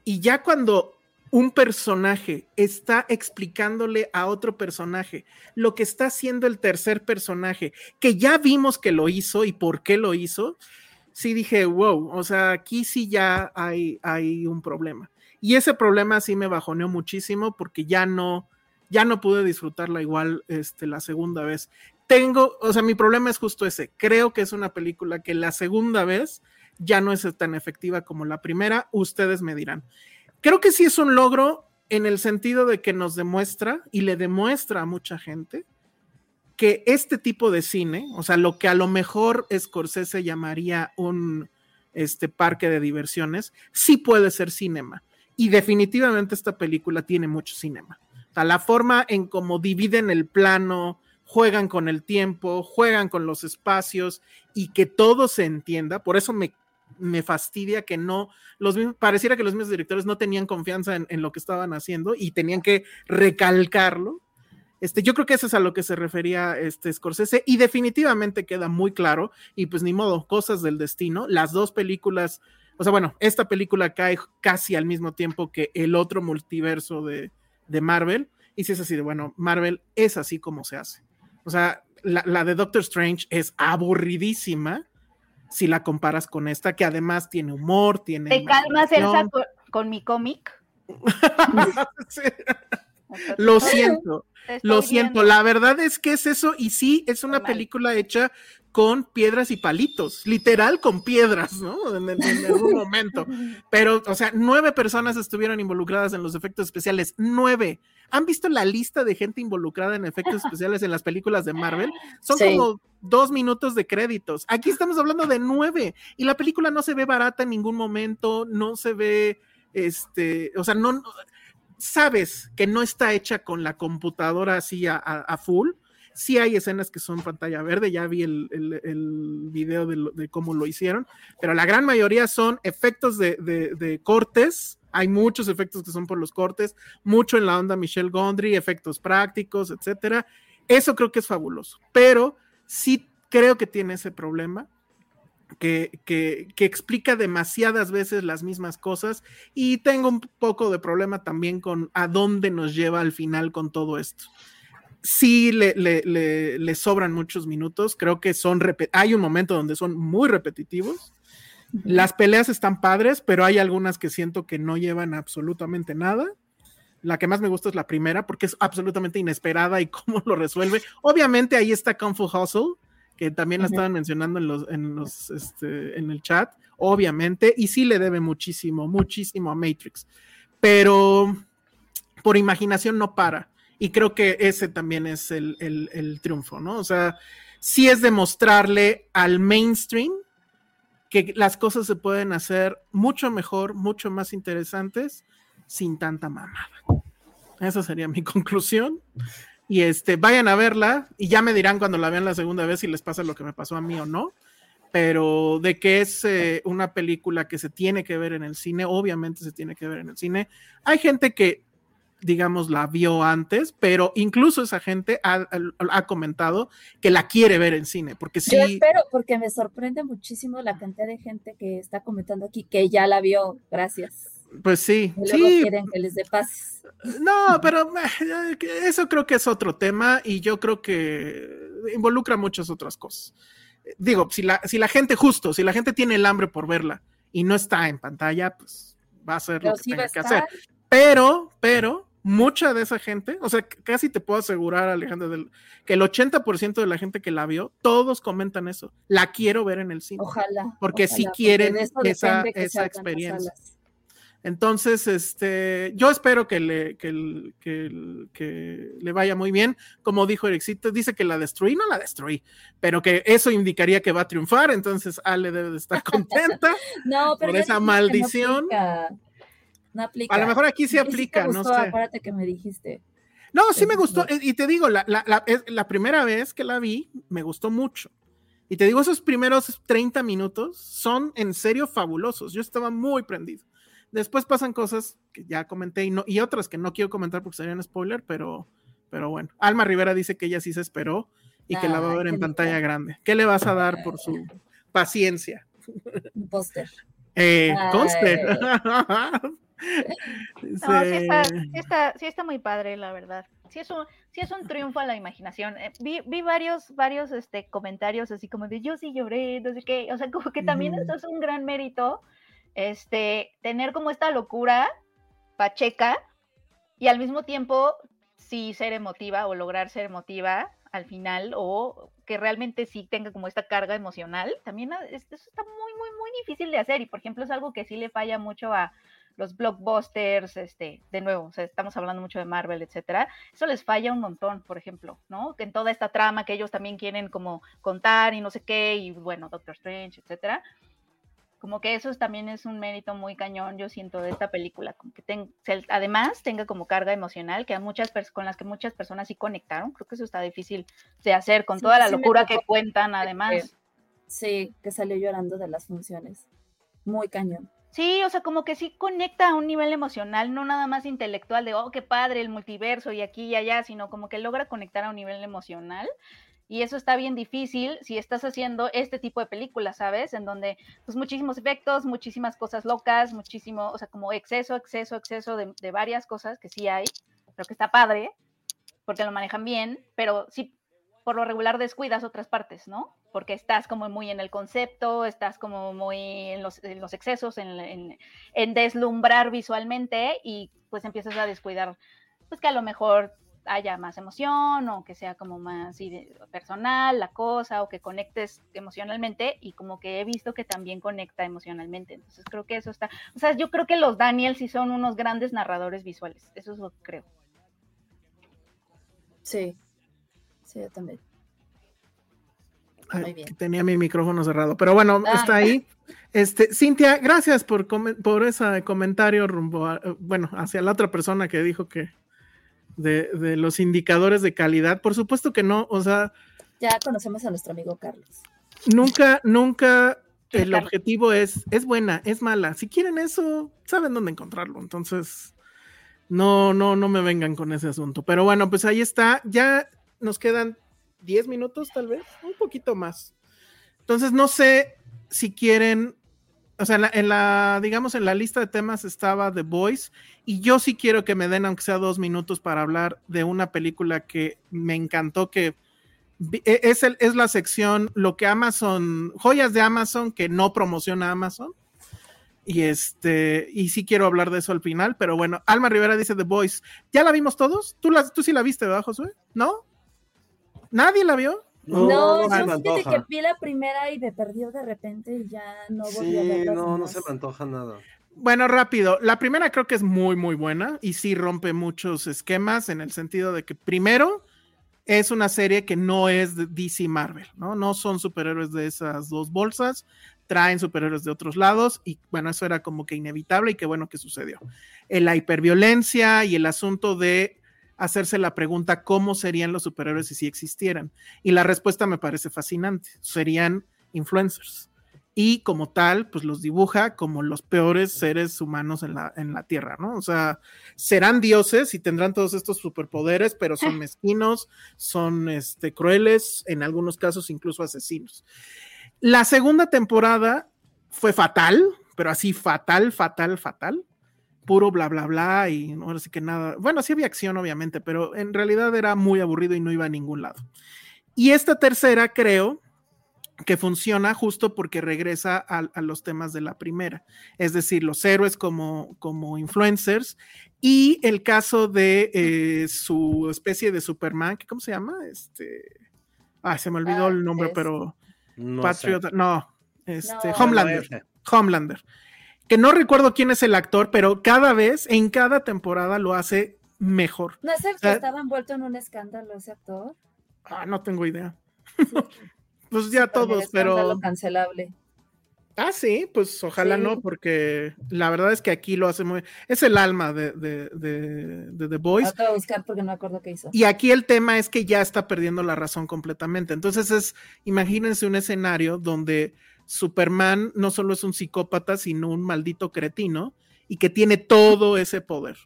Y ya cuando un personaje está explicándole a otro personaje lo que está haciendo el tercer personaje, que ya vimos que lo hizo y por qué lo hizo, sí dije, wow, o sea, aquí sí ya hay, hay un problema. Y ese problema sí me bajoneó muchísimo porque ya no, ya no pude disfrutarla igual este, la segunda vez. Tengo, o sea, mi problema es justo ese. Creo que es una película que la segunda vez ya no es tan efectiva como la primera. Ustedes me dirán. Creo que sí es un logro en el sentido de que nos demuestra y le demuestra a mucha gente que este tipo de cine, o sea, lo que a lo mejor Scorsese llamaría un este parque de diversiones, sí puede ser cinema. Y definitivamente esta película tiene mucho cinema. O la forma en cómo dividen el plano, juegan con el tiempo, juegan con los espacios y que todo se entienda. Por eso me, me fastidia que no, los pareciera que los mismos directores no tenían confianza en, en lo que estaban haciendo y tenían que recalcarlo. Este, yo creo que eso es a lo que se refería este Scorsese y definitivamente queda muy claro y pues ni modo, cosas del destino. Las dos películas, o sea, bueno, esta película cae casi al mismo tiempo que el otro multiverso de, de Marvel y si es así de, bueno, Marvel es así como se hace. O sea, la, la de Doctor Strange es aburridísima si la comparas con esta, que además tiene humor, tiene... ¿Te calmas, Elsa, con, con mi cómic? Sí. Lo siento, lo siento. viendo. La verdad es que es eso y sí, es una película hecha con piedras y palitos, literal con piedras, ¿no? En, en- en algún momento. Pero, o sea, nueve personas estuvieron involucradas en los efectos especiales. Nueve. ¿Han visto la lista de gente involucrada en efectos especiales en las películas de Marvel? Son Sí. como dos minutos de créditos. Aquí estamos hablando de nueve. Y la película no se ve barata en ningún momento, no se ve, este, o sea, no, sabes que no está hecha con la computadora así a, a- a full. Sí hay escenas que son pantalla verde, ya vi el, el- video de, cómo lo hicieron, pero la gran mayoría son efectos de, de- de cortes. Hay muchos efectos que son por los cortes, mucho en la onda Michelle Gondry, efectos prácticos, etcétera. Eso creo que es fabuloso, pero sí creo que tiene ese problema que, que, que explica demasiadas veces las mismas cosas y tengo un poco de problema también con a dónde nos lleva al final con todo esto. Sí, le, le, le, le sobran muchos minutos, creo que son, hay un momento donde son muy repetitivos. Las peleas están padres, pero hay algunas que siento que no llevan absolutamente nada. La que más me gusta es la primera porque es absolutamente inesperada y cómo lo resuelve. Obviamente ahí está Kung Fu Hustle, que también la estaban mencionando en los, en los, este, en el chat, obviamente, y sí le debe muchísimo, muchísimo a Matrix. Pero por imaginación no para. Y creo que ese también es el, el- triunfo, ¿no? O sea, sí es demostrarle al mainstream que las cosas se pueden hacer mucho mejor, mucho más interesantes, sin tanta mamada. Esa sería mi conclusión. Y este, vayan a verla y ya me dirán cuando la vean la segunda vez si les pasa lo que me pasó a mí o no. Pero de que es eh, una película que se tiene que ver en el cine, obviamente se tiene que ver en el cine. Hay gente que, digamos, la vio antes, pero incluso esa gente ha, ha comentado que la quiere ver en cine, porque sí. Yo espero, porque me sorprende muchísimo la cantidad de gente que está comentando aquí que ya la vio. Gracias. Pues sí, Y luego sí, quieren que les dé paz. No, pero eh, eso creo que es otro tema y yo creo que involucra muchas otras cosas. Digo, si la, si la gente justo, si la gente tiene el hambre por verla y no está en pantalla, pues va a Pero lo que sí tenga que hacer. Pero, pero, mucha de esa gente, o sea, casi te puedo asegurar, Alejandra, del- que el 80% de la gente que la vio, todos comentan eso. La quiero ver en el cine. Ojalá. Porque sí ojalá, quieren esa, experiencia. Entonces, este, yo espero que le, que, el- que, el- que le vaya muy bien. Como dijo Ericito, dice que la destruí, no la destruí, pero que eso indicaría que va a triunfar. Entonces, Ale debe de estar contenta. No, pero por esa no maldición. No aplica. A lo mejor aquí sí aplica, te no gustó, sé. Acuérdate que me dijiste. No, sí me Eso gustó. sí. Y te digo, la, la, la, la primera vez que la vi, me gustó mucho. Y te digo, esos primeros 30 minutos son en serio fabulosos. Yo estaba muy prendido. Después pasan cosas que ya comenté y, no, y otras que no quiero comentar porque serían spoiler, pero, pero bueno. Alma Rivera dice que ella sí se esperó y que la va a ver en pantalla grande. ¿Qué le vas a dar por su paciencia? Un póster. Eh, Ay. No, sí está, sí, está, sí está muy padre, la verdad. Sí es un, sí es un triunfo a la imaginación. Eh, vi, vi varios, varios este, comentarios así como de yo sí lloré, no sé qué. O sea, como que también esto es un gran mérito, este, tener como esta locura pacheca y al mismo tiempo sí ser emotiva o lograr ser emotiva al final o que realmente sí tenga como esta carga emocional. También es- eso está muy, muy, muy difícil de hacer y por ejemplo es algo que sí le falla mucho a los blockbusters, este, de nuevo, o sea, estamos hablando mucho de Marvel, etcétera, eso les falla un montón, por ejemplo, ¿no? En toda esta trama que ellos también quieren como contar y no sé qué, y bueno, Doctor Strange, etcétera, como que eso es- también es un mérito muy cañón, yo siento, de esta película, como que ten- además tenga como carga emocional, que a muchas con las que muchas personas sí conectaron, creo que eso está difícil de hacer con Sí, toda la sí locura que cuentan además. Sí, que salió llorando de las funciones. Muy cañón. Sí, o sea, como que sí conecta a un nivel emocional, no nada más intelectual de, oh, qué padre el multiverso y aquí y allá, sino como que logra conectar a un nivel emocional. Y eso está bien difícil si estás haciendo este tipo de películas, ¿sabes? En donde, pues, muchísimos efectos, muchísimas cosas locas, muchísimo, o sea, como exceso, exceso, exceso de, de varias cosas que sí hay, pero que está padre, porque lo manejan bien, pero sí, por lo regular descuidas otras partes, ¿no? Porque estás como muy en el concepto, estás como muy en los, en los excesos, en, en- deslumbrar visualmente y pues empiezas a descuidar, pues que a lo mejor haya más emoción o que sea como más personal la cosa o que conectes emocionalmente y como que he visto que también conecta emocionalmente. Entonces creo que eso está, o sea, yo creo que los Daniels sí son unos grandes narradores visuales, eso es lo que creo. Sí. Sí, yo también. Muy bien. tenía mi micrófono cerrado, pero bueno, Ah. está ahí. Este, Cintia, gracias por, por ese comentario rumbo a- bueno, hacia la otra persona que dijo que de, de los indicadores de calidad. Por supuesto que no, o sea, Ya conocemos a nuestro amigo Carlos. nunca, nunca el Carlos. objetivo es, es buena, es mala. Si quieren eso, saben dónde encontrarlo. Entonces, no, no, no me vengan con ese asunto. Pero bueno, pues ahí está. Ya nos quedan 10 minutos, tal vez, un poquito más. Entonces, no sé si quieren, o sea, en la, en la, digamos, en la lista de temas estaba The Voice, y yo sí quiero que me den, aunque sea dos minutos, para hablar de una película que me encantó, que e- es, el, es la sección, lo que Amazon, joyas de Amazon que no promociona Amazon. Y este, y sí quiero hablar de eso al final, pero bueno, Alma Rivera dice The Voice. ¿Ya la vimos todos? ¿Tú, la, tú sí la viste, ¿verdad, Josué? ¿No? ¿Nadie la vio? No, No, no se yo me fíjate antoja. que vi la primera y me perdió de repente y ya no volví a Sí, verla. no, no se me antoja nada. Bueno, rápido. La primera creo que es muy, muy buena y sí rompe muchos esquemas en el sentido de que primero es una serie que no es de DC Marvel, ¿no? No son superhéroes de esas dos bolsas, traen superhéroes de otros lados y bueno, eso era como que inevitable y qué bueno que sucedió. Eh, La hiperviolencia y el asunto de hacerse la pregunta cómo serían los superhéroes si sí existieran. Y la respuesta me parece fascinante. Serían influencers y como tal, pues los dibuja como los peores seres humanos en la, en la Tierra, ¿no? O sea, serán dioses y tendrán todos estos superpoderes, pero son mezquinos, son este, crueles, en algunos casos incluso asesinos. La segunda temporada fue fatal, pero así fatal, fatal, fatal. Puro bla, bla, bla, y no, ahora sí que nada. Bueno, sí había acción, obviamente, pero en realidad era muy aburrido y no iba a ningún lado. Y esta tercera, creo, que funciona justo porque regresa a, a los temas de la primera, es decir, los héroes como, como influencers y el caso de eh, su especie de Superman, que ¿cómo se llama? Este, ah, se me olvidó Ah, el nombre, es- pero No Patriot, sé. no, este, No. Homelander. Homelander, que no recuerdo quién es el actor, pero cada vez, en cada temporada lo hace mejor. ¿No es el que estaba envuelto en un escándalo ese actor? Ah, no tengo idea. Sí, Pues ya todos, pero... cancelable. Ah, sí, pues ojalá Sí. no, porque la verdad es que aquí lo hace muy. Es el alma de, de, de- de The Voice. Acabo de buscar porque no me acuerdo qué hizo. Y aquí el tema es que ya está perdiendo la razón completamente. Entonces es, imagínense un escenario donde Superman no solo es un psicópata, sino un maldito cretino y que tiene todo ese poder.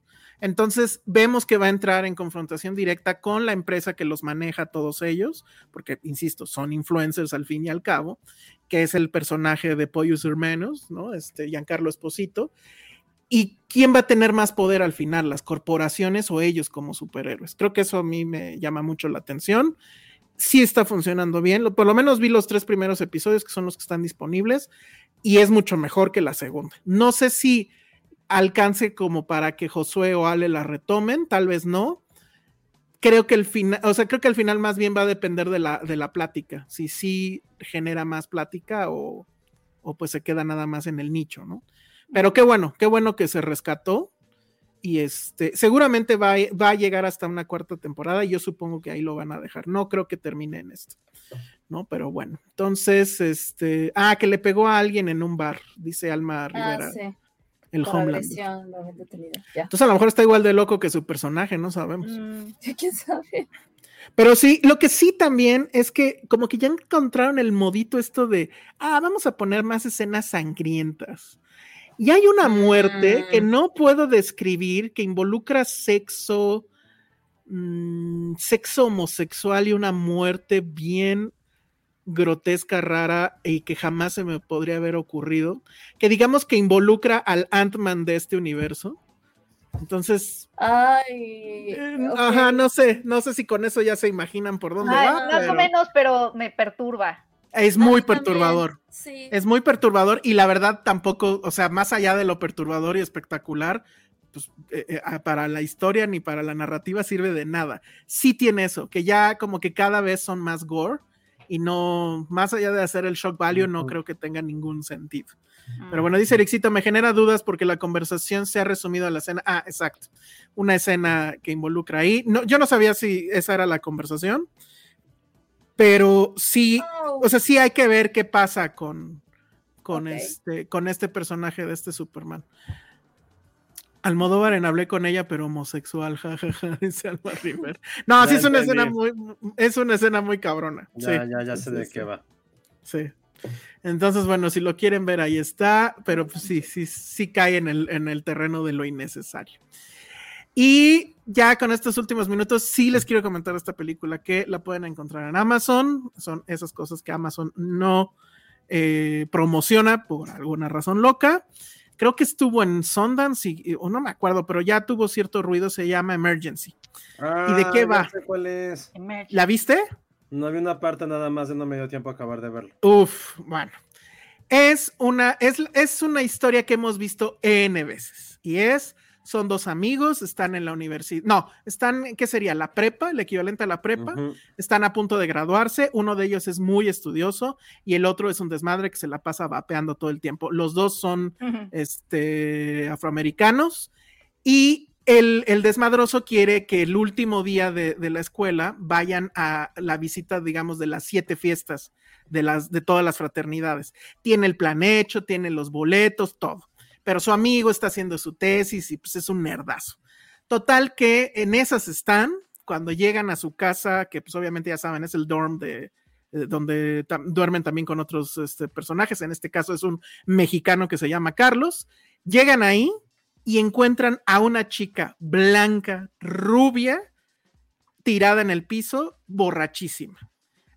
Entonces vemos que va a entrar en confrontación directa con la empresa que los maneja todos ellos, porque, insisto, son influencers al fin y al cabo, que es el personaje de Pollos Hermanos, ¿no? Este Giancarlo Esposito. ¿Y quién va a tener más poder al final, las corporaciones o ellos como superhéroes? Creo que eso a mí me llama mucho la atención. Sí está funcionando bien, por lo menos vi los tres primeros episodios que son los que están disponibles y es mucho mejor que la segunda. No sé si alcance como para que Josué o Ale la retomen, tal vez no. Creo que el final, o sea, creo que al final más bien va a depender de la, de la plática, si sí genera más plática o, o pues se queda nada más en el nicho, ¿no? Pero qué bueno, qué bueno que se rescató y este, seguramente va, a- va a llegar hasta una cuarta temporada y yo supongo que ahí lo van a dejar. No creo que termine en esto, ¿no? Pero bueno, entonces, este, ah, que le pegó a alguien en un bar, dice Alma Rivera, Ah, sí. el Por Homeland. agresión. Ya. Entonces a lo mejor está igual de loco que su personaje, no sabemos. Mm, ¿Quién sabe? Pero sí, lo que sí también es que como que ya encontraron el modito esto de, ah, vamos a poner más escenas sangrientas. Y hay una muerte que Mm. no puedo describir, que involucra sexo, mm, sexo homosexual y una muerte bien grotesca, rara y que jamás se me podría haber ocurrido, que digamos que involucra al Ant-Man de este universo. Entonces, Ay. eh, ajá, no sé, no sé si con eso ya se imaginan por dónde ay, va. más pero o menos, pero me perturba. Es muy perturbador. Sí. Es muy perturbador y la verdad tampoco, o sea, más allá de lo perturbador y espectacular, pues eh, eh, para la historia ni para la narrativa sirve de nada. Sí tiene eso, que ya como que cada vez son más gore y no, más allá de hacer el shock value, no creo que tenga ningún sentido. Pero bueno, dice Ericito, me genera dudas porque la conversación se ha resumido a la escena. Ah, exacto. Una escena que involucra ahí. No, yo no sabía si esa era la conversación, pero sí, Oh. o sea, sí hay que ver qué pasa con, con, este, con este personaje de este Superman. Almodóvar en hablé con ella, pero homosexual, jajaja, dice Alma River. No, sí es una escena muy, es una escena muy cabrona. Ya, sí, ya, ya sé sí, de sí, qué va. Sí. Entonces, bueno, si lo quieren ver, ahí está, pero pues sí, sí, sí cae en el, en el terreno de lo innecesario. Y ya con estos últimos minutos, sí les quiero comentar esta película que la pueden encontrar en Amazon. Son esas cosas que Amazon no eh, promociona por alguna razón loca. Creo que estuvo en Sundance, y- o no me acuerdo, pero ya tuvo cierto ruido, se llama Emergency. ¿Y de qué Ah, ya va? sé cuál es? ¿La viste? No había una parte nada más no me dio tiempo a acabar de verlo. Uf, bueno. Es una, es, es una historia que hemos visto N veces. Y es, son dos amigos, están en la universidad. No, están, ¿qué sería? La prepa, el equivalente a la prepa. Están a punto de graduarse. Uno de ellos es muy estudioso y el otro es un desmadre que se la pasa vapeando todo el tiempo. Los dos son este, afroamericanos y el, el desmadroso quiere que el último día de, de la escuela vayan a la visita, digamos, de las siete fiestas de, las, de todas las fraternidades. Tiene el plan hecho, tiene los boletos, todo. Pero su amigo está haciendo su tesis y pues es un nerdazo. Total que en esas están, cuando llegan a su casa, que pues obviamente ya saben, es el dorm de, eh, donde duermen también con otros este, personajes. En este caso es un mexicano que se llama Carlos. Llegan ahí y encuentran a una chica blanca, rubia, tirada en el piso, borrachísima.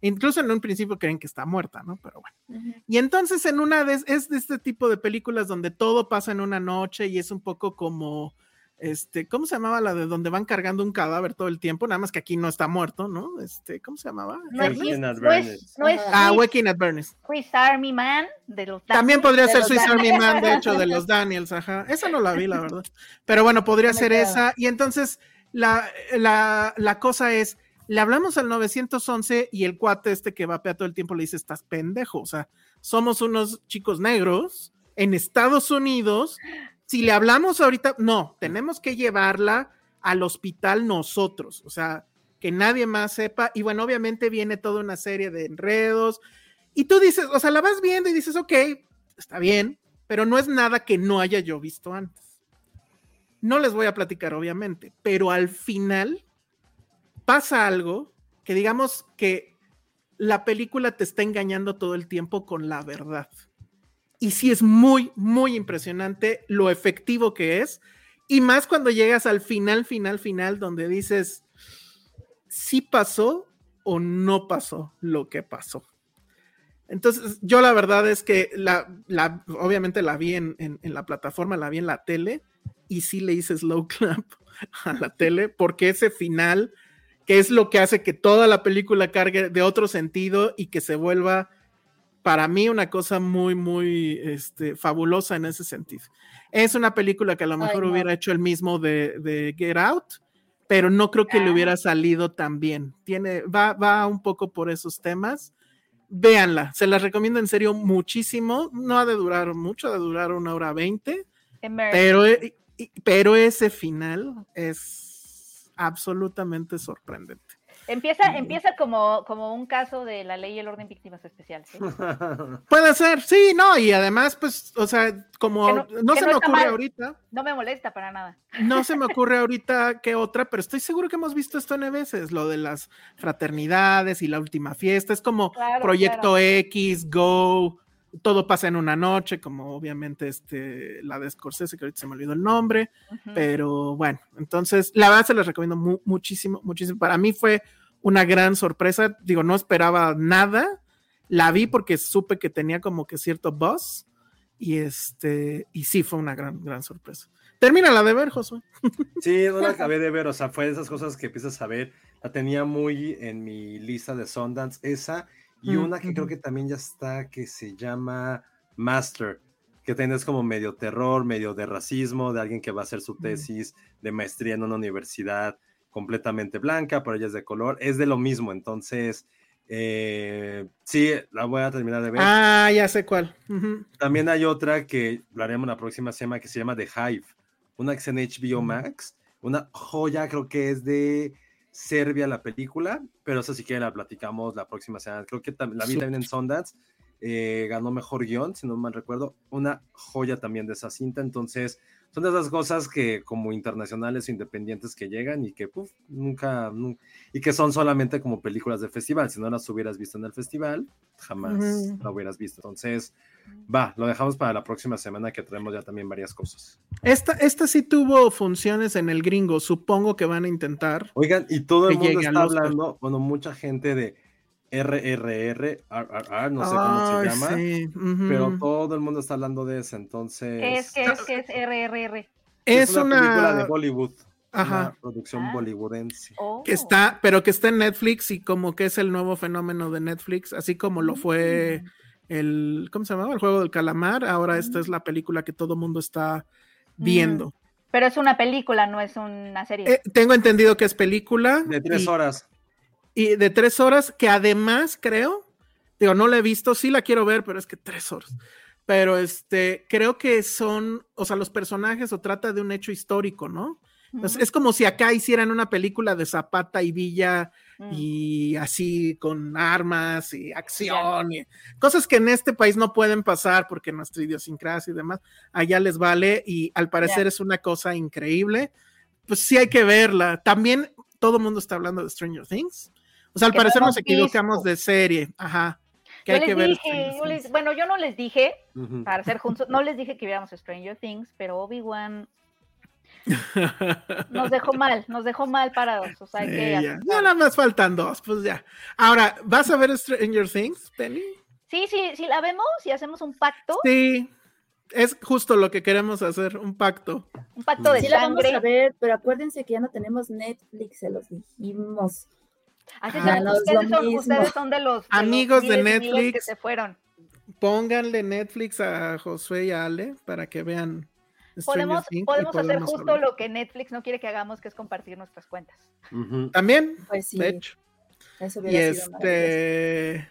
Incluso en un principio creen que está muerta, ¿no? Pero bueno. Y entonces en una de es de este tipo de películas donde todo pasa en una noche y es un poco como este, ¿cómo se llamaba la de donde van cargando un cadáver todo el tiempo? Nada más que aquí no está muerto, ¿no? Este, ¿cómo se llamaba? No es, no es, Bernie's. no es Ah, Swiss- Waking at Bernie's. Swiss Army Man de los También Daniels, podría ser Swiss Army. Man, de hecho, de los Daniels, ajá. Esa no la vi, la verdad. Pero bueno, podría me ser queda. esa. Y entonces, la, la, la cosa es, le hablamos al 911 y el cuate este que vapea todo el tiempo le dice, estás pendejo. O sea, somos unos chicos negros en Estados Unidos. Si le hablamos ahorita, no, tenemos que llevarla al hospital nosotros. O sea, que nadie más sepa. Y bueno, obviamente viene toda una serie de enredos. Y tú dices, o sea, la vas viendo y dices, ok, está bien, pero no es nada que no haya yo visto antes. No les voy a platicar, obviamente, pero al final pasa algo que digamos que la película te está engañando todo el tiempo con la verdad. Y sí es muy, muy impresionante lo efectivo que es. Y más cuando llegas al final, final, final, donde dices, sí pasó o no pasó lo que pasó. Entonces, yo la verdad es que la, la- obviamente la vi en, en- en la plataforma, la vi en la tele y sí le hice slow clap a la tele porque ese final, que es lo que hace que toda la película cargue de otro sentido y que se vuelva para mí una cosa muy, muy este, fabulosa en ese sentido. Es una película que a lo Ay, mejor no. hubiera hecho el mismo de, de Get Out, pero no creo que le Ah. hubiera salido tan bien. Tiene, va, va un poco por esos temas. Véanla, se las recomiendo en serio muchísimo. No ha de durar mucho, ha de durar una hora veinte, pero, e- y- pero ese final es absolutamente sorprendente. Empieza, empieza como, como un caso de la ley y el orden víctimas especiales. ¿sí? Puede ser, sí, no, y además, pues, o sea, como Que no, no- que se no me ocurre mal. ahorita, No me molesta para nada. no se me ocurre ahorita qué otra, pero estoy seguro que hemos visto esto N veces, lo de las fraternidades y la última fiesta, es como Claro, Proyecto X, Go, todo pasa en una noche, como obviamente este, la de Scorsese, que ahorita se me olvidó el nombre, pero bueno, entonces la verdad se les recomiendo mu- muchísimo, muchísimo. Para mí fue una gran sorpresa, digo, no esperaba nada, la vi porque supe que tenía como que cierto buzz y este, y sí fue una gran, gran sorpresa. Termina la de ver, Josué. Sí, no la acabé de ver, o sea, fue de esas cosas que empiezas a ver. La tenía muy en mi lista de Sundance, esa, y una que creo que también ya está, que se llama Master, que tienes como medio terror, medio de racismo, de alguien que va a hacer su tesis de maestría en una universidad completamente blanca, pero ella es de color, es de lo mismo, entonces, eh, sí, la voy a terminar de ver. Ah, ya sé cuál. Ujú. También hay otra que lo haremos la próxima semana que se llama The Hive, una que es en HBO. Max, una joya, creo que es de Serbia la película, pero eso si quieren la platicamos la próxima semana. Creo que tam- la vi también en Sundance, eh, ganó mejor guion, si no mal recuerdo, una joya también de esa cinta, entonces son de esas cosas que como internacionales o independientes que llegan y que puf, nunca, nun- y que son solamente como películas de festival, si no las hubieras visto en el festival, jamás Ujú. la hubieras visto. Entonces, va, lo dejamos para la próxima semana que traemos ya también varias cosas. Esta, esta sí tuvo funciones en el gringo, supongo que van a intentar. Oigan, y todo el que mundo está hablando, bueno, mucha gente de RRR, RRR, no sé cómo se llama, pero todo el mundo está hablando de eso, entonces... ¿Qué es, qué es, RRR? Es una, película de Bollywood, Ajá. una producción Ah. bollywoodense. Oh. que está, pero que está en Netflix y como que es el nuevo fenómeno de Netflix, así como lo fue el, ¿cómo se llamaba? El juego del calamar. Ahora esta es la película que todo mundo está viendo. Pero es una película, no es una serie. Eh, tengo entendido que es película. De tres y- horas. Y de tres horas, que además creo, digo, no la he visto, sí la quiero ver, pero es que tres horas. Pero este, creo que son, o sea, los personajes o trata de un hecho histórico, ¿no? Entonces, es como si acá hicieran una película de Zapata y Villa Mm. y así con armas y acción y cosas que en este país no pueden pasar porque nuestra idiosincrasia y demás, allá les vale y al parecer es una cosa increíble. Pues sí hay que verla. También todo el mundo está hablando de Stranger Things. O sea, al parecer nos equivocamos visto. de serie. Ajá. Que Yo hay que ver. dije, yo les- bueno, yo no les dije, para ser juntos, no les dije que viéramos Stranger Things, pero Obi-Wan nos dejó mal, nos dejó mal parados. O sea, que Eh, ya. nada más faltan dos, pues ya. Ahora, ¿vas a ver Stranger Things, Penny? Sí, sí, sí la vemos y hacemos un pacto, Sí, es justo lo que queremos hacer, un pacto. un pacto de Sí la vamos sangre. a ver, pero acuérdense que ya no tenemos Netflix, se los dijimos. Así Ah, son, no es ustedes, lo son, mismo. ustedes son de los, de los Amigos de miles que Netflix. se fueron. Pónganle Netflix a Josué y a Ale para que vean. Podemos, podemos hacer podemos justo hablar. lo que Netflix no quiere que hagamos, que es compartir nuestras cuentas. También, Pues sí, de hecho. eso Y este.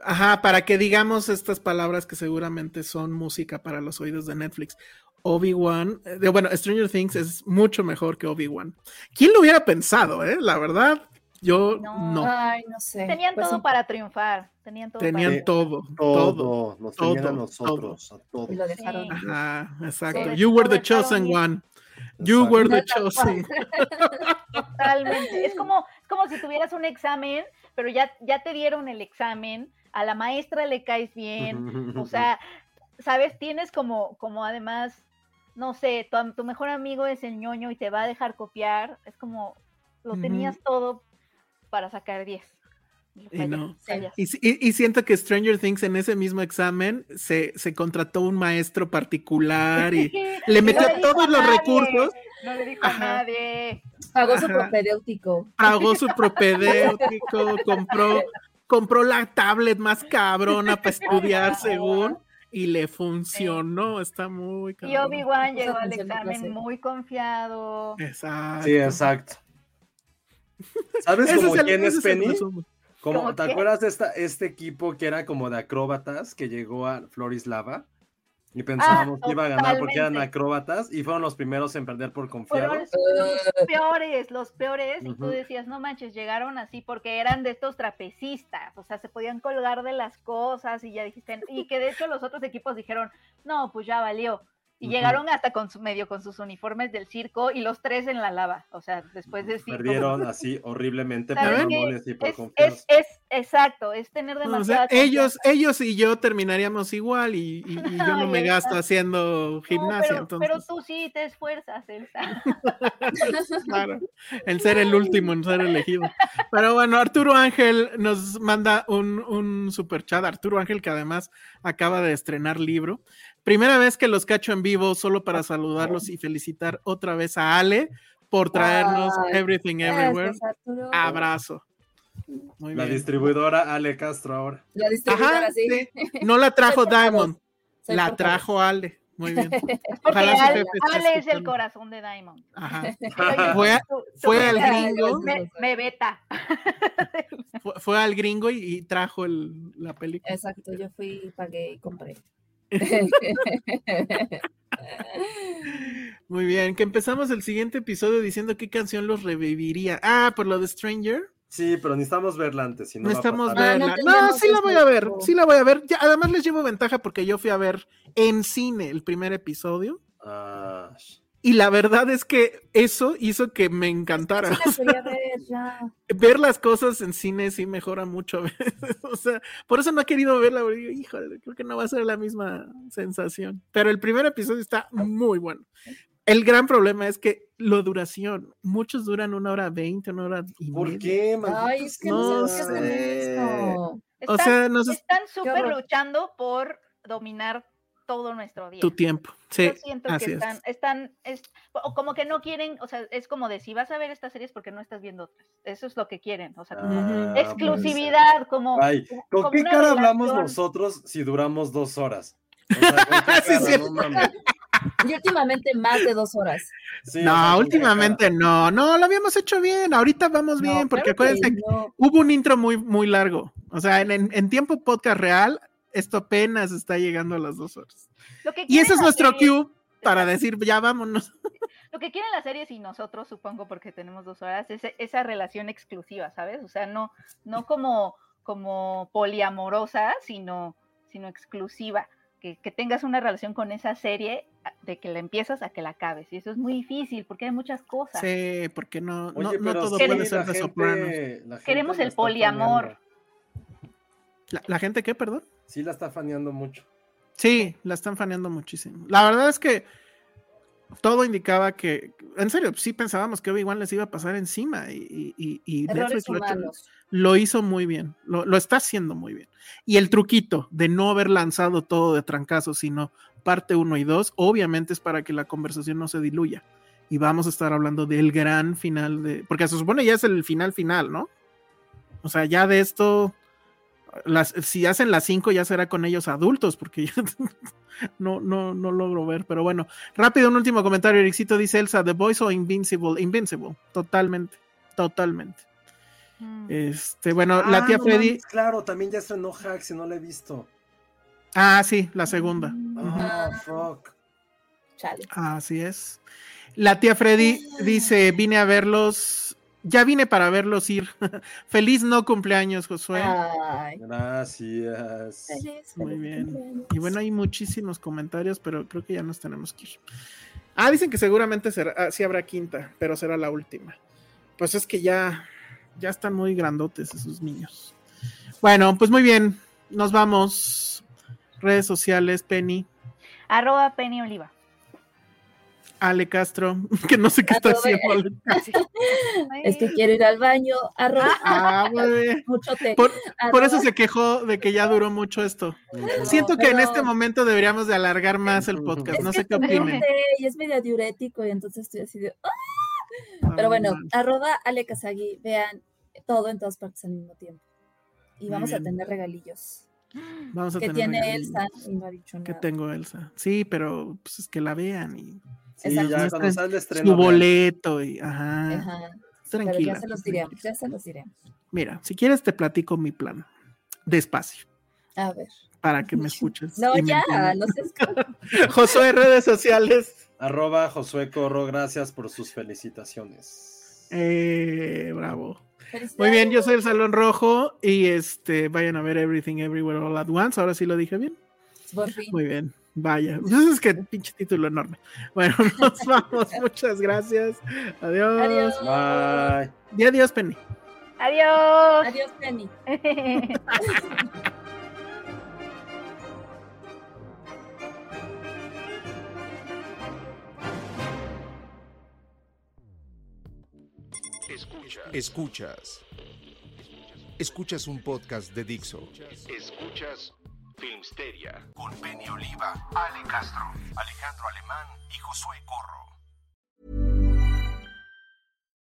Ajá, para que digamos estas palabras que seguramente son música para los oídos de Netflix. Obi-Wan, eh, de- bueno, Stranger Things es mucho mejor que Obi-Wan. ¿Quién lo hubiera pensado, eh? La verdad, yo No. no. Ay, no sé. Tenían pues todo sí, para triunfar. Tenían todo Tenían Sí. todo, todo. Todo, nos tenían a todo, nosotros, a todos. y lo dejaron. Sí. Ajá, exacto. Sí, You were the chosen one. You Exacto. were the chosen. para Totalmente. Es como, es como si tuvieras un examen, pero ya, ya te dieron el examen, a la maestra le caes bien, o sea, sabes, tienes como, como además, no sé, tu, mejor amigo es el ñoño y te va a dejar copiar, es como, lo tenías todo para sacar 10. Y Y no. Y, y- y siento que Stranger Things en ese mismo examen se, se contrató un maestro particular y le No metió todos los nadie, recursos, No le dijo a nadie. Pagó su propedéutico. pagó su propedéutico, compró, compró la tablet más cabrona para estudiar según y le funcionó. Está muy Y cabrón. Obi-Wan Puso llegó al examen muy confiado. Exacto. Sí, exacto. ¿Sabes como es el- quién es Penny? resumen. Como, ¿Cómo ¿Te qué? acuerdas de esta, este equipo que era como de acróbatas que llegó a Florislava? Y pensábamos que iba a ganar porque eran acróbatas y fueron los primeros en perder por Fueron confiados. los peores, los peores, y tú decías, no manches, llegaron así porque eran de estos trapecistas, o sea, se podían colgar de las cosas y ya dijiste, y que de hecho los otros equipos dijeron, no, pues ya valió. Y Ujú. llegaron hasta con su medio con sus uniformes del circo y los tres en la lava, o sea, después de circo. Perdieron así horriblemente por y por Es, es, es exacto, es tener O demasiada sea, ellos, ellos y yo terminaríamos igual y, y- y yo no me gasto haciendo No, gimnasia. pero, entonces, pero tú sí te esfuerzas, Elsa. claro, en ser el último, en ser elegido. Pero bueno, Arturo Ángel nos manda un, un super chat. Arturo Ángel, que además acaba de estrenar libro. Primera vez que los cacho en vivo, solo para saludarlos y felicitar otra vez a Ale por traernos Ay, Everything Everywhere. Gracias. Abrazo. Muy La bien. distribuidora Ale Castro ahora. La distribuidora, Ajá, sí. sí. No la trajo. Diamond, la trajo Ale. Muy bien. Porque Ojalá su Ale, es el corazón de Diamond. Ajá. Fue a- al gringo. Me, me beta. Fue, fue al gringo y, y trajo el- la película. Exacto, yo fui, pagué y compré. Muy bien, que empezamos el siguiente episodio diciendo qué canción los reviviría. Ah, por lo de Stranger. Sí, pero necesitamos verla antes. Si no va a Necesitamos pasar. Ah, no verla. Sí la voy a ver, sí la voy a ver. Ya, además les llevo ventaja porque yo fui a ver en cine el primer episodio Ah, y la verdad es que eso hizo que me encantara. Sí la quería ver, ya. ver las cosas en cine sí mejora mucho a veces. O sea, por eso no he querido verla, porque digo, híjole, creo que no va a ser la misma sensación. Pero el primer episodio está muy bueno. El gran problema es que la duración, muchos duran una hora veinte, una hora y ¿Por media. qué, Ay, es que No no, sé sé. esto. O Están, sea, nos es- están súper luchando por dominar todo nuestro día. tu tiempo. Sí, Yo siento así que es. están, están, es, o como que no quieren, o sea, es como de si vas a ver estas series porque no estás viendo otras. Eso es lo que quieren, o sea, como Ah, puede ser. exclusividad, como. Ay, ¿con como qué cara hablamos nosotros si duramos dos horas? O sea, ¿con qué Sí, cara? sí. No mames. Y últimamente más de dos horas. Sí, no, sea, ¿con qué últimamente no, no, lo habíamos hecho bien, ahorita vamos bien, porque claro que acuérdense, no. hubo un intro muy, muy largo. O sea, en, en- en tiempo podcast real, esto apenas está llegando a las dos horas. Lo que Y ese es nuestro series- cue para decir, ya vámonos. Lo que quieren las series y nosotros, supongo, porque tenemos dos horas, es e- esa relación exclusiva, ¿sabes? O sea, no, no como, como poliamorosa, sino, sino exclusiva. Que, que tengas una relación con esa serie a- de que la empiezas a que la acabes. Y eso es muy difícil porque hay muchas cosas. Sí, porque no, no, Oye, no pero todo puede ser de sopranos. Queremos el poliamor. faneando. ¿La, la gente qué, perdón? Sí, la está faneando mucho. Sí, la están faneando muchísimo. La verdad es que todo indicaba que, en serio, sí pensábamos que Obi-Wan les iba a pasar encima y, y- y Netflix lo hizo muy bien, lo, lo está haciendo muy bien. Y el truquito de no haber lanzado todo de trancazo, sino parte 1 y 2, obviamente es para que la conversación no se diluya. Y vamos a estar hablando del gran final de, porque se supone ya es el final final, ¿no? O sea, ya de esto, las, si hacen las 5 ya será con ellos adultos, porque ya no, no, no logro ver, pero bueno. Rápido, un último comentario, Ericito dice Elsa, The Voice o Invincible, Invincible, totalmente, totalmente. Mm. Este, bueno, la Ah, tía no Freddy, claro, también ya estrenó Hacks y no la he visto. ah, sí, la segunda. Ah, Ajá. fuck. Chale. Así es. La tía Freddy dice, vine a verlos, ya vine para verlos ir. Feliz no cumpleaños, Josué. Ay. Gracias. feliz, Muy feliz bien. cumpleaños. Y bueno, hay muchísimos comentarios, pero creo que ya nos tenemos que ir. Ah, dicen que seguramente será, ah, sí habrá quinta, pero será la última. Pues es que ya, ya están muy grandotes esos niños. Bueno, pues muy bien, nos vamos. Redes sociales, Penny, Arroba Penny Oliva. Ale Castro, que no sé qué está haciendo. Ale. Es que quiero ir al baño. Arroba. Ah. Mucho té. Por, por eso se quejó de que ya duró mucho esto. Siento que en este momento deberíamos de alargar más el podcast. Es No sé qué té y es medio diurético y entonces estoy así de... ¡ah! Pero bueno, arroba Ale Kazagi, vean todo en todas partes al mismo tiempo. Y vamos a tener regalillos. Vamos a Que tener tiene regalillos. Elsa y no ha dicho Que tengo Elsa. Sí, pero pues es que la vean y Sí, Exacto. ya cuando Muestren sale el su estreno. boleto y ajá. Ajá. Pero Tranquila. ya se los diremos, ya se los diremos. Mira, si quieres te platico mi plan. Despacio, A ver. para que me escuches. No, ya, no como- Josué, redes sociales. Arroba Josué Corro, gracias por sus felicitaciones. Eh, bravo. Muy bien, yo soy el Salón Rojo y este vayan a ver Everything Everywhere All at Once. Ahora sí lo dije bien. Por fin. Muy bien, vaya. Pues es que pinche título enorme. Bueno, nos vamos. Muchas gracias. Adiós. Adiós. Bye. Y adiós, Penny. Adiós. Adiós, Penny. Escucha. Escuchas. Escuchas un podcast de Dixo. Escuchas Filmsteria con Penny Oliva, Ale Castro, Alejandro Alemán y Josué Corro.